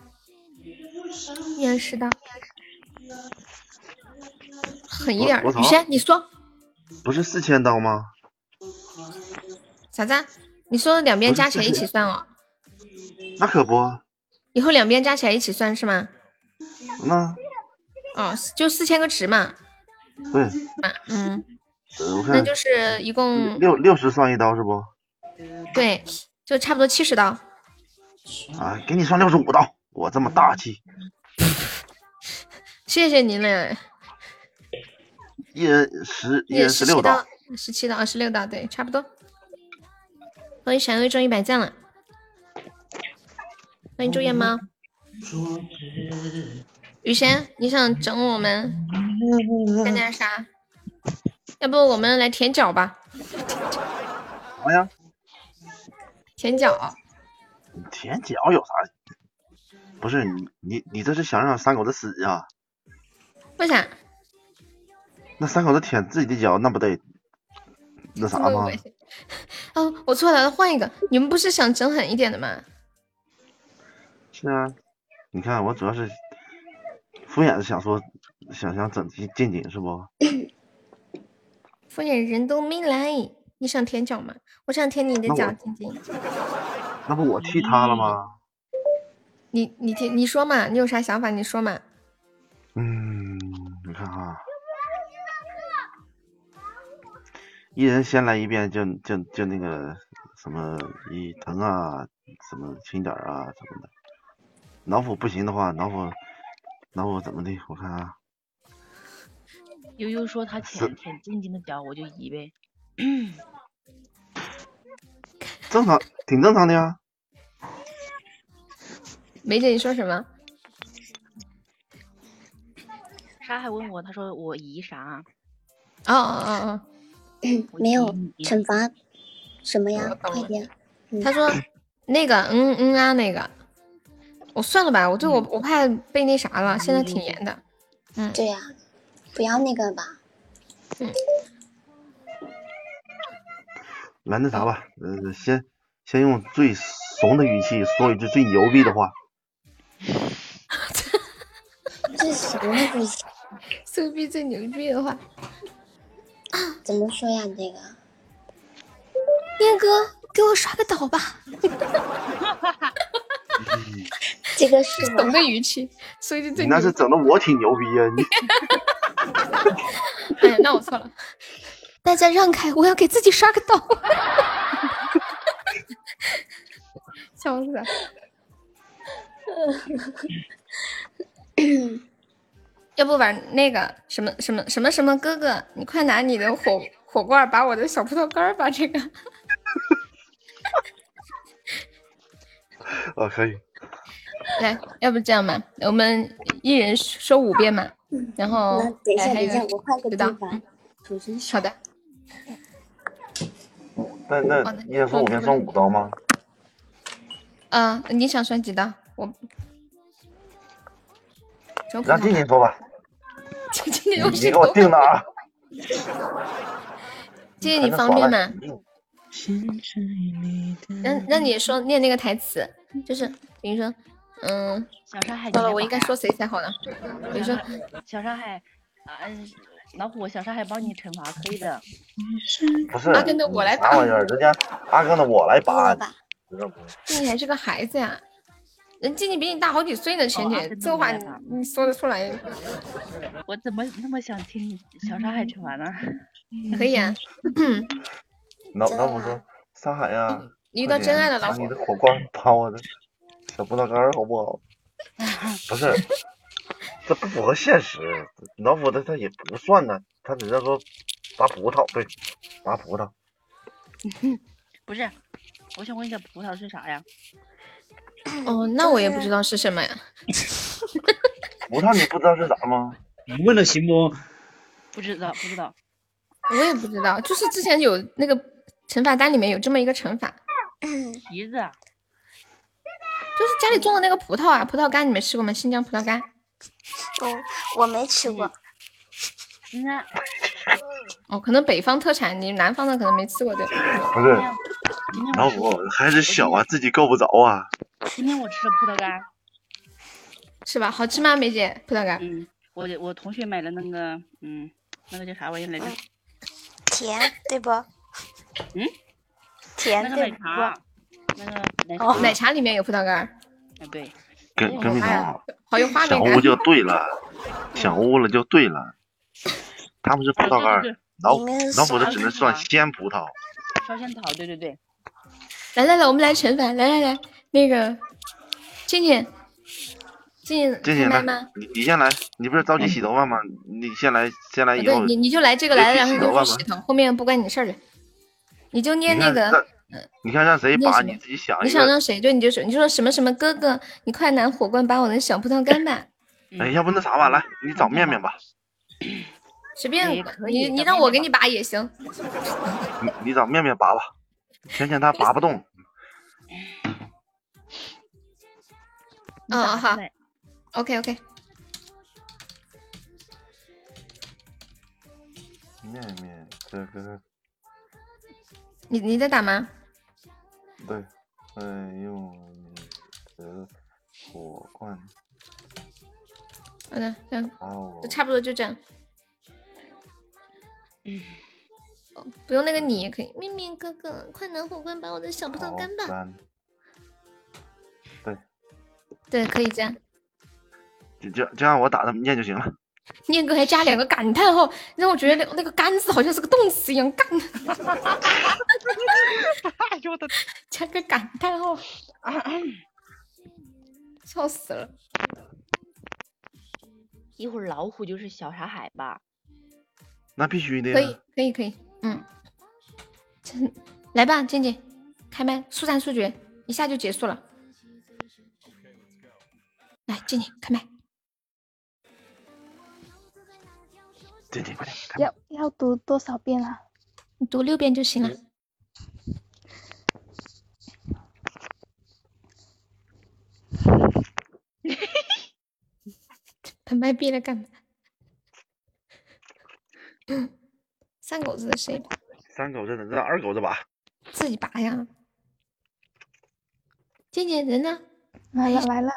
一人十刀，狠一点雨轩，你说不是四千刀吗？啥子啊？你说两边加起来一起算哦？那可不，以后两边加起来一起算是吗？那哦，就四千个值嘛。对，嘛，嗯，那就是一共六六十算一刀是不？对，就差不多七十刀。啊，给你算六十五刀，我这么大气，谢谢您嘞，一人十，一人十六刀十七刀，，二十六刀，对，差不多。欢迎闪耀中一百赞了，欢迎朱夜猫。雨贤，你想整我们干点啥？要不我们来舔脚吧？什么呀？舔脚，舔脚有啥？不是你你你这是想让三狗子死呀？为啥？那三狗子舔自己的脚，那不得那啥吗？哦，我错了，换一个。你们不是想整狠一点的吗？是啊，你看我主要是敷衍的想说，想想整静静静是不？敷衍人都没来，你想舔脚吗？我想舔你的脚，那我晶晶。那不我踢他了吗？你你听你说嘛，你有啥想法你说嘛。嗯，你看啊，一人先来一遍就，就就那个什么一疼啊，什么轻点儿啊什么的。脑斧不行的话，脑斧脑斧怎么的？我看啊，悠悠说他舔舔静静的脚，我就移呗。正常，挺正常的呀。梅姐，你说什么？他还问我，他说我移啥？哦哦哦哦，没有惩罚什么呀？快点！嗯他说那个嗯嗯啊那个，我算了吧，我对我我怕被那啥了，现在挺严的。嗯，对呀、不要那个吧。嗯来那啥吧，呃，先先用最怂的语气说一句最牛逼的话。这是什么东西？苏逼最牛逼的话，怎么说呀？这个燕哥给我刷个岛吧。这个是懂的语气，说一句你最牛那是整的我挺牛逼呀、你 哎呀，那我错了，大家让开，我要给自己刷个岛。笑死了！要不玩那个什么什么什么什么哥哥，你快拿你的火火火罐把我的小葡萄干儿吧，这个啊，可以。来，要不这样吧，我们一人说五遍嘛，然后那等一下，一下，我换个好的，那那一人说五遍算五刀吗？嗯、你想算几刀？我让静静说吧，静静有你给我定的啊。静静你方便吗？嗯那那你说念那个台词，就是比如说，嗯，小上海，到了我应该说谁才好呢？比如说，小上海，啊，老虎，小上海帮你惩罚可以的。不是阿根的我来啥玩意儿？人家阿根的我来拔，吧知道不？静静还是个孩子呀，人静静比你大好几岁呢，浅浅，哦阿根的这话你说得出来？我怎么那么想听小沙海惩罚呢？可以啊，老老虎说：“沙海呀，你遇到真爱了，老虎你。的火光把我的小葡萄干儿好不好？” 不是，这不符合现实。老虎的他也不算呢，他只是说拔葡萄，对，拔葡萄。不是，我想问一下，葡萄是啥呀？哦，那我也不知道是什么呀。葡萄你不知道是啥吗？你问了行不？不知道，不知道。我也不知道，就是之前有那个惩罚单里面有这么一个惩罚，提子啊，就是家里种的那个葡萄啊，葡萄干，你们吃过吗？新疆葡萄干。我我没吃过。那哦，可能北方特产，你南方的可能没吃过，对？不是，老虎孩子小啊，自己够不着啊。今天我吃了 葡萄干，是吧？好吃吗，梅姐？葡萄干？嗯，我我同学买了那个，嗯，那个叫啥玩意儿来着？甜对不？嗯，甜那个对不？奶茶，那个奶哦，奶茶里面有葡萄干儿，哎对，跟跟你哎呀讲，好有画面感。小屋就对了，想屋了就对了。他们是葡萄干老老虎的只能算鲜葡萄。烧仙草，对对对，来来来，我们来惩罚，来来来，那个静静，静静静静来吗？，你你先来，你不是着急洗头发吗？你先来，先来哦以后对，你你就来这个来了，然后你就洗头发吗去洗头，后面不关你事儿了。你就念那个，让你看让谁拔，你自己想你一个。想让谁？对，你就说你就说什么什么哥哥，你快拿火棍把我的小葡萄干吧，哎，要不那啥吧，来，你找面面吧，随便可以你你让我给你拔也行。你你找面面拔吧，浅浅他拔不动。嗯，好，OK OK，面面这个。你你在打吗？对，快用你的火罐。好的，这样。把我就差不多就这样。嗯，哦不用那个你也可以。面面哥哥，快拿火罐把我的小葡萄干吧。对，对，可以这样。就就就让我打他们念就行了。念哥还加两个感叹号，让我觉得那那个“干”字好像是个动词一样，干。哎呦我的，加个感叹号，笑死了。一会儿老虎就是小沙海吧？那必须的呀。可以，可以，可以，嗯，真来吧，静静，开麦，速战速决，一下就结束了。来，静静开麦。静静快点，要要读多少遍啊？你读六遍就行了。把麦闭了干嘛？三狗子的谁拔？三狗子的让二狗子拔。自己拔呀。静静人呢？来了来了，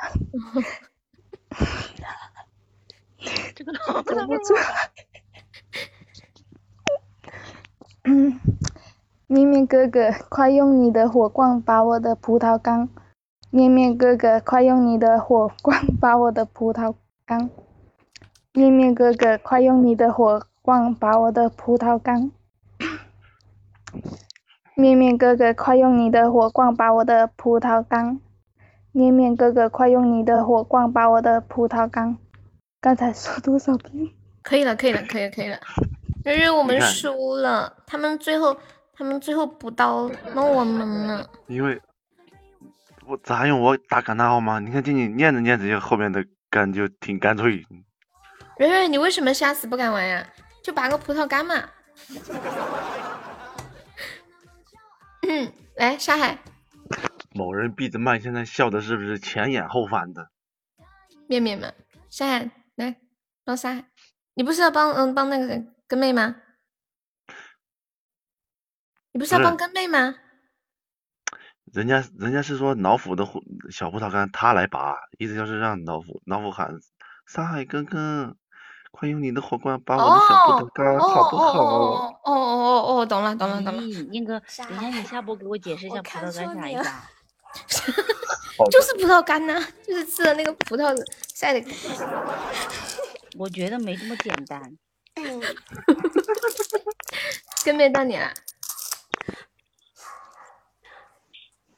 这个 老忍不住。嗯，面面哥哥，快用你的火罐把我的葡萄干！面面哥哥，快用你的火罐把我的葡萄干！面面哥哥，快用你的火棍把我的葡萄干！面面哥哥，快用你的火罐把我的葡萄干！面面哥哥，快用你的火罐把我的葡萄干！刚才说多少遍？可以了，可以了，可以了，可以了。瑞瑞，我们输了，他们最后他们最后补刀弄我们了。因为我咋用我打感叹号吗？你看静静念着念着，就后面的干就挺干脆。瑞瑞，你为什么下次不敢玩呀？就拔个葡萄干嘛。嗯，来沙海某人闭着麦，现在笑的是不是前仰后翻的？面面嘛，沙海来帮沙海，你不是要帮嗯帮那个跟妹吗？你不是要帮跟妹吗？人家人家是说老虎的虎小葡萄干他来拔，意思就是让老虎老虎喊沙海哥哥，快用你的火罐把我的小葡萄干哦好不好？哦哦哦哦，懂了懂了懂了，咦，那个，等一下你下播给我解释一下葡萄干啥意思啊？就是葡萄干呐、就是吃的那个葡萄晒的。我觉得没这么简单。跟没到你了，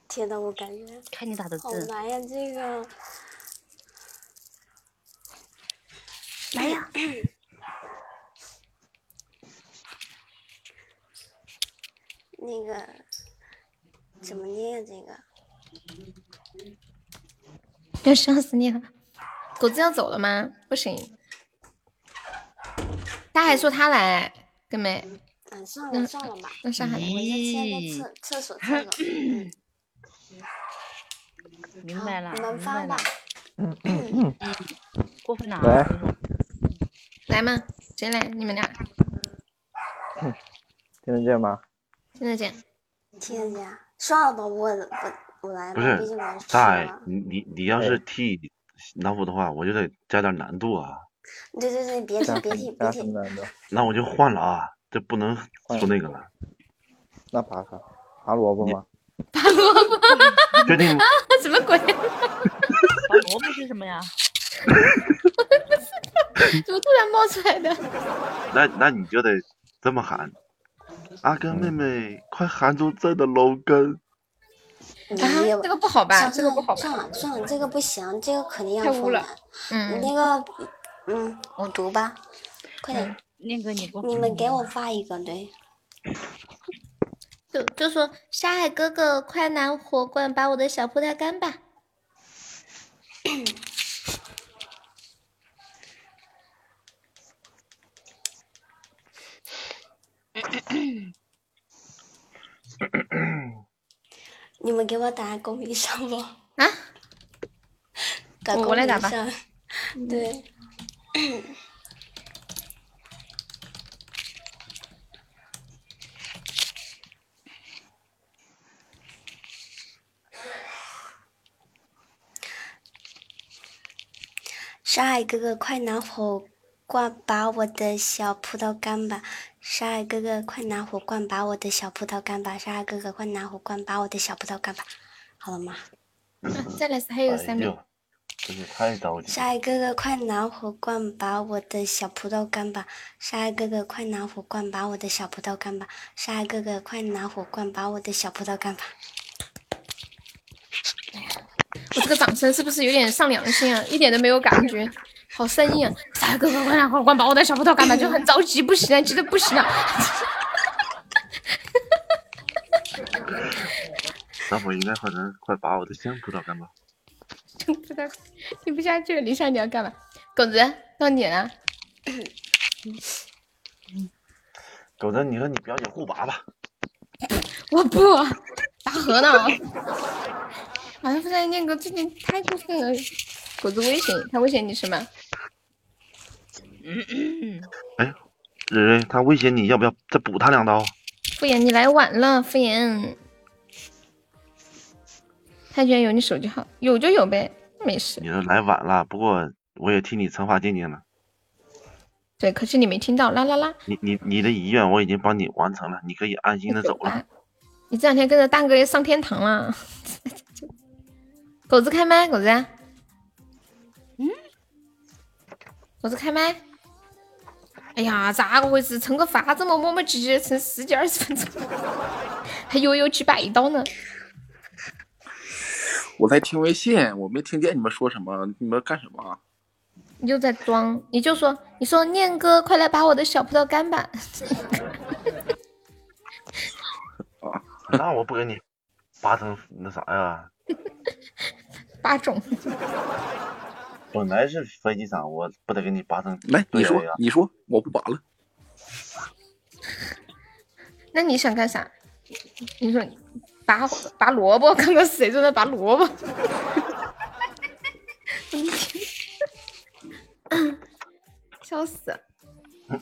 天呐，我感觉看你打的字好字，难呀，这个。来呀！那个怎么念这个？要笑死你了！狗子要走了吗？不行，他还说他来，跟妹。嗯，算那了算了吧。那上海我先去个厕厕所厕所。嗯明白了，你们发吧明白了。。过分了喂啊！来嘛，谁来？你们俩听得见吗？听得见？听得见？算了吧，我我我来吧，不是毕竟我是吃在了。你你你要是替老虎的话，我就得加点难度啊。对对对，别提别提别提。难的？那我就换了啊，这不能出那个了。那拔啥？拔萝卜吗？拔萝卜？确定？什么鬼？拔萝卜是什么呀？怎么突然冒出来的？那那你就得这么喊，阿根妹妹，快喊出朕的楼根。你啊，这个不好吧？这个不好吧？算了算了，这个不行，这个肯定要太污了。嗯你那个，嗯，我读吧，快点，那个你给我，你们给我发一个，对。就就说沙海哥哥，快拿火罐把我的小葡萄干吧。你们给我打公屏上不？啊？我我来打吧屏上。对。沙海哥哥，快拿火罐把我的小葡萄干吧！沙海哥哥，快拿火罐把我的小葡萄干吧！沙海哥哥，快拿火罐把我的小葡萄干吧！好了吗？再来还有三秒。真是太着急。沙海哥哥，快拿火罐把我的小葡萄干吧！沙海哥哥，快拿火罐把我的小葡萄干吧！沙海哥哥，快拿火罐把我的小葡萄干吧！我这个掌声是不是有点上良心啊？一点都没有感觉，好生硬啊！哥哥，快拿火罐把我的小葡萄干吧，就很着急，不行了，急得不行了。那我应该快能快把我的香葡萄干吧。听不下去了，李莎你要干嘛？狗子到你了，狗子，你和你表姐互拔吧。我不拔河呢。好像不在那个最近太过分了，狗子威胁你，他威胁你什么？哎，蕊蕊，他威胁你要不要再补他两刀？敷衍你来晚了，敷衍。他居然有你手机号，有就有呗，没事。你说来晚了，不过我也替你惩罚静静了。对，可是你没听到，啦啦啦！你你你的遗愿我已经帮你完成了，你可以安心的走了。你这两天跟着蛋哥也上天堂了。狗子开麦，狗子。嗯。狗子开麦。哎呀，咋个回事？成个法这么磨磨唧唧，成十几二十分钟，还悠悠几百刀呢。我在听微信，我没听见你们说什么，你们干什么？你就在装，你就说，你说念哥，快来把我的小葡萄干吧。那我不给你拔成那啥呀？八种。本来是飞机场，我不得给你拔成来，你说呀，你说，我不拔了。那你想干啥？你说拔拔萝卜，刚刚谁正在拔萝卜？笑死了！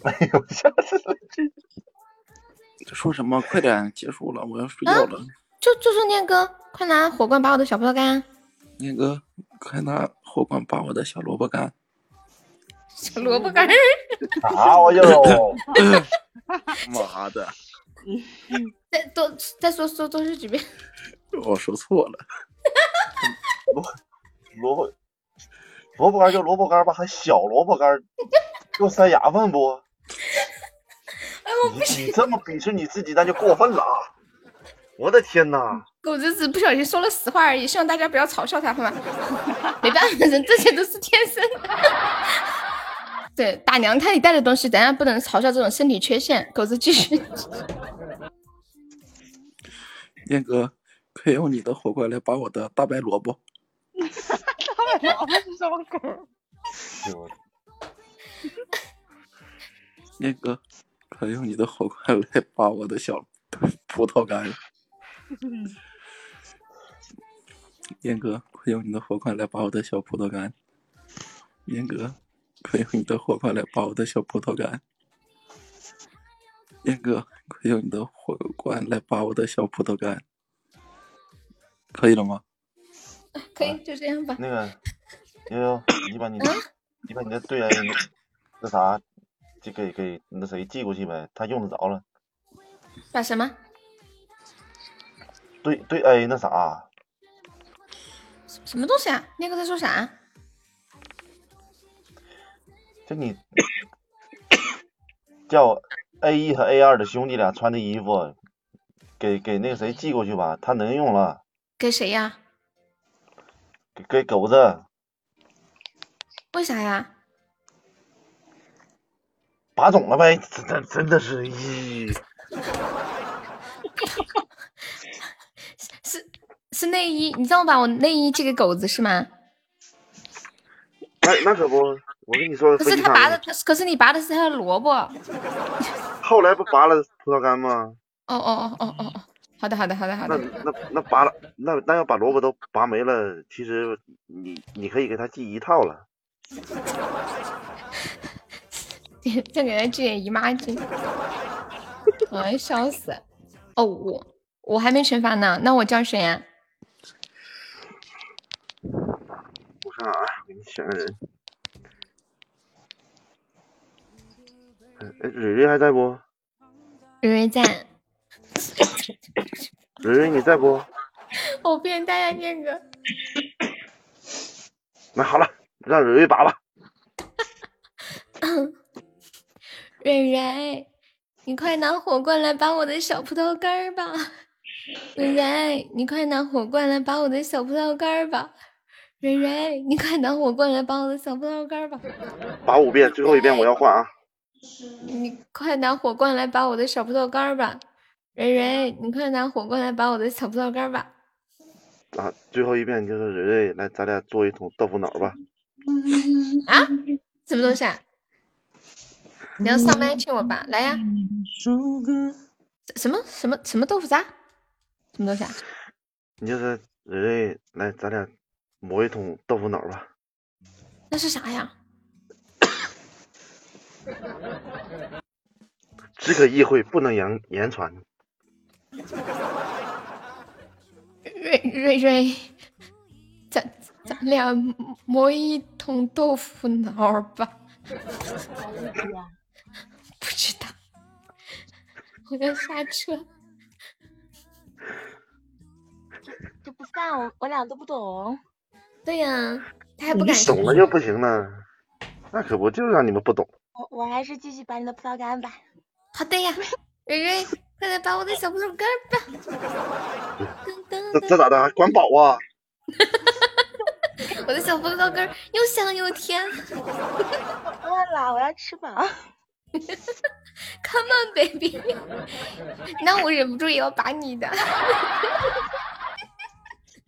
这说什么？快点结束了，我要睡觉了。就就是念哥，快拿火罐把我的小葡萄干，念哥，快拿火罐把我的小萝卜干。小萝卜干儿。啥玩意儿哦？妈的，再多再说说多说几遍。我说错了。萝萝卜萝卜干就萝卜干吧，还小萝卜干，给我塞牙缝不？哎，我不你行你，这么鄙视你自己，那就过分了啊！我的天呐！狗子只不小心说了实话而已，希望大家不要嘲笑他，好吗？没办法，人这些都是天生的。对，大娘胎里带的东西，咱也不能嘲笑这种身体缺陷。狗子继续。燕哥，可以用你的火罐来把我的大白萝卜。大白萝卜是什么狗？燕哥，快用你的火罐来把我的小葡萄干。念哥，快用你的火罐来拔我的小葡萄干。严哥，快用你的火罐来拔我的小葡萄干。严哥，快用你的火罐来拔我的小葡萄干。可以了吗？可以，就这样吧。那个悠悠，你把你的你把你的对 A 那那啥，就给给那谁寄过去呗，他用得着了。把什么？对对 A 那啥，什么东西啊？那个在说啥？就你叫 A 一和 A 二的兄弟俩穿的衣服，给给那个谁寄过去吧，他能用了。给谁呀？给给狗子为啥呀？拔种了呗，真真真的是咦。是是内衣，你让我把我内衣寄给狗子是吗？那那可不，我跟你说，可是他拔的，可是你拔的是他的萝卜。哦后来不拔了葡萄干吗？哦哦哦哦哦，好的好的好的好的。那那那拔了，那那要把萝卜都拔没了，其实你你可以给他寄一套了。再给他寄点姨妈巾。哎，笑死！哦，我我还没惩罚呢，那我叫谁呀、我啊，给你选个人。哎，蕊蕊还在不？蕊蕊在。蕊蕊你在不？我变态呀、念哥！那好了，让蕊蕊拔吧。蕊蕊，你快拿火罐来拔我的小葡萄干儿吧！蕊蕊，你快拿火罐来拔我的小葡萄干儿吧！蕊蕊，你快拿火罐来拔我的小葡萄干儿吧！拔五遍，最后一遍我要换啊！你快拿火罐来拔我的小葡萄干儿吧！蕊蕊，你快拿火罐来拔我的小葡萄干儿吧！啊，最后一遍就是蕊蕊来，咱俩做一桶豆腐脑吧。啊？什么东西啊？你要上麦请我吧，来呀！什么什么什么豆腐渣？什么东西啊？你就是蕊蕊来，咱俩磨一桶豆腐脑吧。那是啥呀？只可意会，不能言言传。瑞瑞瑞，咱咱俩磨一桶豆腐脑儿吧。不知道，我要下车。就不算，我我俩都不懂。对呀、他还不敢你懂了就不行了，那可不就让你们不懂。我我还是继续把你的葡萄干吧。好的呀，蕊蕊，快来把我的小葡萄干儿吧。这这咋的？管饱啊？我 我的小葡萄干又香又甜。饿了，我要吃饱。Come on, baby。那我忍不住也要把你的。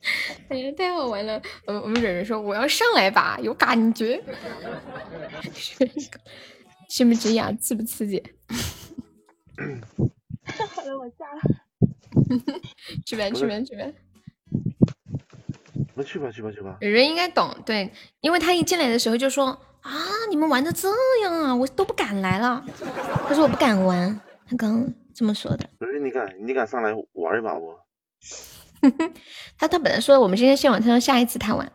哎呀，太好玩了！我我们蕊蕊说我要上来吧，有感觉。是不是呀？刺不刺激？好了，我下了。去吧去吧去吧！那去吧去吧去吧。蕊蕊应该懂，对，因为他一进来的时候就说啊，你们玩的这样啊，我都不敢来了。他说我不敢玩，他刚刚这么说的。蕊蕊你敢你敢上来玩一把不？他他本来说我们今天先玩，他说下一次他玩。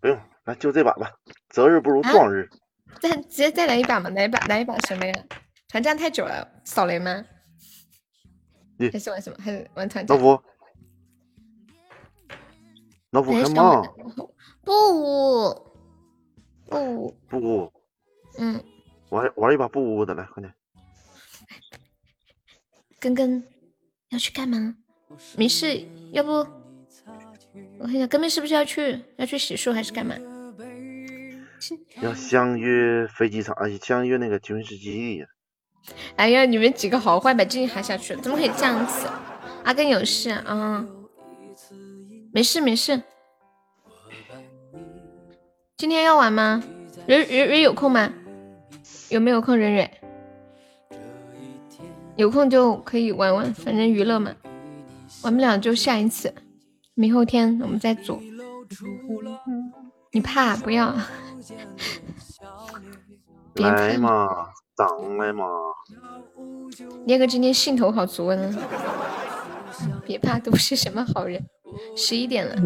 不用，来就这把吧，择日不如撞日。再直接再来一把嘛，来一把来一把什么呀？团战太久了，扫雷吗？还是玩什么？还是玩团战？老虎，老虎还开嘛是玩？不不不，嗯，玩玩一把不污的来，快点。根根要去干嘛？没事，要不我看一下，哥们是不是要去要去洗漱还是干嘛？要相约飞机场，哎，相约那个军事基地呀。哎呀，你们几个好坏，把静静喊下去了，怎么可以这样子？阿根有事啊、嗯没事没事。今天要玩吗？蕊蕊蕊有空吗？有没有空？蕊蕊有空就可以玩玩，反正娱乐嘛。玩不了就下一次，明后天我们再组。你怕不要？来嘛，上来嘛。聂哥今天兴头好足啊！别怕，都不是什么好人。十一点了，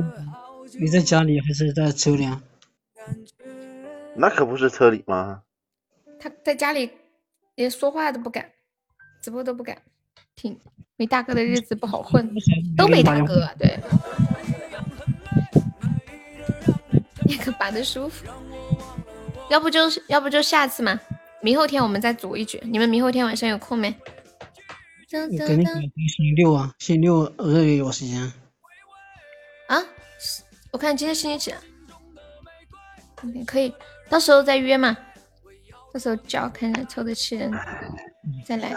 你在家里还是在车里啊？那可不是车里吗？他在家里连说话都不敢，直播都不敢听。没大哥的日子不好混，都没大哥。对，那个拔的舒服。要不就是要不就下次嘛，明后天我们再组一局。你们明后天晚上有空没？我给那个星期六啊，星期六二月有时间。啊，我看今天星期几啊？嗯可以，到时候再约嘛。到时候叫看看凑得气人再来。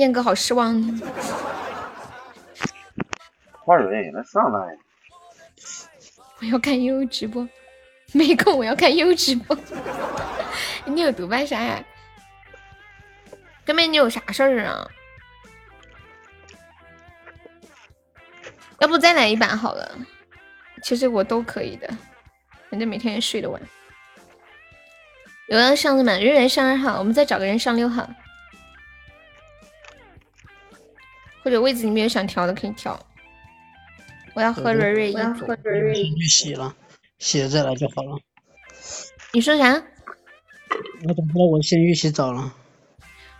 念哥好失望呢。花蕊，来上来。我要看悠悠直播，没空我要看悠悠直播。你有毒吧啥呀？哥们，你有啥事儿啊？要不再来一把好了？其实我都可以的，反正每天也睡得晚。有人上的吗？人人上二号，我们再找个人上六号，或者位置里面有想调的可以调。我要喝蕊蕊一组。去洗了，洗了再来就好了。你说啥？我等不到我先去洗澡了。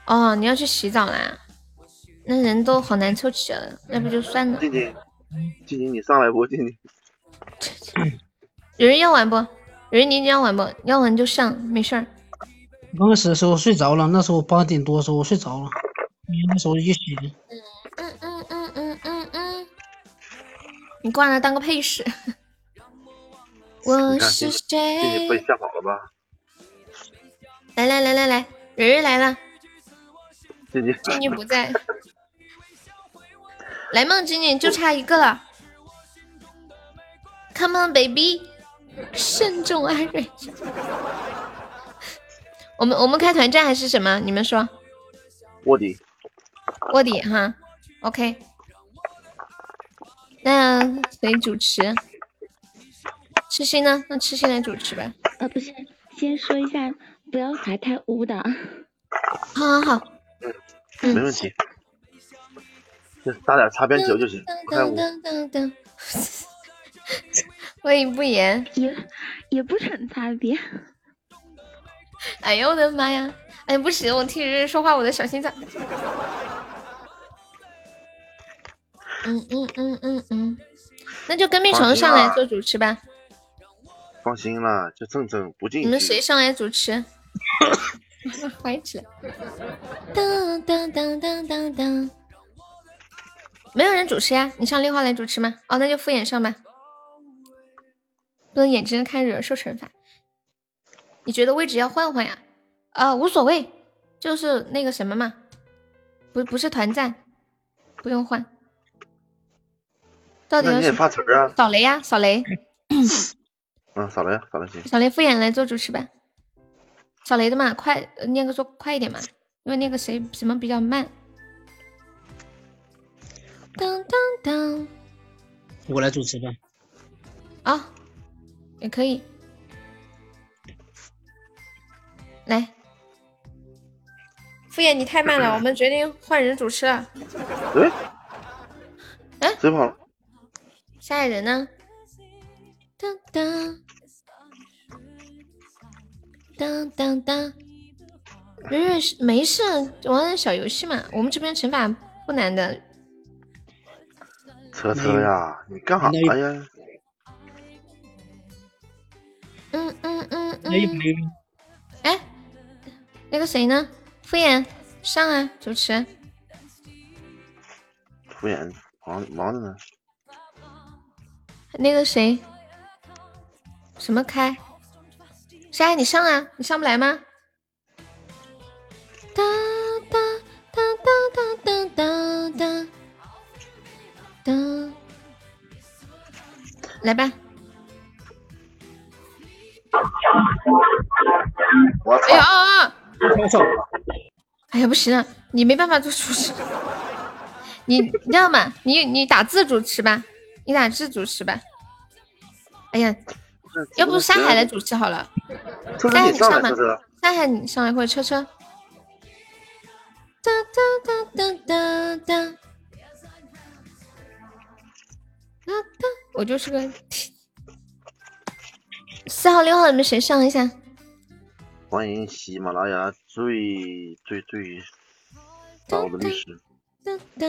哦，你要去洗澡啦？那人都好难凑齐了，要不就算了。静静，静静，你上来不？静静，有人要玩不？有人你要玩不？要玩就上，没事儿。刚开始的时候睡着了，那时候八点多的时候我睡着了，因为那时候一洗。嗯嗯你挂了当个配饰。我是谁被？吓跑了吧？来来来来来，蕊蕊来了，静静，静静不在。来嘛，静静就差一个了。Come on, baby，慎重啊，蕊。我们我们开团战还是什么？你们说卧底。卧底哈？OK。那谁主持？痴心呢？那痴心来主持吧。呃，不是，先说一下，不要排太污的。好好好。嗯没问题。就打点擦边球就行，不太噔污。噔噔噔。欢迎 不言，也也不准擦边。哎呦我的妈呀！哎不行，我听人说话我的小心脏。嗯嗯嗯嗯嗯，那就跟蜜虫上来做主持吧。放心啦，就正正不进你们。谁上来主持？怀起来。当当当当当当。没有人主持呀？你上六号来主持吗？哦，那就敷衍上吧。不能眼睁睁看惹受惩罚。你觉得位置要换换呀？啊，无所谓，就是那个什么嘛，不不是团战，不用换。到底那你也要什发词儿啊？扫雷呀，扫雷，嗯，扫雷，扫雷行。扫雷敷衍来做主持吧。扫雷的嘛，快，呃念个说快一点嘛，因为那个谁什么比较慢。当当当我来主持吧。啊，也可以。来，敷衍你太慢了，我们决定换人主持了。哎，哎，谁跑了？下一人呢？当当当当当，蕊蕊是没事，玩玩小游戏嘛。我们这边惩罚不难的。车车呀，你干啥呀？嗯嗯嗯嗯。哎，那个谁呢？敷衍上啊，主持。敷衍忙忙着呢。那个谁，什么开？沙你上啊，你上不来吗？哒哒哒哒哒哒哒哒，来吧。我哎呀啊啊！呀，不行了，你没办法做主持。你你知道吗？你你打字主持吧，你俩自主持吧。哎呀，要不山海来主持好了。车车山海你上吧车，车。山海你上来或者车车。哒哒哒哒哒哒。哒哒，我就是个。四号六号，你们谁上一下？欢迎喜马拉雅最最最骚的律师哒哒。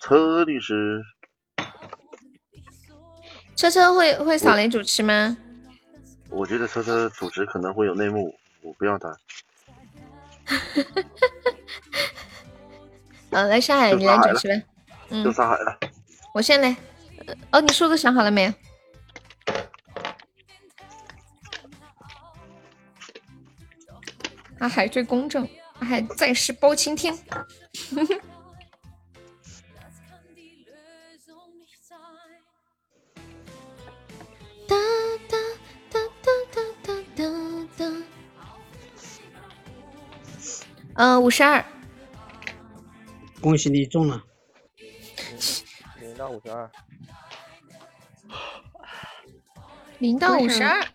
车律师。车车会会扫雷主持吗？我觉得车车主持可能会有内幕，我不要他。嗯，来上海，你来主持吧。嗯就，上海了。我先来。呃哦，你数字想好了没有？阿海最公正，阿海在世包青天。呃，五十二。恭喜你中了。零到五十二，零到五十二，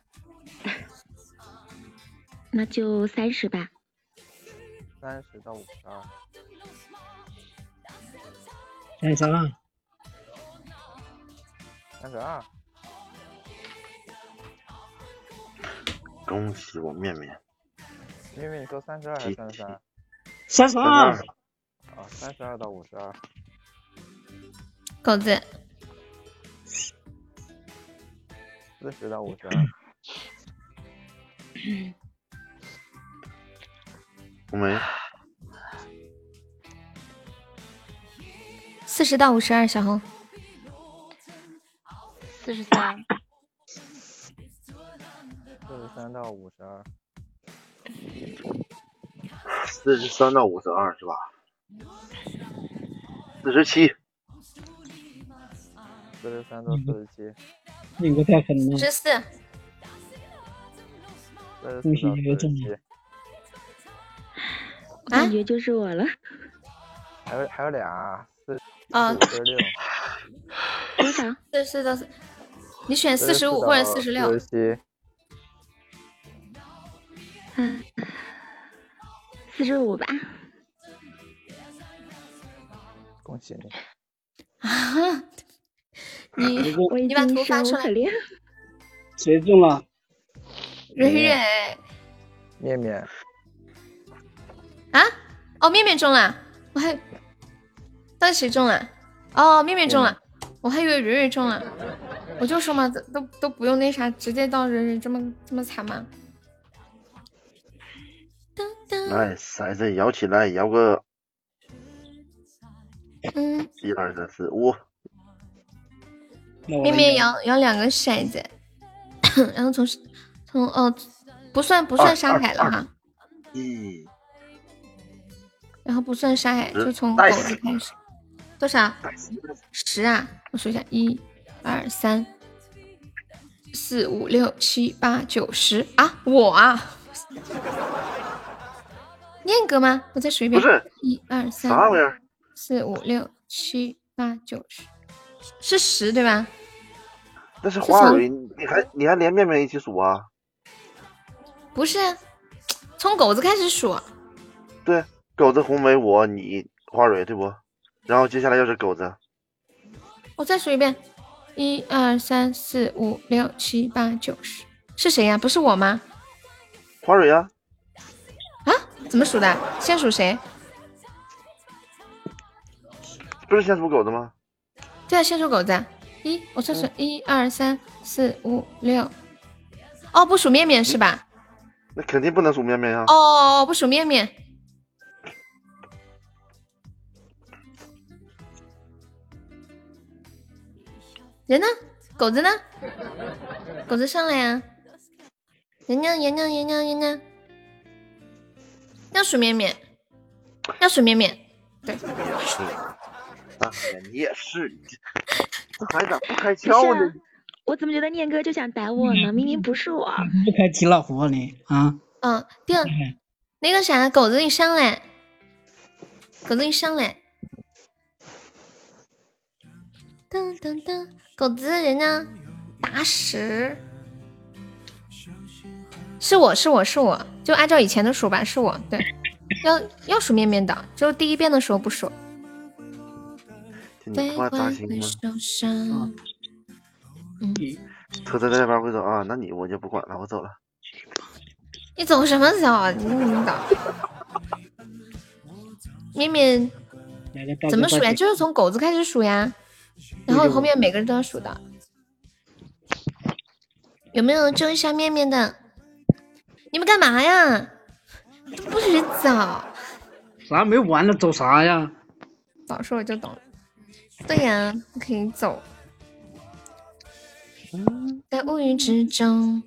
那就三十吧。三十到五十二，三十二，三十二，恭喜我面面。面面，你说三十二还是三十三？三十二，啊，三十二到五十二，狗子。四十到五十二，我没，四十到五十二，小红。四十三，四十三到五十二，四十三到五十二是吧？四十七，四十三到四十七，你个太狠了。十四。四十恭喜四到四十你又中了感觉就是我了。还有还有俩，四啊四十六，多少？四十到四，你选四十五或者四十六。四。十七，嗯，四十五吧。恭喜你！啊！你我已你把经图发出来。谁中了？蕊蕊面面，啊？哦，面面中了，我还到底谁中了？哦，面面中了，我还以为蕊蕊中了。我就说嘛，都都都不用那啥，直接到蕊蕊这么这么惨吗？来骰子摇起来，摇个嗯，一二三四五，面面摇摇两个骰子，然后从从哦不算不算沙海了哈，一然后不算沙海，就从狗子开始。多少？十啊！我数一下，一、二、三、四、五、六、七、八、九、十啊！我啊，念哥吗？我再数一遍。不是一二三，啥玩意儿？四五六七八九十，是十对吧？那是花蕊，你还你还连面面一起数啊？不是，从狗子开始数。对，狗子、红梅、我、你、花蕊，对不？然后接下来又是狗子，我再数一遍，一二三四五六七八九十，是谁呀？不是我吗？花蕊呀，啊？怎么数的？先数谁？不是先数狗子吗？对啊，先数狗子啊。一，我算数，一二三四五六。哦，不数面面是吧？那肯定不能数面面呀、哦，不数面面。人呢？狗子呢？狗子上来呀、人呢？人呢？人呢？人呢？要数面面，要数面面。对，是，啊，你也是，你这还咋不开窍呢啊？我怎么觉得念哥就想逮我呢？明明不是我。不开提老虎你啊！嗯，第二，那个啥，狗子你上来，狗子你上来。噔噔噔，狗子人呢？打屎！是我是我是我，就按照以前的数吧，是我对。要要数面面的，就第一遍的时候不数。听你话扎心吗？受伤。嗯，偷偷在那边会走啊，那你我就不管了，我走了。你走什么走啊？你你走。面面来个大怎么数呀？就是从狗子开始数呀，然后后面每个人都要数的。有没有救一下面面的？你们干嘛呀？都不许走！啥没完了，走啥呀？早说我就懂了。对呀，不可以走。在乌云之中，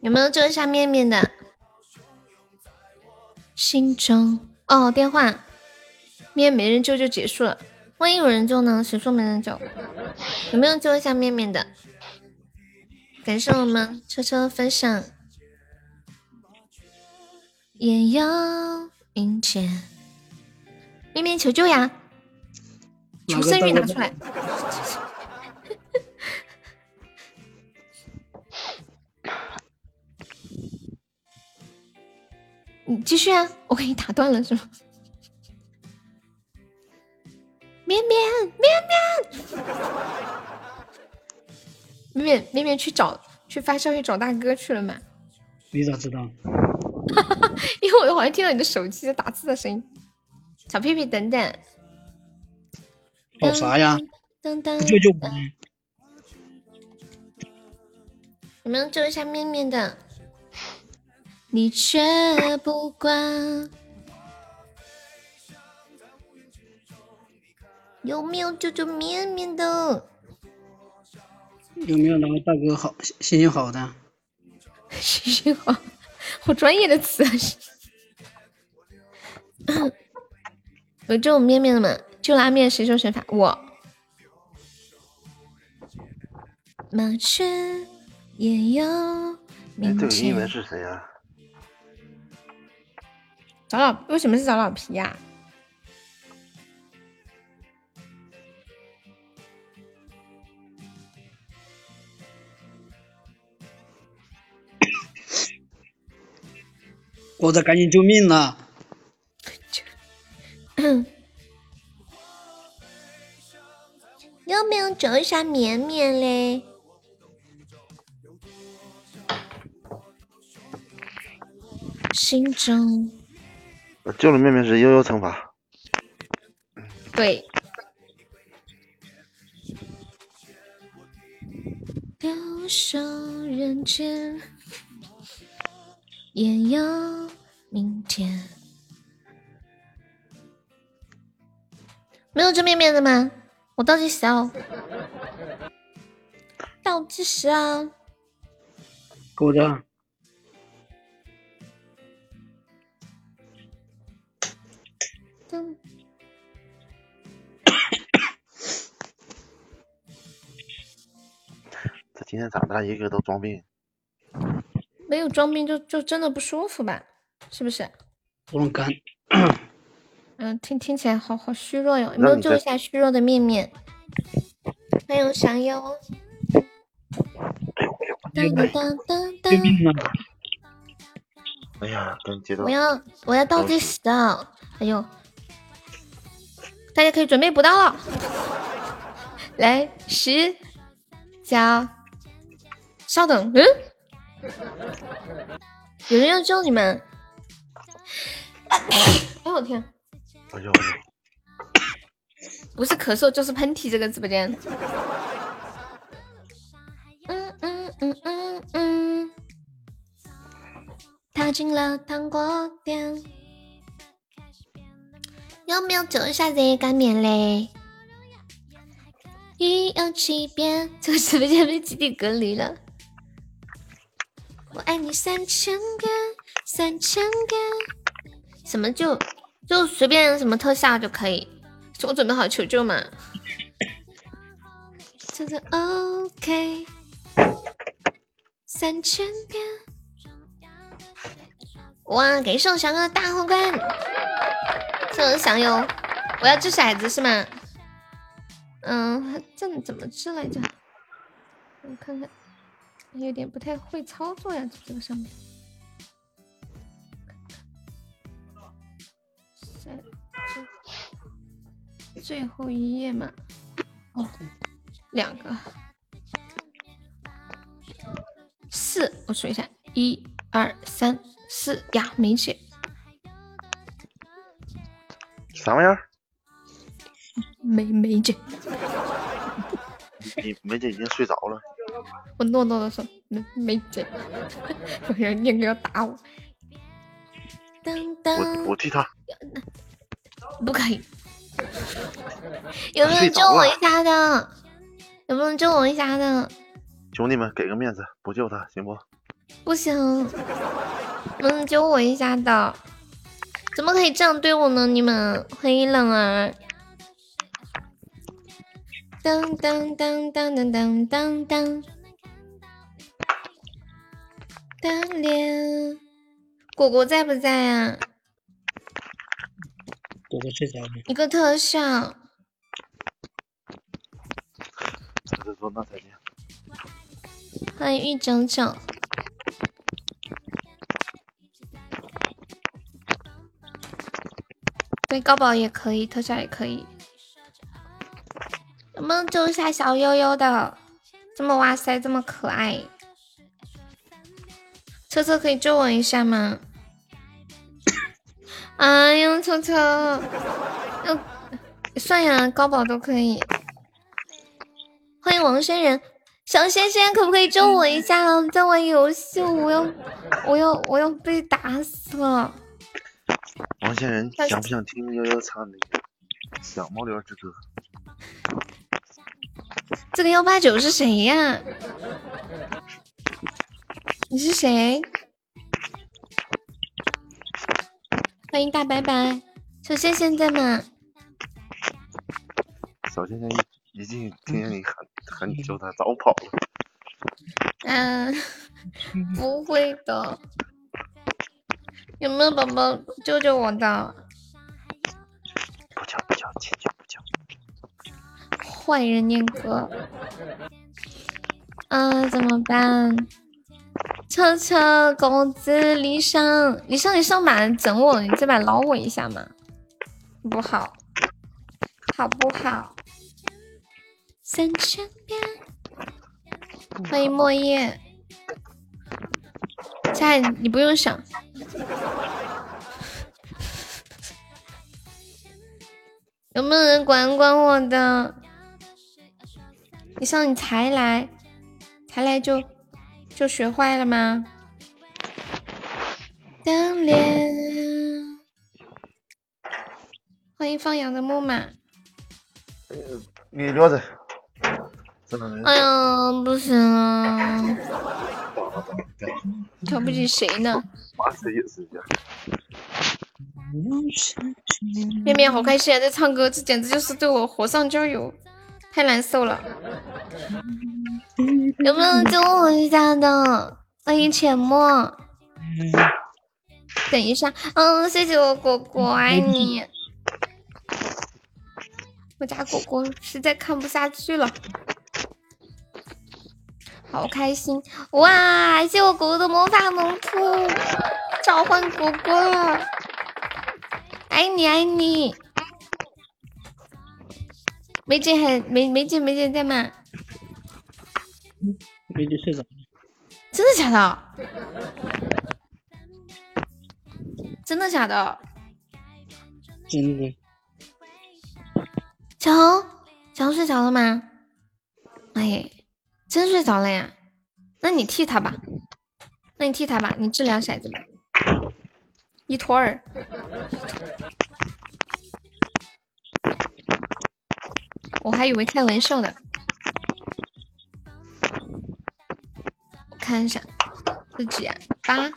有没有救一下面面的？心中哦，电话，面没人救就结束了。万一有人救呢？谁说没人救？有没有救一下面面的？感谢我们车车分享。也有明天，面面求救呀！求生欲拿出来。你继续啊，我给你打断了是吗？面面面面，面面面面去找去发消息找大哥去了嘛？你咋知道？因为我好像听到你的手机在打字的声音。小屁屁，等等，跑啥呀？噔噔，救救我呢？有没有救一下面面的？你却不管。有没有救救面面的？有没有哪个大哥好心情好的？心情好，好专业的词啊！有这种面面的吗？就拉面谁受惩罚？我。麻雀也有哎，明这个英文天。是谁呀、找老为什么是找老皮呀、狗子赶紧救命了！有没有救一下绵绵嘞？心中救了面面是悠悠惩罚，对。留守人间，也有明天。没有这面面的吗？我倒计时哦，倒计时啊！狗的，噔 这今天咋的？一个都装病。没有装病就就真的不舒服吧？是不是？喉咙干。嗯，听听起来好好虚弱哟，有没有救一下虚弱的面面？欢迎闪耀。当当当当当！哎呀，跟接到我要我要倒计时的，哎呦，大家可以准备补刀了。来，十，九，稍等，嗯，有人要救你们。哎呦我天！哎呦，不是咳嗽就是喷嚏，这个直播间。嗯嗯嗯嗯嗯，踏进了糖果店，有没有救一下热干面嘞？一有七遍，这个直播间被集体隔离了。我爱你三千遍，三千遍。什么就就随便什么特效就可以，我准备好求救嘛。这个 OK，三千遍。哇，给寿翔个大皇冠，这翔哟！我要掷骰子是吗？嗯，这怎么掷来着？我看看，有点不太会操作呀，这个上面。最后一页嘛，哦，两个，四，我数一下，一二三四呀，没写，啥玩意儿？没没解，你梅姐已经睡着了。我诺诺的说没没解，有人念哥要打我，当当，我我替他，不可以。有没有救我一下的？有没有救我一下的？兄弟们，给个面子，不救他行不？不行，能不能救我一下的？怎么可以这样对我呢？你们欢迎冷儿，当当当当当当当当，当脸，果果在不在啊？果果睡着了。一个特效。是说那再见。欢迎玉九九。对，高宝也可以，特效也可以。能不能救一下小悠悠的？这么哇塞，这么可爱。车车可以救我一下吗？哎呀，车车，要算呀，高宝都可以。欢迎王仙人，小仙仙可不可以救我一下？在玩游戏，我要，我要，我要被打死了。王仙人，想不想听悠悠唱的《小毛驴之歌》？这个幺八九是谁呀？你是谁？欢迎大白白，小仙仙在吗？小仙仙一一进听见你喊喊你叫他，早跑了。嗯，不会的。有没有宝宝救救我的？不叫不救，坚决坏人念哥，啊，怎么办？车车公子，李尚，李尚，你上把整我，你这把捞我一下嘛？不好，好不好？三千。欢迎莫叶，菜你不用想。有没有人管管我的？你上你才来，才来就就学坏了吗？当脸，欢迎放羊的木马。你留着。哎呀，不行啊！瞧不起谁呢？面面好开心啊，在唱歌，这简直就是对我火上浇油，太难受了。有没有救我一下的？欢迎浅墨。等一下，嗯，谢谢我果果，爱你。我家果果实在看不下去了，好开心哇！谢谢我果果的魔法萌兔，召唤果果了，爱你爱你。梅姐还梅梅姐梅姐在吗？梅姐睡着了。真的假的？真的假的？真的。小红，小红睡着了吗？哎，真睡着了呀？那你替他吧，那你替他吧，你治两骰子吧。一坨儿，我还以为开玩笑的。我看一下，是几啊？八，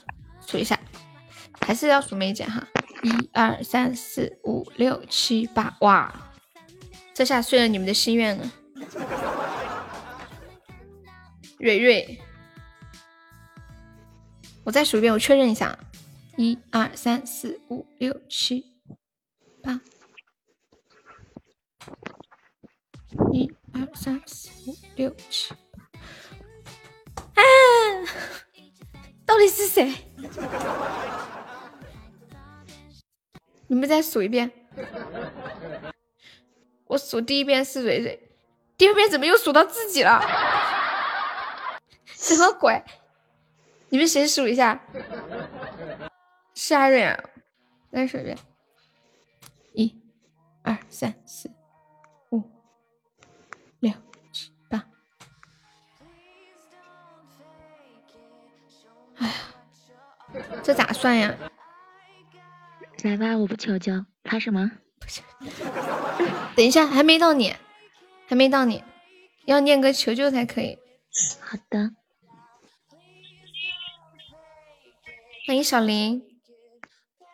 数一下，还是要数梅姐哈。一二三四五六七八，哇！这下遂了你们的心愿了，蕊蕊，我再数一遍，我确认一下，一二三四五六七八，一二三四五六七，啊，到底是谁？你们再数一遍。我数第一遍是蕊蕊，第二遍怎么又数到自己了？什么鬼？你们谁数一下？是阿蕊啊！再数一遍，一、二、三、四、哎呀，这咋算呀？来吧，我不求救，怕什么？等一下，还没到你，还没到你，要念个求救才可以。好的。欢迎小林。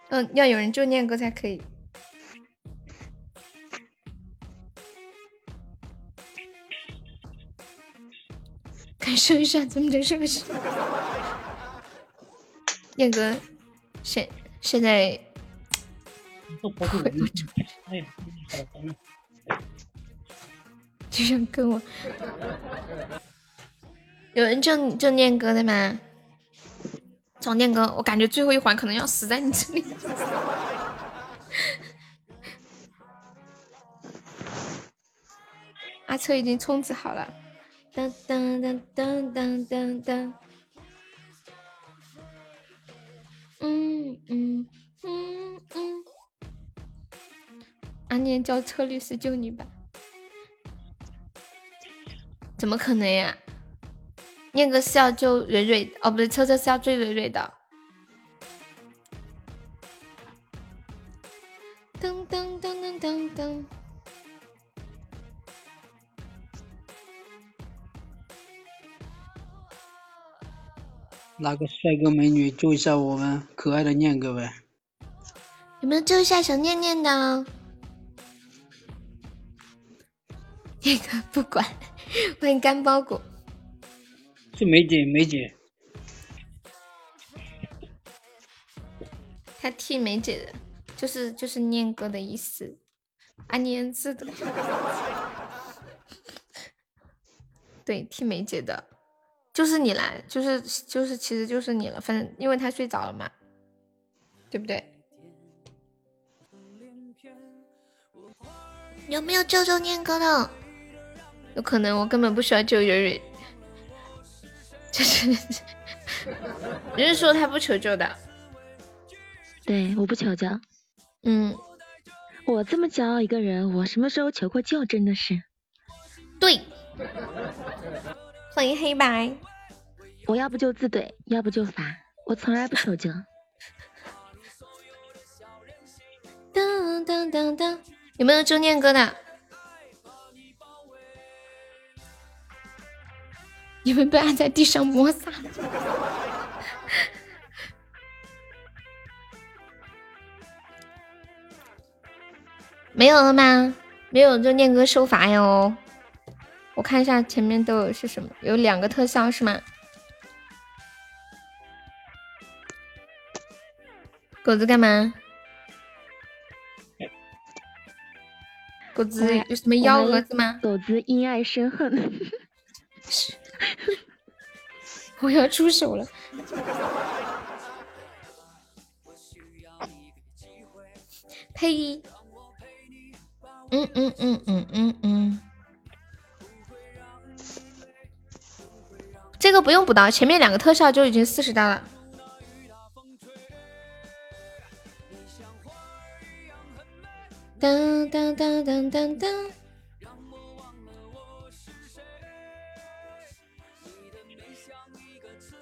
嗯，要有人救念哥才可以。感受一下怎么的这个是？念歌，现现在。就想跟我，有人叫叫念哥的吗？找念哥，我感觉最后一环可能要死在你这里。阿车已经充值好了，当当当当当当当，嗯嗯嗯嗯。阿念叫车律师救你吧？怎么可能呀？念哥是要救蕊蕊哦，不对，车车是要追蕊蕊的。噔噔噔噔噔噔。哪个帅哥美女救一下我们可爱的念哥呗？有没有救一下小念念的？那个不管，欢迎干包裹。是梅姐，梅姐。他替梅姐的，就是就是念哥的意思，阿念字的。对，替梅姐的，就是你来，就是就是，其实就是你了。反正因为他睡着了嘛，对不对？有没有救救念歌的？有可能我根本不需要救蕊蕊，就是 人家说他不求救的，对，我不求救。嗯，我这么骄傲一个人，我什么时候求过救？真的是。对，欢迎黑白，我要不就自怼，要不就罚。我从来不守旧，噔噔噔噔，有没有中念哥的？你们被按在地上摩擦，没有了吗？没有中念哥受罚哟。我看一下前面都有是什么，有两个特效是吗？狗子干嘛？狗子有什么幺蛾子吗？狗子因爱生恨。我要出手了。呸！嗯嗯嗯嗯嗯嗯，这个不用补刀，前面两个特效就已经四十刀了。当当当当当当，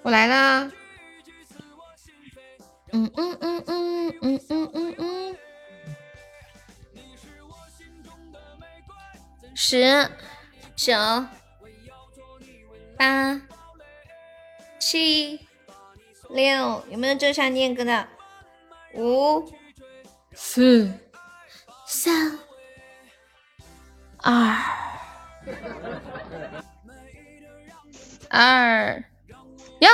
我来啦！嗯嗯嗯嗯嗯嗯嗯嗯。十、九、八、七、六，有没有正上念歌的？五、四、三、二、二，呀！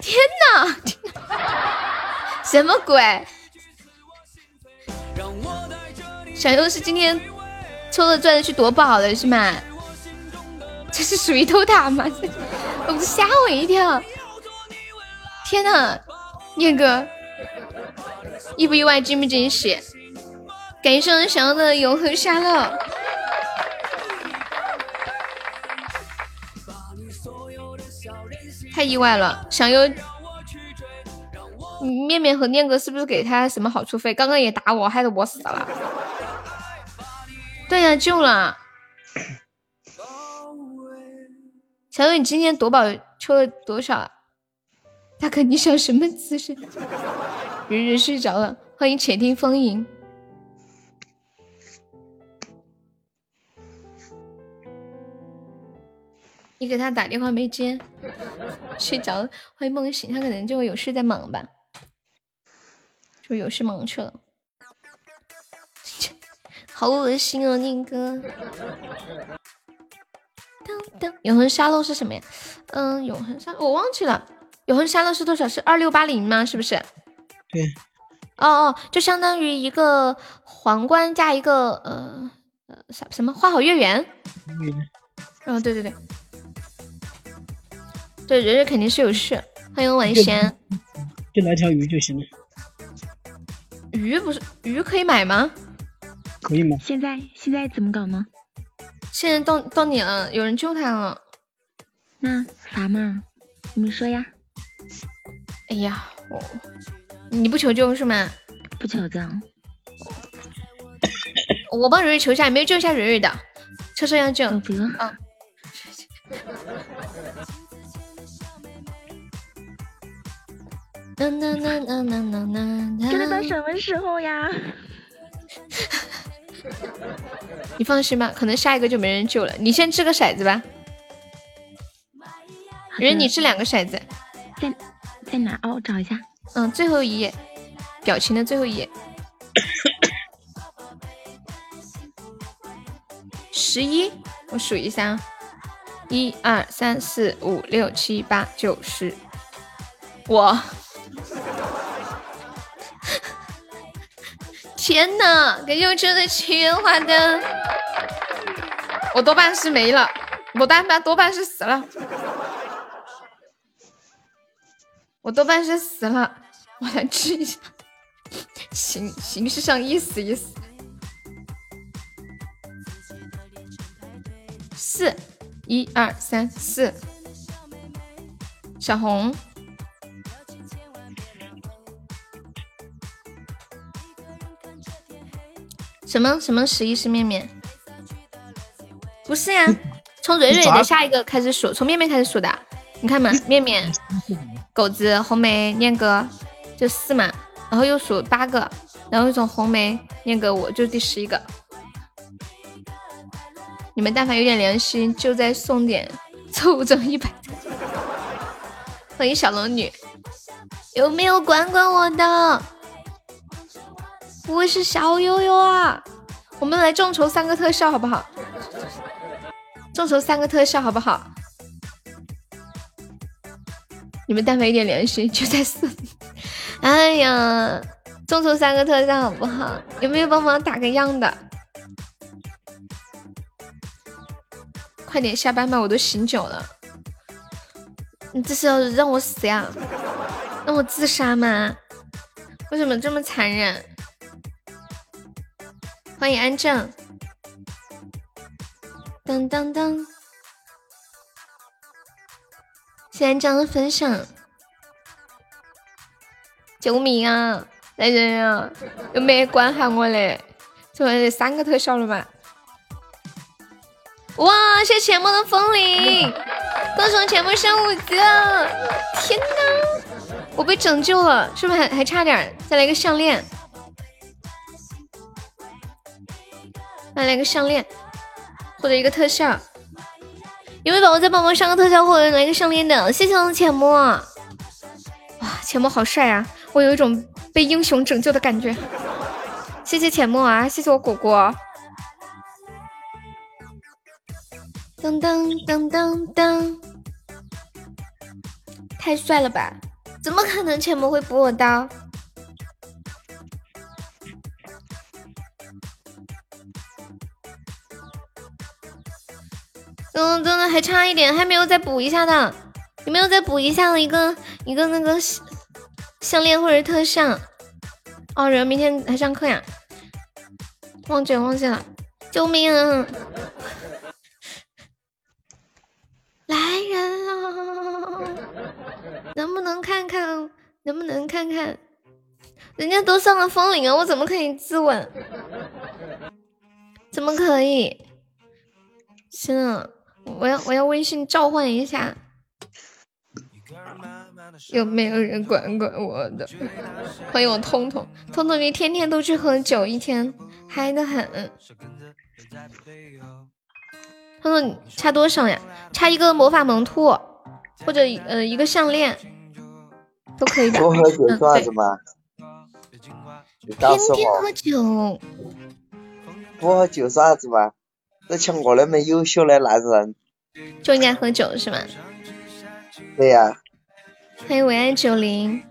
天哪！什么鬼？小优是今天抽了钻去夺宝了是吗？这是属于偷塔吗？我不吓我一跳！天呐，念哥，意不意外？惊不惊喜？感谢我小优的永恒沙漏，太意外了！想优，面面和念哥是不是给他什么好处费？刚刚也打我，害得我死了。对呀，救了。小优，你今天夺宝抽了多少啊？大哥，你想什么姿势？人人睡着了，欢迎且听风吟。你给他打电话没接，睡着了。欢迎梦醒，他可能就有事在忙吧，就有事忙去了。好恶心哦，宁哥。噔噔，永恒沙漏是什么呀？嗯，永恒沙我忘记了。永恒沙漏是多少？是二六八零吗？是不是？对。哦哦，就相当于一个皇冠加一个呃呃啥什么花好月圆。嗯。哦，对对对。对，蕊蕊肯定是有事。欢迎晚仙。就来条鱼就行了。鱼不是鱼可以买吗？可以吗？现在现在怎么搞呢？现在到到你了，有人救他了。那啥嘛？你们说呀？哎呀，我你不求救是吗？不求救。我帮蕊蕊求一下，没有救一下蕊蕊的，车车要救。不用啊。啦啦啦啦啦啦啦！这到什么时候呀？你放心吧，可能下一个就没人救了。你先掷个骰子吧。人，你掷两个骰子，在在哪？哦，我找一下。嗯，最后一页，表情的最后一页。十一，我数一下啊，一二三四五六七八九十，我。天呐！感谢我车的七元花灯，我多半是没了，我多半多半是死了，我多半是死了。我来治一下，形形式上意思意思。四，一二三四，小红。什么什么十一是面面？不是呀，从蕊蕊的下一个开始数，从面面开始数的。你看嘛，面面、狗子、红梅、念哥就四嘛，然后又数八个，然后又从红梅、念哥我就第十一个。你们但凡有点良心，就再送点 凑整一百。欢迎小龙女，有没有管管我的？我是小悠悠啊！我们来众筹三个特效好不好？众筹三个特效好不好？你们但凡有点良心，就在送。哎呀，众筹三个特效好不好？有没有帮忙打个样的？快点下班吧，我都醒酒了。你这是要让我死呀？让我自杀吗？为什么这么残忍？欢迎安正。当当当！谢安正的分享。救命啊！来人啊！有没有管好我嘞？怎么三个特效了吧？哇！谢谢钱梦的风铃，恭喜钱梦升五级了！天哪，我被拯救了，是不是还还差点？再来个项链，再来个项链，或者一个特效。有没有宝宝再帮忙上个特效或者来个项链的？谢谢我的钱梦。哇，浅墨好帅啊！我有一种被英雄拯救的感觉。谢谢浅墨啊，谢谢我果果。噔噔噔噔噔，太帅了吧！怎么可能浅墨会补我刀？嗯，真的还差一点，还没有再补一下的，有没有再补一下的一个一个那个？项链或者特效哦，人明天还上课呀？忘记了，忘记了，救命啊！来人啊！能不能看看？能不能看看？人家都上了风铃了，我怎么可以自刎？怎么可以？行了，我要我要微信召唤一下。有没有人管管我的？欢迎我通通，通通你天天都去喝酒，一天嗨的很。通通差多少呀？差一个魔法萌兔，或者呃一个项链，都可以的。多喝酒算什么？天天喝酒，多喝酒算什么？这像我那么优秀的男人，就应该喝酒是吗？对呀。欢迎唯爱九零，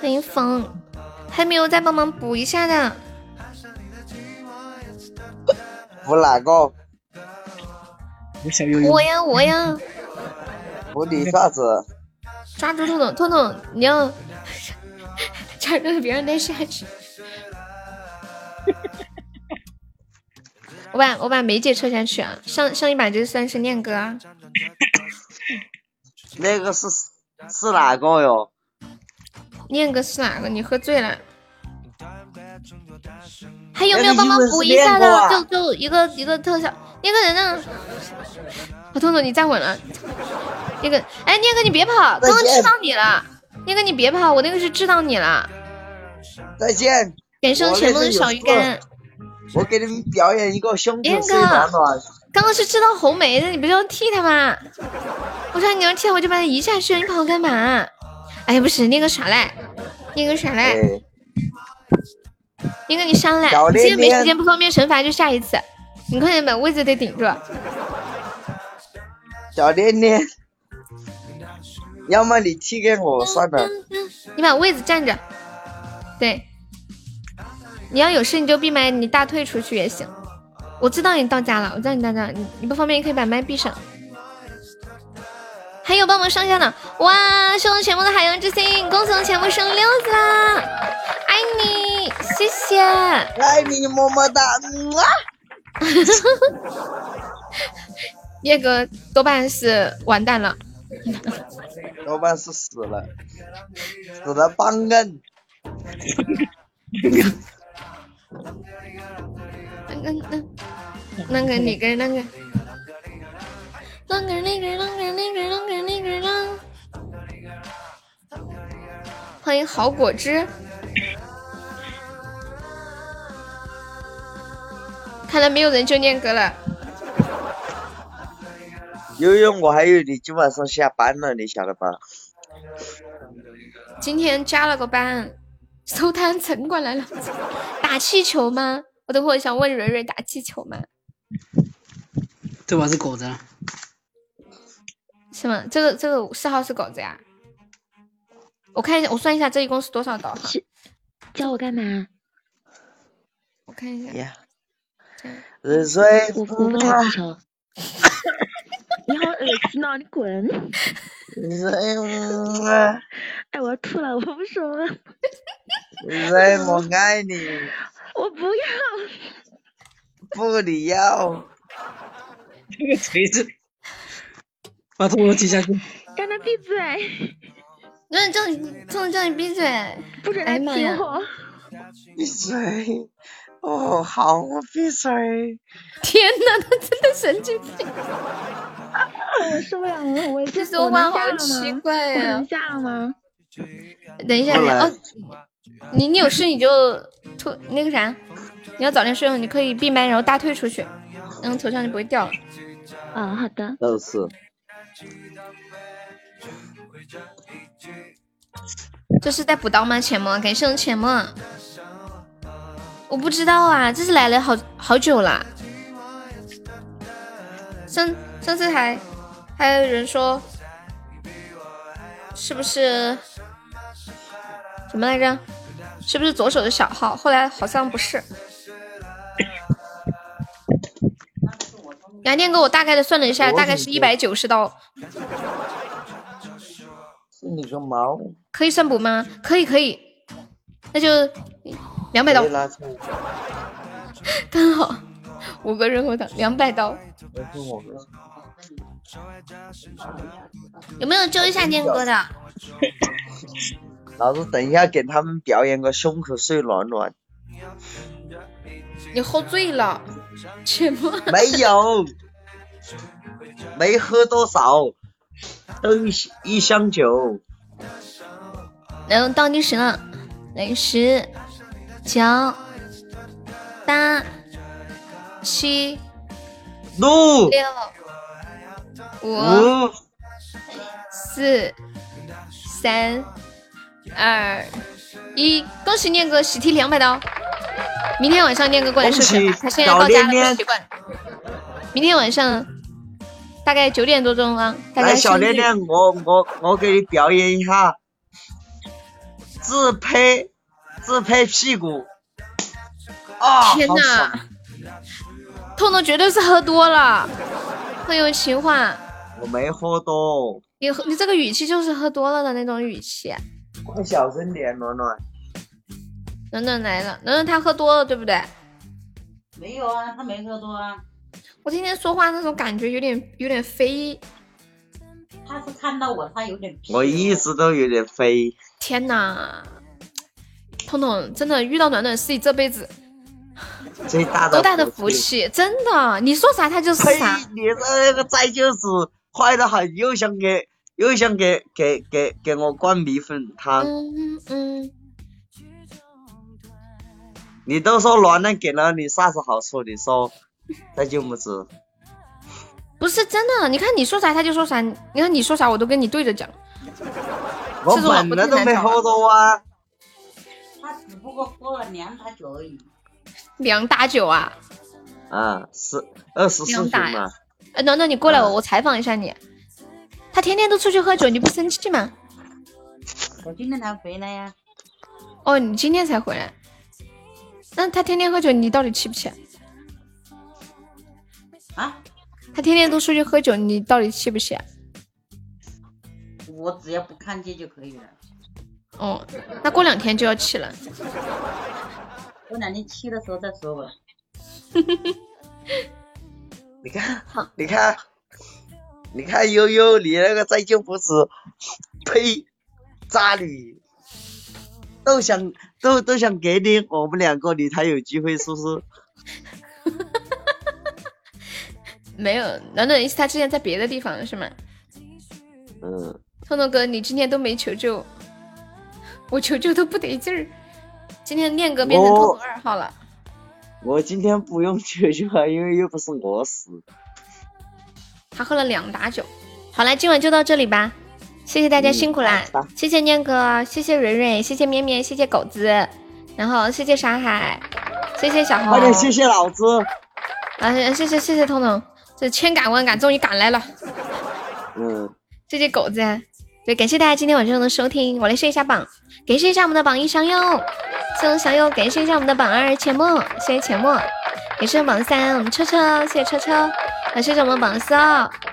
欢迎风，还没有再帮忙补一下的，补哪个？我呀我呀，补你啥子？抓住痛痛痛痛，你要 抓住别人的下去。我把我把梅姐撤下去啊，上上一把就算是念哥啊。那个是是哪个哟？念哥是哪个？你喝醉了？还有没有帮忙补一下的？就就一个一个特效。那个人呢？我痛痛，你站稳了。那个，哎，念哥你别跑，刚刚知道你了。念哥你别跑，我那个是知道你了。再见。感谢全部的小鱼干。我给你们表演一个胸口 C 段段。刚刚是知道红梅的，你不是要替他吗？我说你要替我就把他移下去，你跑干嘛？哎呀，不是那个耍赖，那个耍赖，那个你上来，今天没时间不方便惩罚，就下一次，你快点把位置得顶住。小恋恋，要么你替给我算了，你把位子站着，对，你要有事你就闭麦，你大退出去也行。我知道你到家了，我知道你到家，你你不方便，你可以把麦闭上。还有帮忙上下的，哇！谢我全部的海洋之心，恭喜我全部升六子啦！爱你，谢谢，爱你么么哒！啊！叶哥多半是完蛋了，多半是死了，死了帮人。那个那那个那个那个，那个那个啷个那个啷个那个。欢迎好果汁。看来没有人就念歌了。悠悠，我还以为你今晚上下班了，你晓得吧？今天加了个班，收摊城管来了。打气球吗？我等会儿想问蕊蕊打气球吗？这把是狗子啊，是吗？这个这个四号是狗子呀？我看一下，我算一下这一共是多少刀哈？叫我干嘛？我看一下。呀，日水我我不打气球。你好恶心哦！你滚！日水，哎，我要吐了，我不说了。日水，我爱你，我不要。不你要。这个锤子，把头挤下去。让他闭嘴！那叫你，叫你叫你闭嘴！不准他哎呀妈呀！亲我！闭嘴！哦，好，我闭嘴。天呐，他真的神经病！我受不了了，我这我说话好奇怪呀我能下了吗？等一下，哦，你你有事你就退那个啥，你要早点睡，你可以闭麦，然后大退出去，然后头像就不会掉了。啊，好的。都是。这是在补刀吗？浅墨，感谢我浅墨。我不知道啊，这是来了好好久了。上上次还还有人说，是不是什么来着？是不是左手的小号？后来好像不是。杨念哥，我大概的算了一下，大概是一百九十刀，是你个毛！可以算补吗？可以，可以，那就两百刀 刚好五个人头党，两百刀。有没有救一下念哥的？老子等一下给他们表演个胸口碎暖暖。你喝醉了，切莫。没有，没喝多少，都一一箱酒。然后倒计时了，来十、九、八、七、六、六、五、五、四、三、二、一，恭喜念哥喜提两百刀！明天晚上念哥过来授权吧，他现在到家了，不习惯。明天晚上大概九点多钟啊，大家来，小相聚恋恋，我我我给你表演一下，自拍自拍屁股。啊！天哪！痛痛绝对是喝多了，很有情话。我没喝多，你喝你这个语气就是喝多了的那种语气。快小声点，暖暖。暖暖来了，暖暖他喝多了，对不对？没有啊，他没喝多啊，我今天说话那种感觉有点有点飞。他是看到我，他有点我一直都有点飞。天哪，痛痛真的遇到暖暖是你这辈子最大的多大的福气，真的，你说啥他就是！啥。你这那个再就是坏的很，又想给又想给给给给我灌米粉汤。嗯嗯，你都说暖暖给了你啥子好处？你说 这就不知。不是真的，你看你说啥他就说啥，你看你说啥我都跟你对着讲。我本来都没喝多啊。他只不过喝了两打酒而已。两打酒啊！啊，十二十四瓶两打呀嘛。哎，暖暖你过来，我我采访一下你。他天天都出去喝酒，你不生气吗？我今天才回来呀。哦，你今天才回来。那他天天喝酒，你到底气不气？啊？他天天都出去喝酒，你到底气不气？我只要不看见就可以了。哦，那过两天就要气了。过两天气的时候再说吧。你看，你看，你看悠悠，你那个再就不是，呸，渣女，都想都都想给你我们两个，你才有机会，是不是？没有，暖暖意思他之前在别的地方是吗？嗯，痛痛哥，你今天都没求救，我求救都不得劲儿。今天念哥变成痛痛二号了，我今天不用去去了，因为又不是我死。他喝了两打酒。好了，今晚就到这里吧，谢谢大家辛苦啦，谢谢念哥，谢谢蕊蕊，谢谢绵绵，谢谢狗子，然后谢谢沙海，谢谢小红，快点谢谢老子。啊，谢谢谢谢彤彤，这千赶万赶终于赶来了。嗯，谢谢狗子，对，感谢大家今天晚上的收听，我来试一下榜，感谢一下我们的榜一小友，谢谢小友，感谢一下我们的榜二浅墨，谢谢浅墨，感谢榜三我们车车，谢谢车车，感谢我们榜四，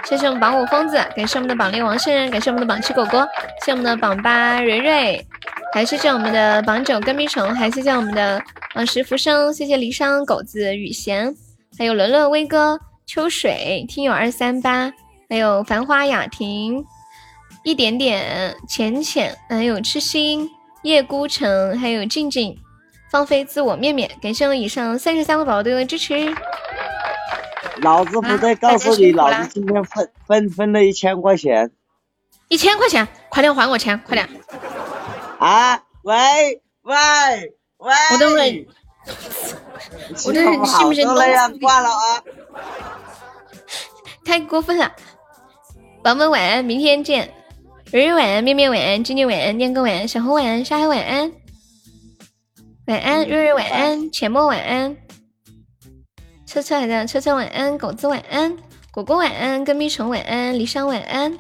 谢谢我们榜五疯子，感谢我们的榜六王圣人，感谢我们的榜七果果，谢我们的榜八蕊蕊，还谢谢我们的榜九跟屁虫，还谢谢我们的榜十浮生，谢谢离殇狗子雨贤。还有伦伦、威哥、秋水、听友二三八，还有繁花、雅婷、一点点、浅浅，还有痴心、叶孤城，还有静静、放飞自我、面面，感谢我以上三十三位宝宝对我的支持。老子不对告诉你，老子今天分分分了一千块钱。一千块钱，快点还我钱，快点！啊！喂喂喂！我等会。我这是信不信都挂了啊！太过分了，宝宝们晚安，明天见。蕊蕊晚安，面面晚安，静静晚安，念哥晚安，小红晚安，沙海晚安，晚安，瑞瑞晚安，浅墨晚安，车车还在，车车晚安，狗子晚安，果果晚安，跟蜜虫晚安，离殇晚安，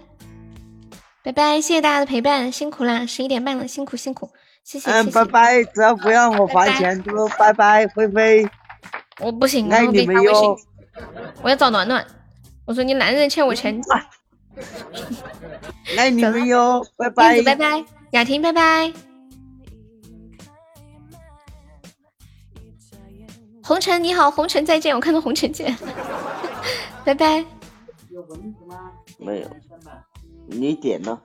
拜拜，谢谢大家的陪伴，辛苦啦，十一点半了，辛苦辛苦。谢谢嗯，拜拜！只要不让我还钱，就拜拜，菲菲。我不行，爱你们哟。我要找暖暖。我说你男人欠我钱。爱你们哟，拜拜。拜拜，雅婷，拜拜。红尘你好，红尘再见，我看到红尘见。拜拜。没有。你点呢？